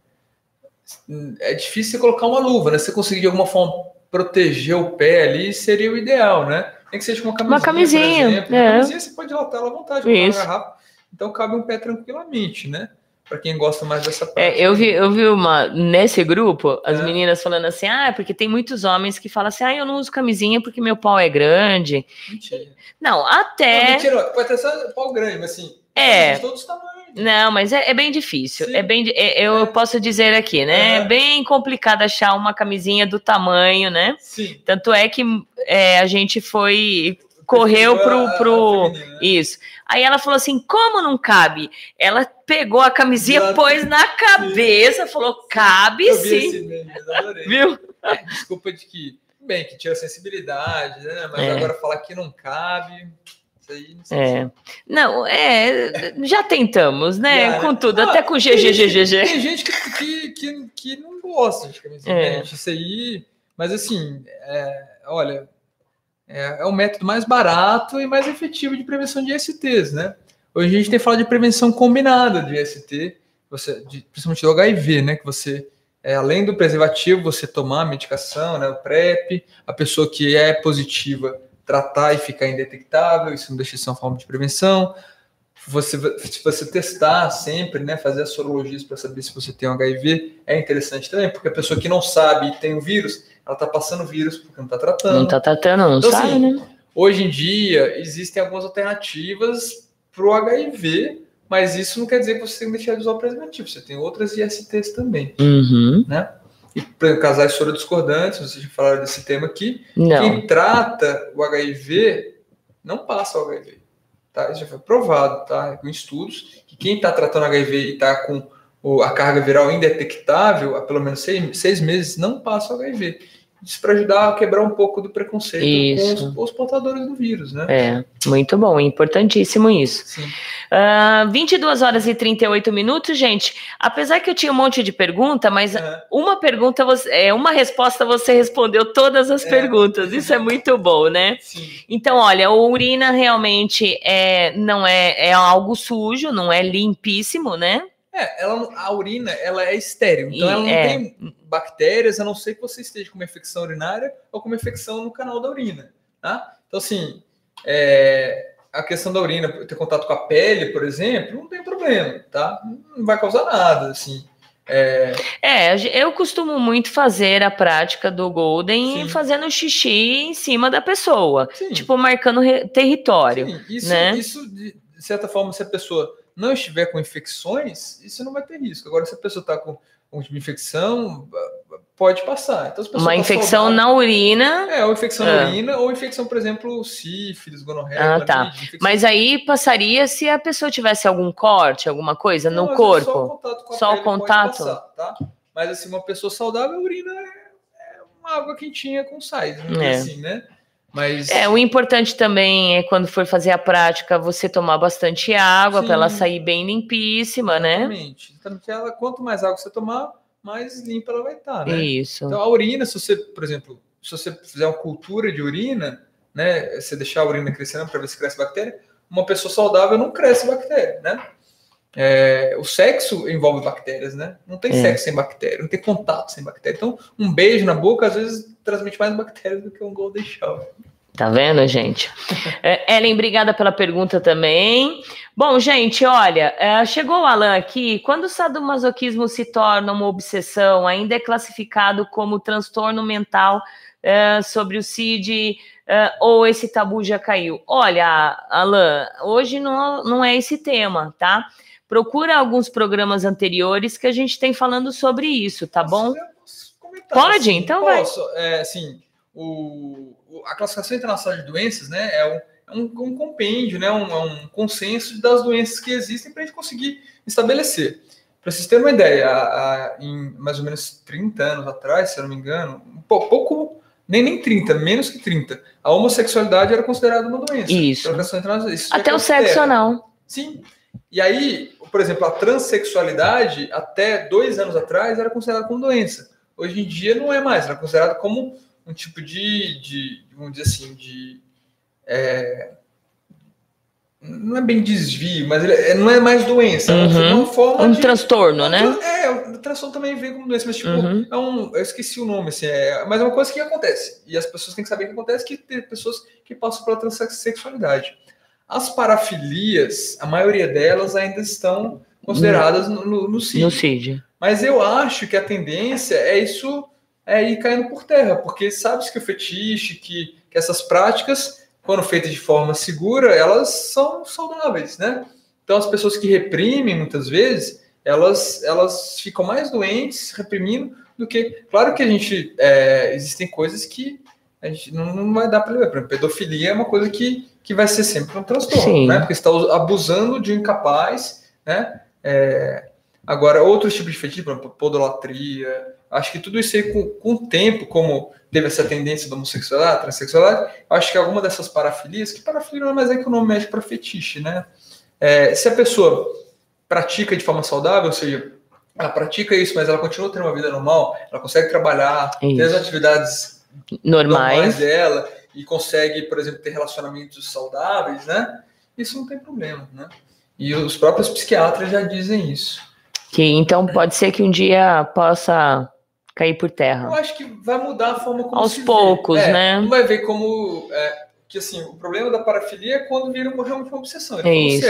é difícil você colocar uma luva, né? Se você conseguir de alguma forma proteger o pé ali, seria o ideal, né? Nem que seja uma camisinha. Uma camisinha. Exemplo. É. Uma camisinha você pode latar ela à vontade, Isso. garrafa. Então cabe um pé tranquilamente, né? Para quem gosta mais dessa parte. É, eu vi, eu vi uma nesse grupo as é. meninas falando assim, ah, porque tem muitos homens que falam assim, ah, eu não uso camisinha porque meu pau é grande. Mentira. Não, até. Não, mentira, pode ter só pau grande, mas assim. É. De todos os tamanhos. Não, mas é, é bem difícil. Sim. É bem, é, eu é. posso dizer aqui, né? É bem complicado achar uma camisinha do tamanho, né? Sim. Tanto é que é, a gente foi correu pro, pro né? isso. Aí ela falou assim: como não cabe? Ela pegou a camisinha, Exato. pôs na cabeça, sim. falou: cabe eu sim. Viu? É, desculpa de que, bem, que tinha sensibilidade, né? Mas é. agora falar que não cabe aí não é. Não, é. Já tentamos, né? Já, com né? tudo, ah, até com GGGGG. Tem, tem gente que, que, que, que, não gosta de camisinha é. Isso aí. Mas assim, é, olha, é, é o método mais barato e mais efetivo de prevenção de ISTs, né? Hoje a gente tem falado de prevenção combinada de IST, você, de, principalmente do HIV, né? Que você, é, além do preservativo, você tomar a medicação, né? O PrEP, a pessoa que é positiva tratar e ficar indetectável, isso não deixa de ser uma forma de prevenção. Você, se você testar sempre, né, fazer as sorologias para saber se você tem um HIV, é interessante também, porque a pessoa que não sabe e tem o vírus, ela está passando o vírus porque não está tratando. Não está tratando, não então, sabe, assim, né? Hoje em dia, existem algumas alternativas para o HIV, mas isso não quer dizer que você tem que deixar de usar o preservativo. Você tem outras ISTs também, uhum. né? E para casais discordantes, vocês já falaram desse tema aqui, não. quem trata o HIV não passa o HIV. Tá? Isso já foi provado tá? com estudos, que quem está tratando HIV e está com a carga viral indetectável há pelo menos seis, seis meses não passa o HIV. Isso para ajudar a quebrar um pouco do preconceito isso. com os, os, portadores do vírus, né? É, muito bom, importantíssimo isso. Sim. Uh, 22 horas e 38 minutos, gente. Apesar que eu tinha um monte de pergunta, mas é. uma pergunta, você, é, uma resposta você respondeu todas as é. perguntas. Isso é muito bom, né? Sim. Então, olha, a urina realmente é, não é, é algo sujo, não é limpíssimo, né? É, ela, a urina ela é estéreo, então e, ela não é. tem bactérias, a não ser que você esteja com uma infecção urinária ou com uma infecção no canal da urina, tá? Então, assim, é, a questão da urina ter contato com a pele, por exemplo, não tem problema, tá? Não vai causar nada, assim. É... é, eu costumo muito fazer a prática do Golden Sim. fazendo xixi em cima da pessoa, Sim. tipo marcando território. Sim. Isso, né? isso, de certa forma, se a pessoa não estiver com infecções, isso não vai ter risco. Agora, se a pessoa está com um tipo de infecção, pode passar. Então, uma infecção saudável, na urina. É, ou infecção na ah. urina, ou infecção, por exemplo, sífilis, gonorreia. Ah, tá. Mas aí passaria se a pessoa tivesse algum corte, alguma coisa não, no corpo. Só o contato. Com a só o contato. Passar, tá? Mas assim, uma pessoa saudável, a urina é, é uma água quentinha com sais, né? É. assim, né? Mas... É, o importante também é quando for fazer a prática, você tomar bastante água para ela sair bem limpíssima, Exatamente. né? Exatamente. Ela, quanto mais água você tomar, mais limpa ela vai estar, né? Isso. Então a urina, se você, por exemplo, se você fizer uma cultura de urina, né, você deixar a urina crescendo para ver se cresce bactéria, uma pessoa saudável não cresce bactéria, né? É, o sexo envolve bactérias, né? Não tem é. sexo sem bactéria, não tem contato sem bactéria. Então, um beijo na boca às vezes transmite mais bactérias do que um golden shower. Tá vendo, gente? [laughs] É, Ellen, obrigada pela pergunta também. Bom, gente, olha, é, chegou o Alan aqui. Quando o sadomasoquismo se torna uma obsessão, ainda é classificado como transtorno mental é, sobre o CID é, ou esse tabu já caiu? Olha, Alan, hoje não, não é esse tema, tá? Procura alguns programas anteriores que a gente tem falando sobre isso, tá bom? Pode? Assim, então posso. vai. É, assim, o, a classificação internacional de doenças né, é, um, é um, compêndio, né, um, é um consenso das doenças que existem para a gente conseguir estabelecer. Para vocês terem uma ideia, a, a, em mais ou menos 30 anos atrás, se eu não me engano, um pouco, pouco nem, nem 30, menos que 30, a homossexualidade era considerada uma doença. Isso. Isso Até o sexo não. Sim. E aí, por exemplo, a transexualidade, até dois anos atrás, era considerada como doença. Hoje em dia não é mais, era considerada como um tipo de, de vamos dizer assim, de. É, não é bem desvio, mas ele é, não é mais doença, uhum. é uma forma um de, transtorno, né? É, o transtorno também vem como doença, mas tipo, uhum. é um, eu esqueci o nome, assim, é, mas é uma coisa que acontece. E as pessoas têm que saber que acontece que tem pessoas que passam pela transexualidade. As parafilias, a maioria delas ainda estão consideradas no, no, no CID. No CID. Mas eu acho que a tendência é isso é ir caindo por terra, porque sabe-se que o fetiche, que, que essas práticas, quando feitas de forma segura, elas são saudáveis, né? Então as pessoas que reprimem muitas vezes, elas, elas ficam mais doentes reprimindo do que. Claro que a gente. É, existem coisas que a gente não, não vai dar para levar. Por exemplo, pedofilia é uma coisa que, que vai ser sempre um transtorno, Sim. né? Porque você está abusando de um incapaz, né? É, agora, outros tipos de fetiche, por exemplo, podolatria, Acho que tudo isso aí, com, com o tempo, como teve essa tendência da homossexualidade, transexualidade, acho que alguma dessas parafilias, que parafilia não é mais é que o nome médico para fetiche, né? É, se a pessoa pratica de forma saudável, ou seja, ela pratica isso, mas ela continua tendo uma vida normal, ela consegue trabalhar, isso. ter as atividades normais. normais dela e consegue, por exemplo, ter relacionamentos saudáveis, né? Isso não tem problema, né? E os próprios psiquiatras já dizem isso. Que então pode ser que um dia possa cair por terra. Eu acho que vai mudar a forma como Aos poucos. É, né? Não vai ver como. É, que assim, o problema da parafilia é quando vira realmente uma obsessão. É isso.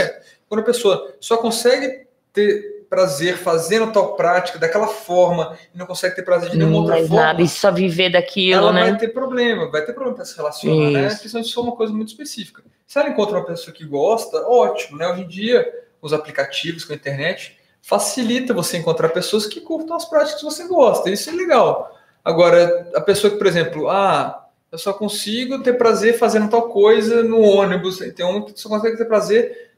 Quando a pessoa só consegue ter prazer fazendo tal prática daquela forma e não consegue ter prazer de nenhuma outra forma. Nada, e só viver daquilo, ela né? vai ter problema, vai ter problema para se relacionar, né? isso. né? Principalmente se for uma coisa muito específica. Se ela encontra uma pessoa que gosta, ótimo, né? Hoje em dia, os aplicativos com a internet facilita você encontrar pessoas que curtam as práticas que você gosta. Isso é legal. Agora, a pessoa que, por exemplo, ah, eu só consigo ter prazer fazendo tal coisa no ônibus. Tem um que só consegue ter prazer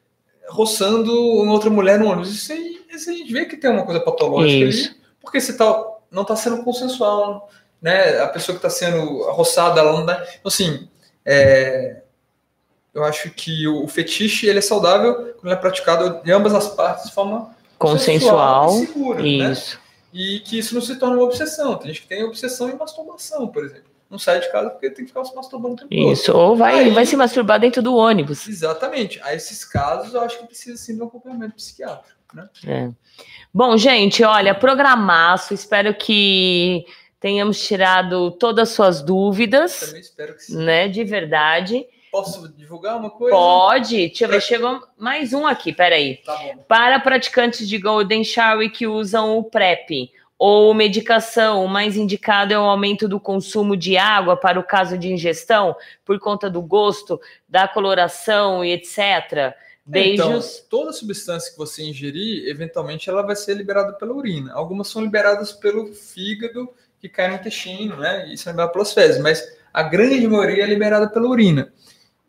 roçando uma outra mulher no ônibus. Isso aí, isso a gente vê que tem uma coisa patológica isso. ali, porque você tá, não está sendo consensual, né? A pessoa que está sendo roçada, ela não dá. Então, assim, é, eu acho que o fetiche ele é saudável quando ele é praticado de ambas as partes de forma consensual, e segura, né? isso. Né? E que isso não se torna uma obsessão. Tem gente que tem obsessão em masturbação, por exemplo. Não sai de casa porque tem que ficar se masturbando o tempo Isso, todo. ou vai, Aí, vai se masturbar dentro do ônibus. Exatamente. A esses casos, eu acho que precisa sim de um acompanhamento psiquiátrico. Né? É. Bom, gente, olha, programaço. Espero que tenhamos tirado todas as suas dúvidas. Também espero que sim. Né, de verdade. Posso divulgar uma coisa? Pode. Deixa eu ver, chegou mais um aqui, peraí. Tá bom. Para praticantes de Golden Shower que usam o PrEP ou medicação, o mais indicado é o aumento do consumo de água para o caso de ingestão, por conta do gosto, da coloração e etc. Beijos. Então, toda substância que você ingerir, eventualmente ela vai ser liberada pela urina. Algumas são liberadas pelo fígado, que cai no intestino, né? Isso é liberado pelas fezes, mas a grande maioria é liberada pela urina.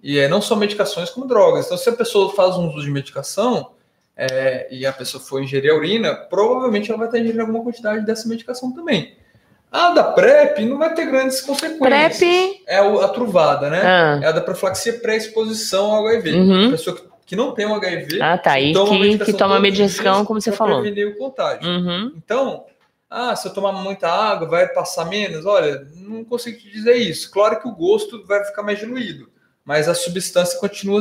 E é não só medicações como drogas. Então, se a pessoa faz um uso de medicação é, e a pessoa for ingerir a urina, provavelmente ela vai estar ingerindo alguma quantidade dessa medicação também. A da PrEP não vai ter grandes consequências. PrEP? É a truvada, né? Ah. É a da profilaxia pré-exposição ao HIV. Uhum. A pessoa que, que não tem um HIV. Ah, tá. E toma que, que toma medicação, como você falou. prevenir o contágio. Uhum. Então, ah, se eu tomar muita água, vai passar menos? Olha, não consigo te dizer isso. Claro que o gosto vai ficar mais diluído, mas a substância continua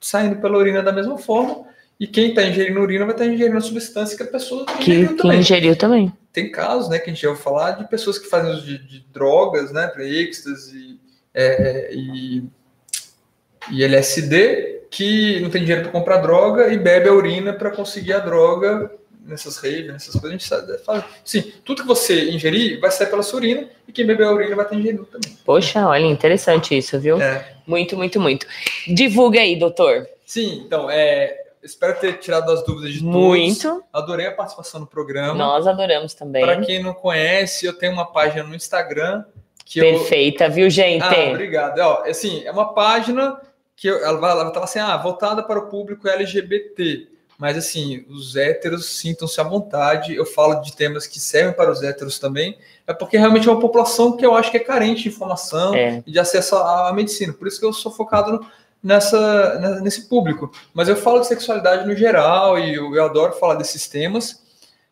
saindo pela urina da mesma forma. E quem está ingerindo urina vai estar ingerindo a substância que a pessoa Que, ingeriu que também. ingeriu também. Tem casos, né, que a gente já ouviu falar de pessoas que fazem uso de, de drogas, né, para êxtase é, e, e LSD, que não tem dinheiro para comprar droga e bebe a urina para conseguir a droga nessas raves, nessas coisas. A gente sabe, fala, sim, tudo que você ingerir vai sair pela sua urina e quem beber a urina vai estar ingerindo também. Poxa, olha, interessante isso, viu? É. Muito, muito, muito. Divulga aí, doutor. Sim, então, é, espero ter tirado as dúvidas de todos. Muito. Adorei a participação no programa. Nós adoramos também. Para quem não conhece, eu tenho uma página no Instagram que eu Perfeita, viu, gente? Ah, obrigado. Ó, assim, é uma página que ela estar assim, ah, voltada para o público LGBT. Mas assim, os héteros sintam-se à vontade. Eu falo de temas que servem para os héteros também. É porque realmente é uma população que eu acho que é carente de informação É. e de acesso à, medicina. Por isso que eu sou focado no- nessa, ne- nesse público. Mas eu falo de sexualidade no geral e eu, eu adoro falar desses temas.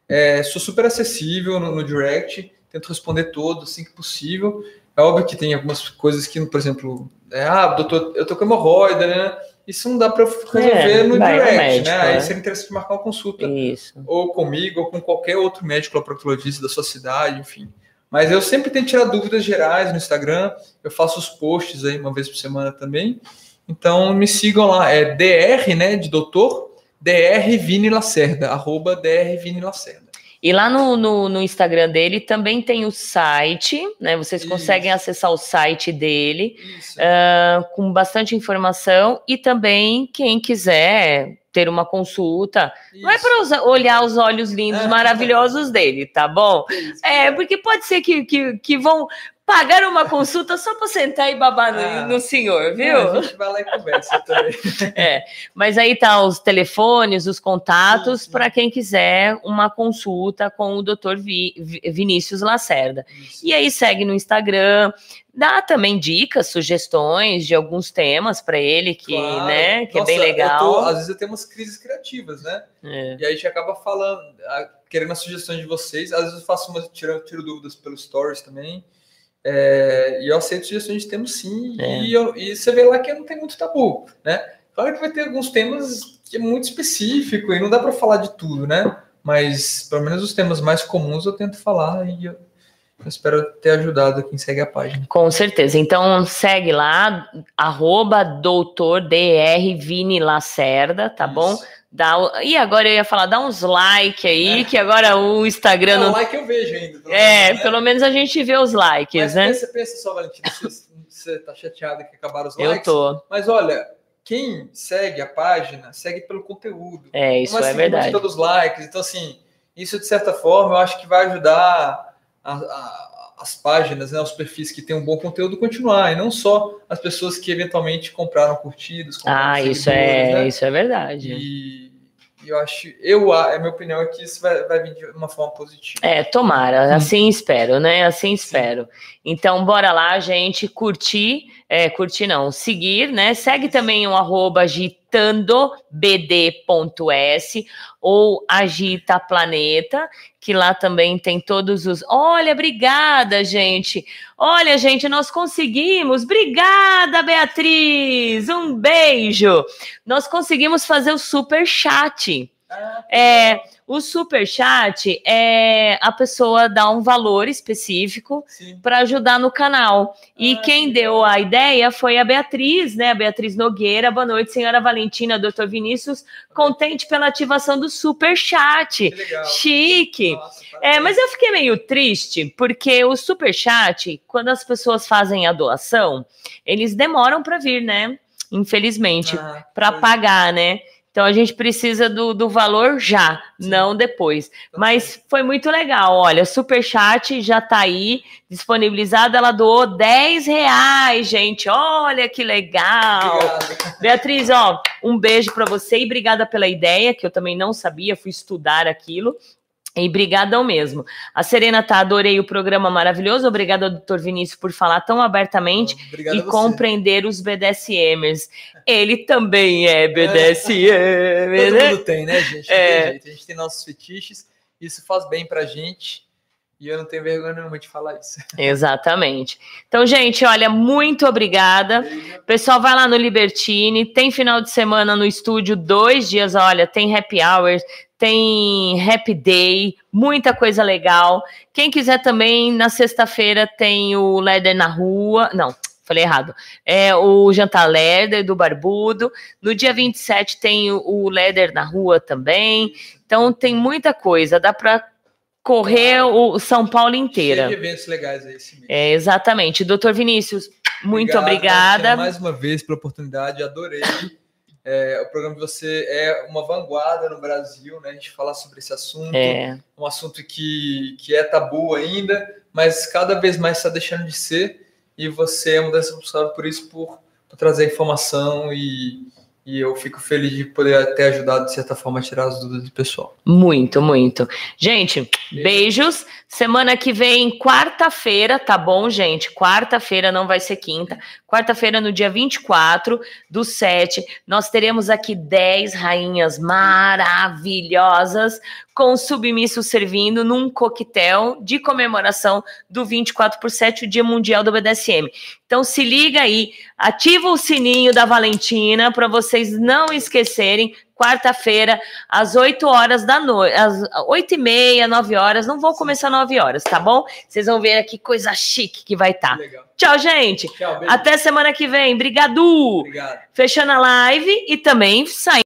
É, sou super acessível no, no direct, tento responder todos assim que possível. É óbvio que tem algumas coisas que, por exemplo, é, ah, doutor, eu tô com hemorroida, né? Isso não dá para resolver É, no direct, médico, né? é. Aí seria interessante marcar uma consulta Isso. ou comigo, ou com qualquer outro médico ou proctologista da sua cidade, enfim. Mas eu sempre tento tirar dúvidas gerais no Instagram. Eu faço os posts aí uma vez por semana também. Então me sigam lá, é DR, né, de doutor, DR Vini Lacerda, arroba DR Vini Lacerda. E lá no, no, no Instagram dele também tem o site, né? Vocês Isso. conseguem acessar o site dele Isso. ah, com bastante informação e também quem quiser ter uma consulta, não é Isso. para olhar os olhos lindos, É. maravilhosos dele, tá bom? Isso. É, porque pode ser que, que, que vão pagar uma consulta só para sentar e babar no, Ah. no senhor, viu? É, a gente vai lá e conversa também. [laughs] É, mas aí tá os telefones, os contatos para quem quiser uma consulta com o Dr. Vi- Vi- Vinícius Lacerda. Isso. E aí segue no Instagram, dá também dicas, sugestões de alguns temas para ele que, Claro. né, que Nossa, é bem eu legal. tô- às vezes eu tenho umas crises criativas, né? É. E aí a gente acaba falando, querendo as sugestões de vocês. Às vezes eu faço umas, tiro, tiro dúvidas pelos stories também. É, e eu aceito sugestões de temas sim. É. E, eu- e você vê lá que não tem muito tabu, né? Claro que vai ter alguns temas que é muito específico e não dá para falar de tudo, né? Mas pelo menos os temas mais comuns eu tento falar e eu, eu espero ter ajudado quem segue a página. Com certeza. Então segue lá, arroba doutor DR Vini Lacerda, tá bom? Dá, e agora eu ia falar, dá uns like aí, É. que agora o Instagram não o like eu vejo ainda. pelo É, menos, né? pelo menos a gente vê os likes, Mas né? pensa, pensa só, Valentina, você, você tá chateada que acabaram os Eu likes. tô. Mas olha, quem segue a página, segue pelo conteúdo. É, isso Não é seguir verdade. Pelos likes. Então, assim, isso de certa forma eu acho que vai ajudar a- a- as páginas, né, os perfis que têm um bom conteúdo continuar, e não só as pessoas que eventualmente compraram curtidas. compraram Ah, isso é, né? isso é verdade. E eu acho, eu, a minha opinião é que isso vai, vai vir de uma forma positiva. É, tomara, assim espero, né? Assim espero. Então, bora lá, gente, curtir, é, curtir não, seguir, né? Segue também o arroba agitandobd.s ou Agita Planeta, que lá também tem todos os. Olha, obrigada, gente. Olha, gente, nós conseguimos. Obrigada, Beatriz. Um beijo. Nós conseguimos fazer o super chat. Ah, É, O super chat é a pessoa dar um valor específico para ajudar no canal. E ah, quem deu a ideia foi a Beatriz, né? A Beatriz Nogueira. Boa noite, senhora Valentina, doutor Vinícius. Contente pela ativação do super chat. Chique. Nossa, é, mas eu fiquei meio triste porque o super chat, quando as pessoas fazem a doação, eles demoram para vir, né? Infelizmente, ah, para pagar, né? Então a gente precisa do, do valor já, Sim. não depois. Mas foi muito legal. Olha, super chat já tá aí disponibilizado. Ela doou 10 reais, gente. Olha que legal. Obrigado. Beatriz, ó, um beijo para você e obrigada pela ideia, que eu também não sabia, fui estudar aquilo. E brigadão mesmo. A Serena tá, adorei o programa maravilhoso. Obrigada, doutor Vinícius, por falar tão abertamente Obrigado e compreender os BDSMers. Ele também é BDSM. É. Todo né? mundo tem, né, gente? É. A gente tem nossos fetiches. Isso faz bem pra gente. E eu não tenho vergonha nenhuma de falar isso. [laughs] Exatamente. Então, gente, olha, muito obrigada. Pessoal, vai lá no Libertine. Tem final de semana no estúdio, dois dias. Olha, tem happy hours, tem Happy Day, muita coisa legal. Quem quiser também, na sexta-feira tem o Leder na Rua. Não, falei errado. É o Jantar Leder do Barbudo. No dia 27 tem o Leder na Rua também. Então tem muita coisa, dá para correr o São Paulo inteira. Cheio de eventos legais aí esse mês. É, exatamente. Doutor Vinícius, muito Obrigado, obrigada. Mais uma vez pela oportunidade, adorei. É, o programa de você é uma vanguarda no Brasil, né? A gente falar sobre esse assunto, é. um assunto que, que é tabu ainda, mas cada vez mais está deixando de ser, e você é um das responsáveis por isso, por, por trazer informação e, e eu fico feliz de poder ter ajudado, de certa forma, a tirar as dúvidas do pessoal. Muito, muito. Gente, Beijo. beijos. Semana que vem, quarta-feira, tá bom, gente? Quarta-feira, não vai ser quinta. Quarta-feira, no dia 24 do 7, nós teremos aqui 10 rainhas maravilhosas com submisso servindo num coquetel de comemoração do 24 por 7, o Dia Mundial do BDSM. Então se liga aí, ativa o sininho da Valentina para vocês não esquecerem quarta-feira, às 8 horas da noite, às 8 e meia, 9 horas. Não vou começar 9 horas, tá bom? Vocês vão ver aqui coisa chique que vai estar. Tá. Tchau, gente. Tchau, Até semana que vem. Obrigado. Obrigado. Fechando a live e também saindo.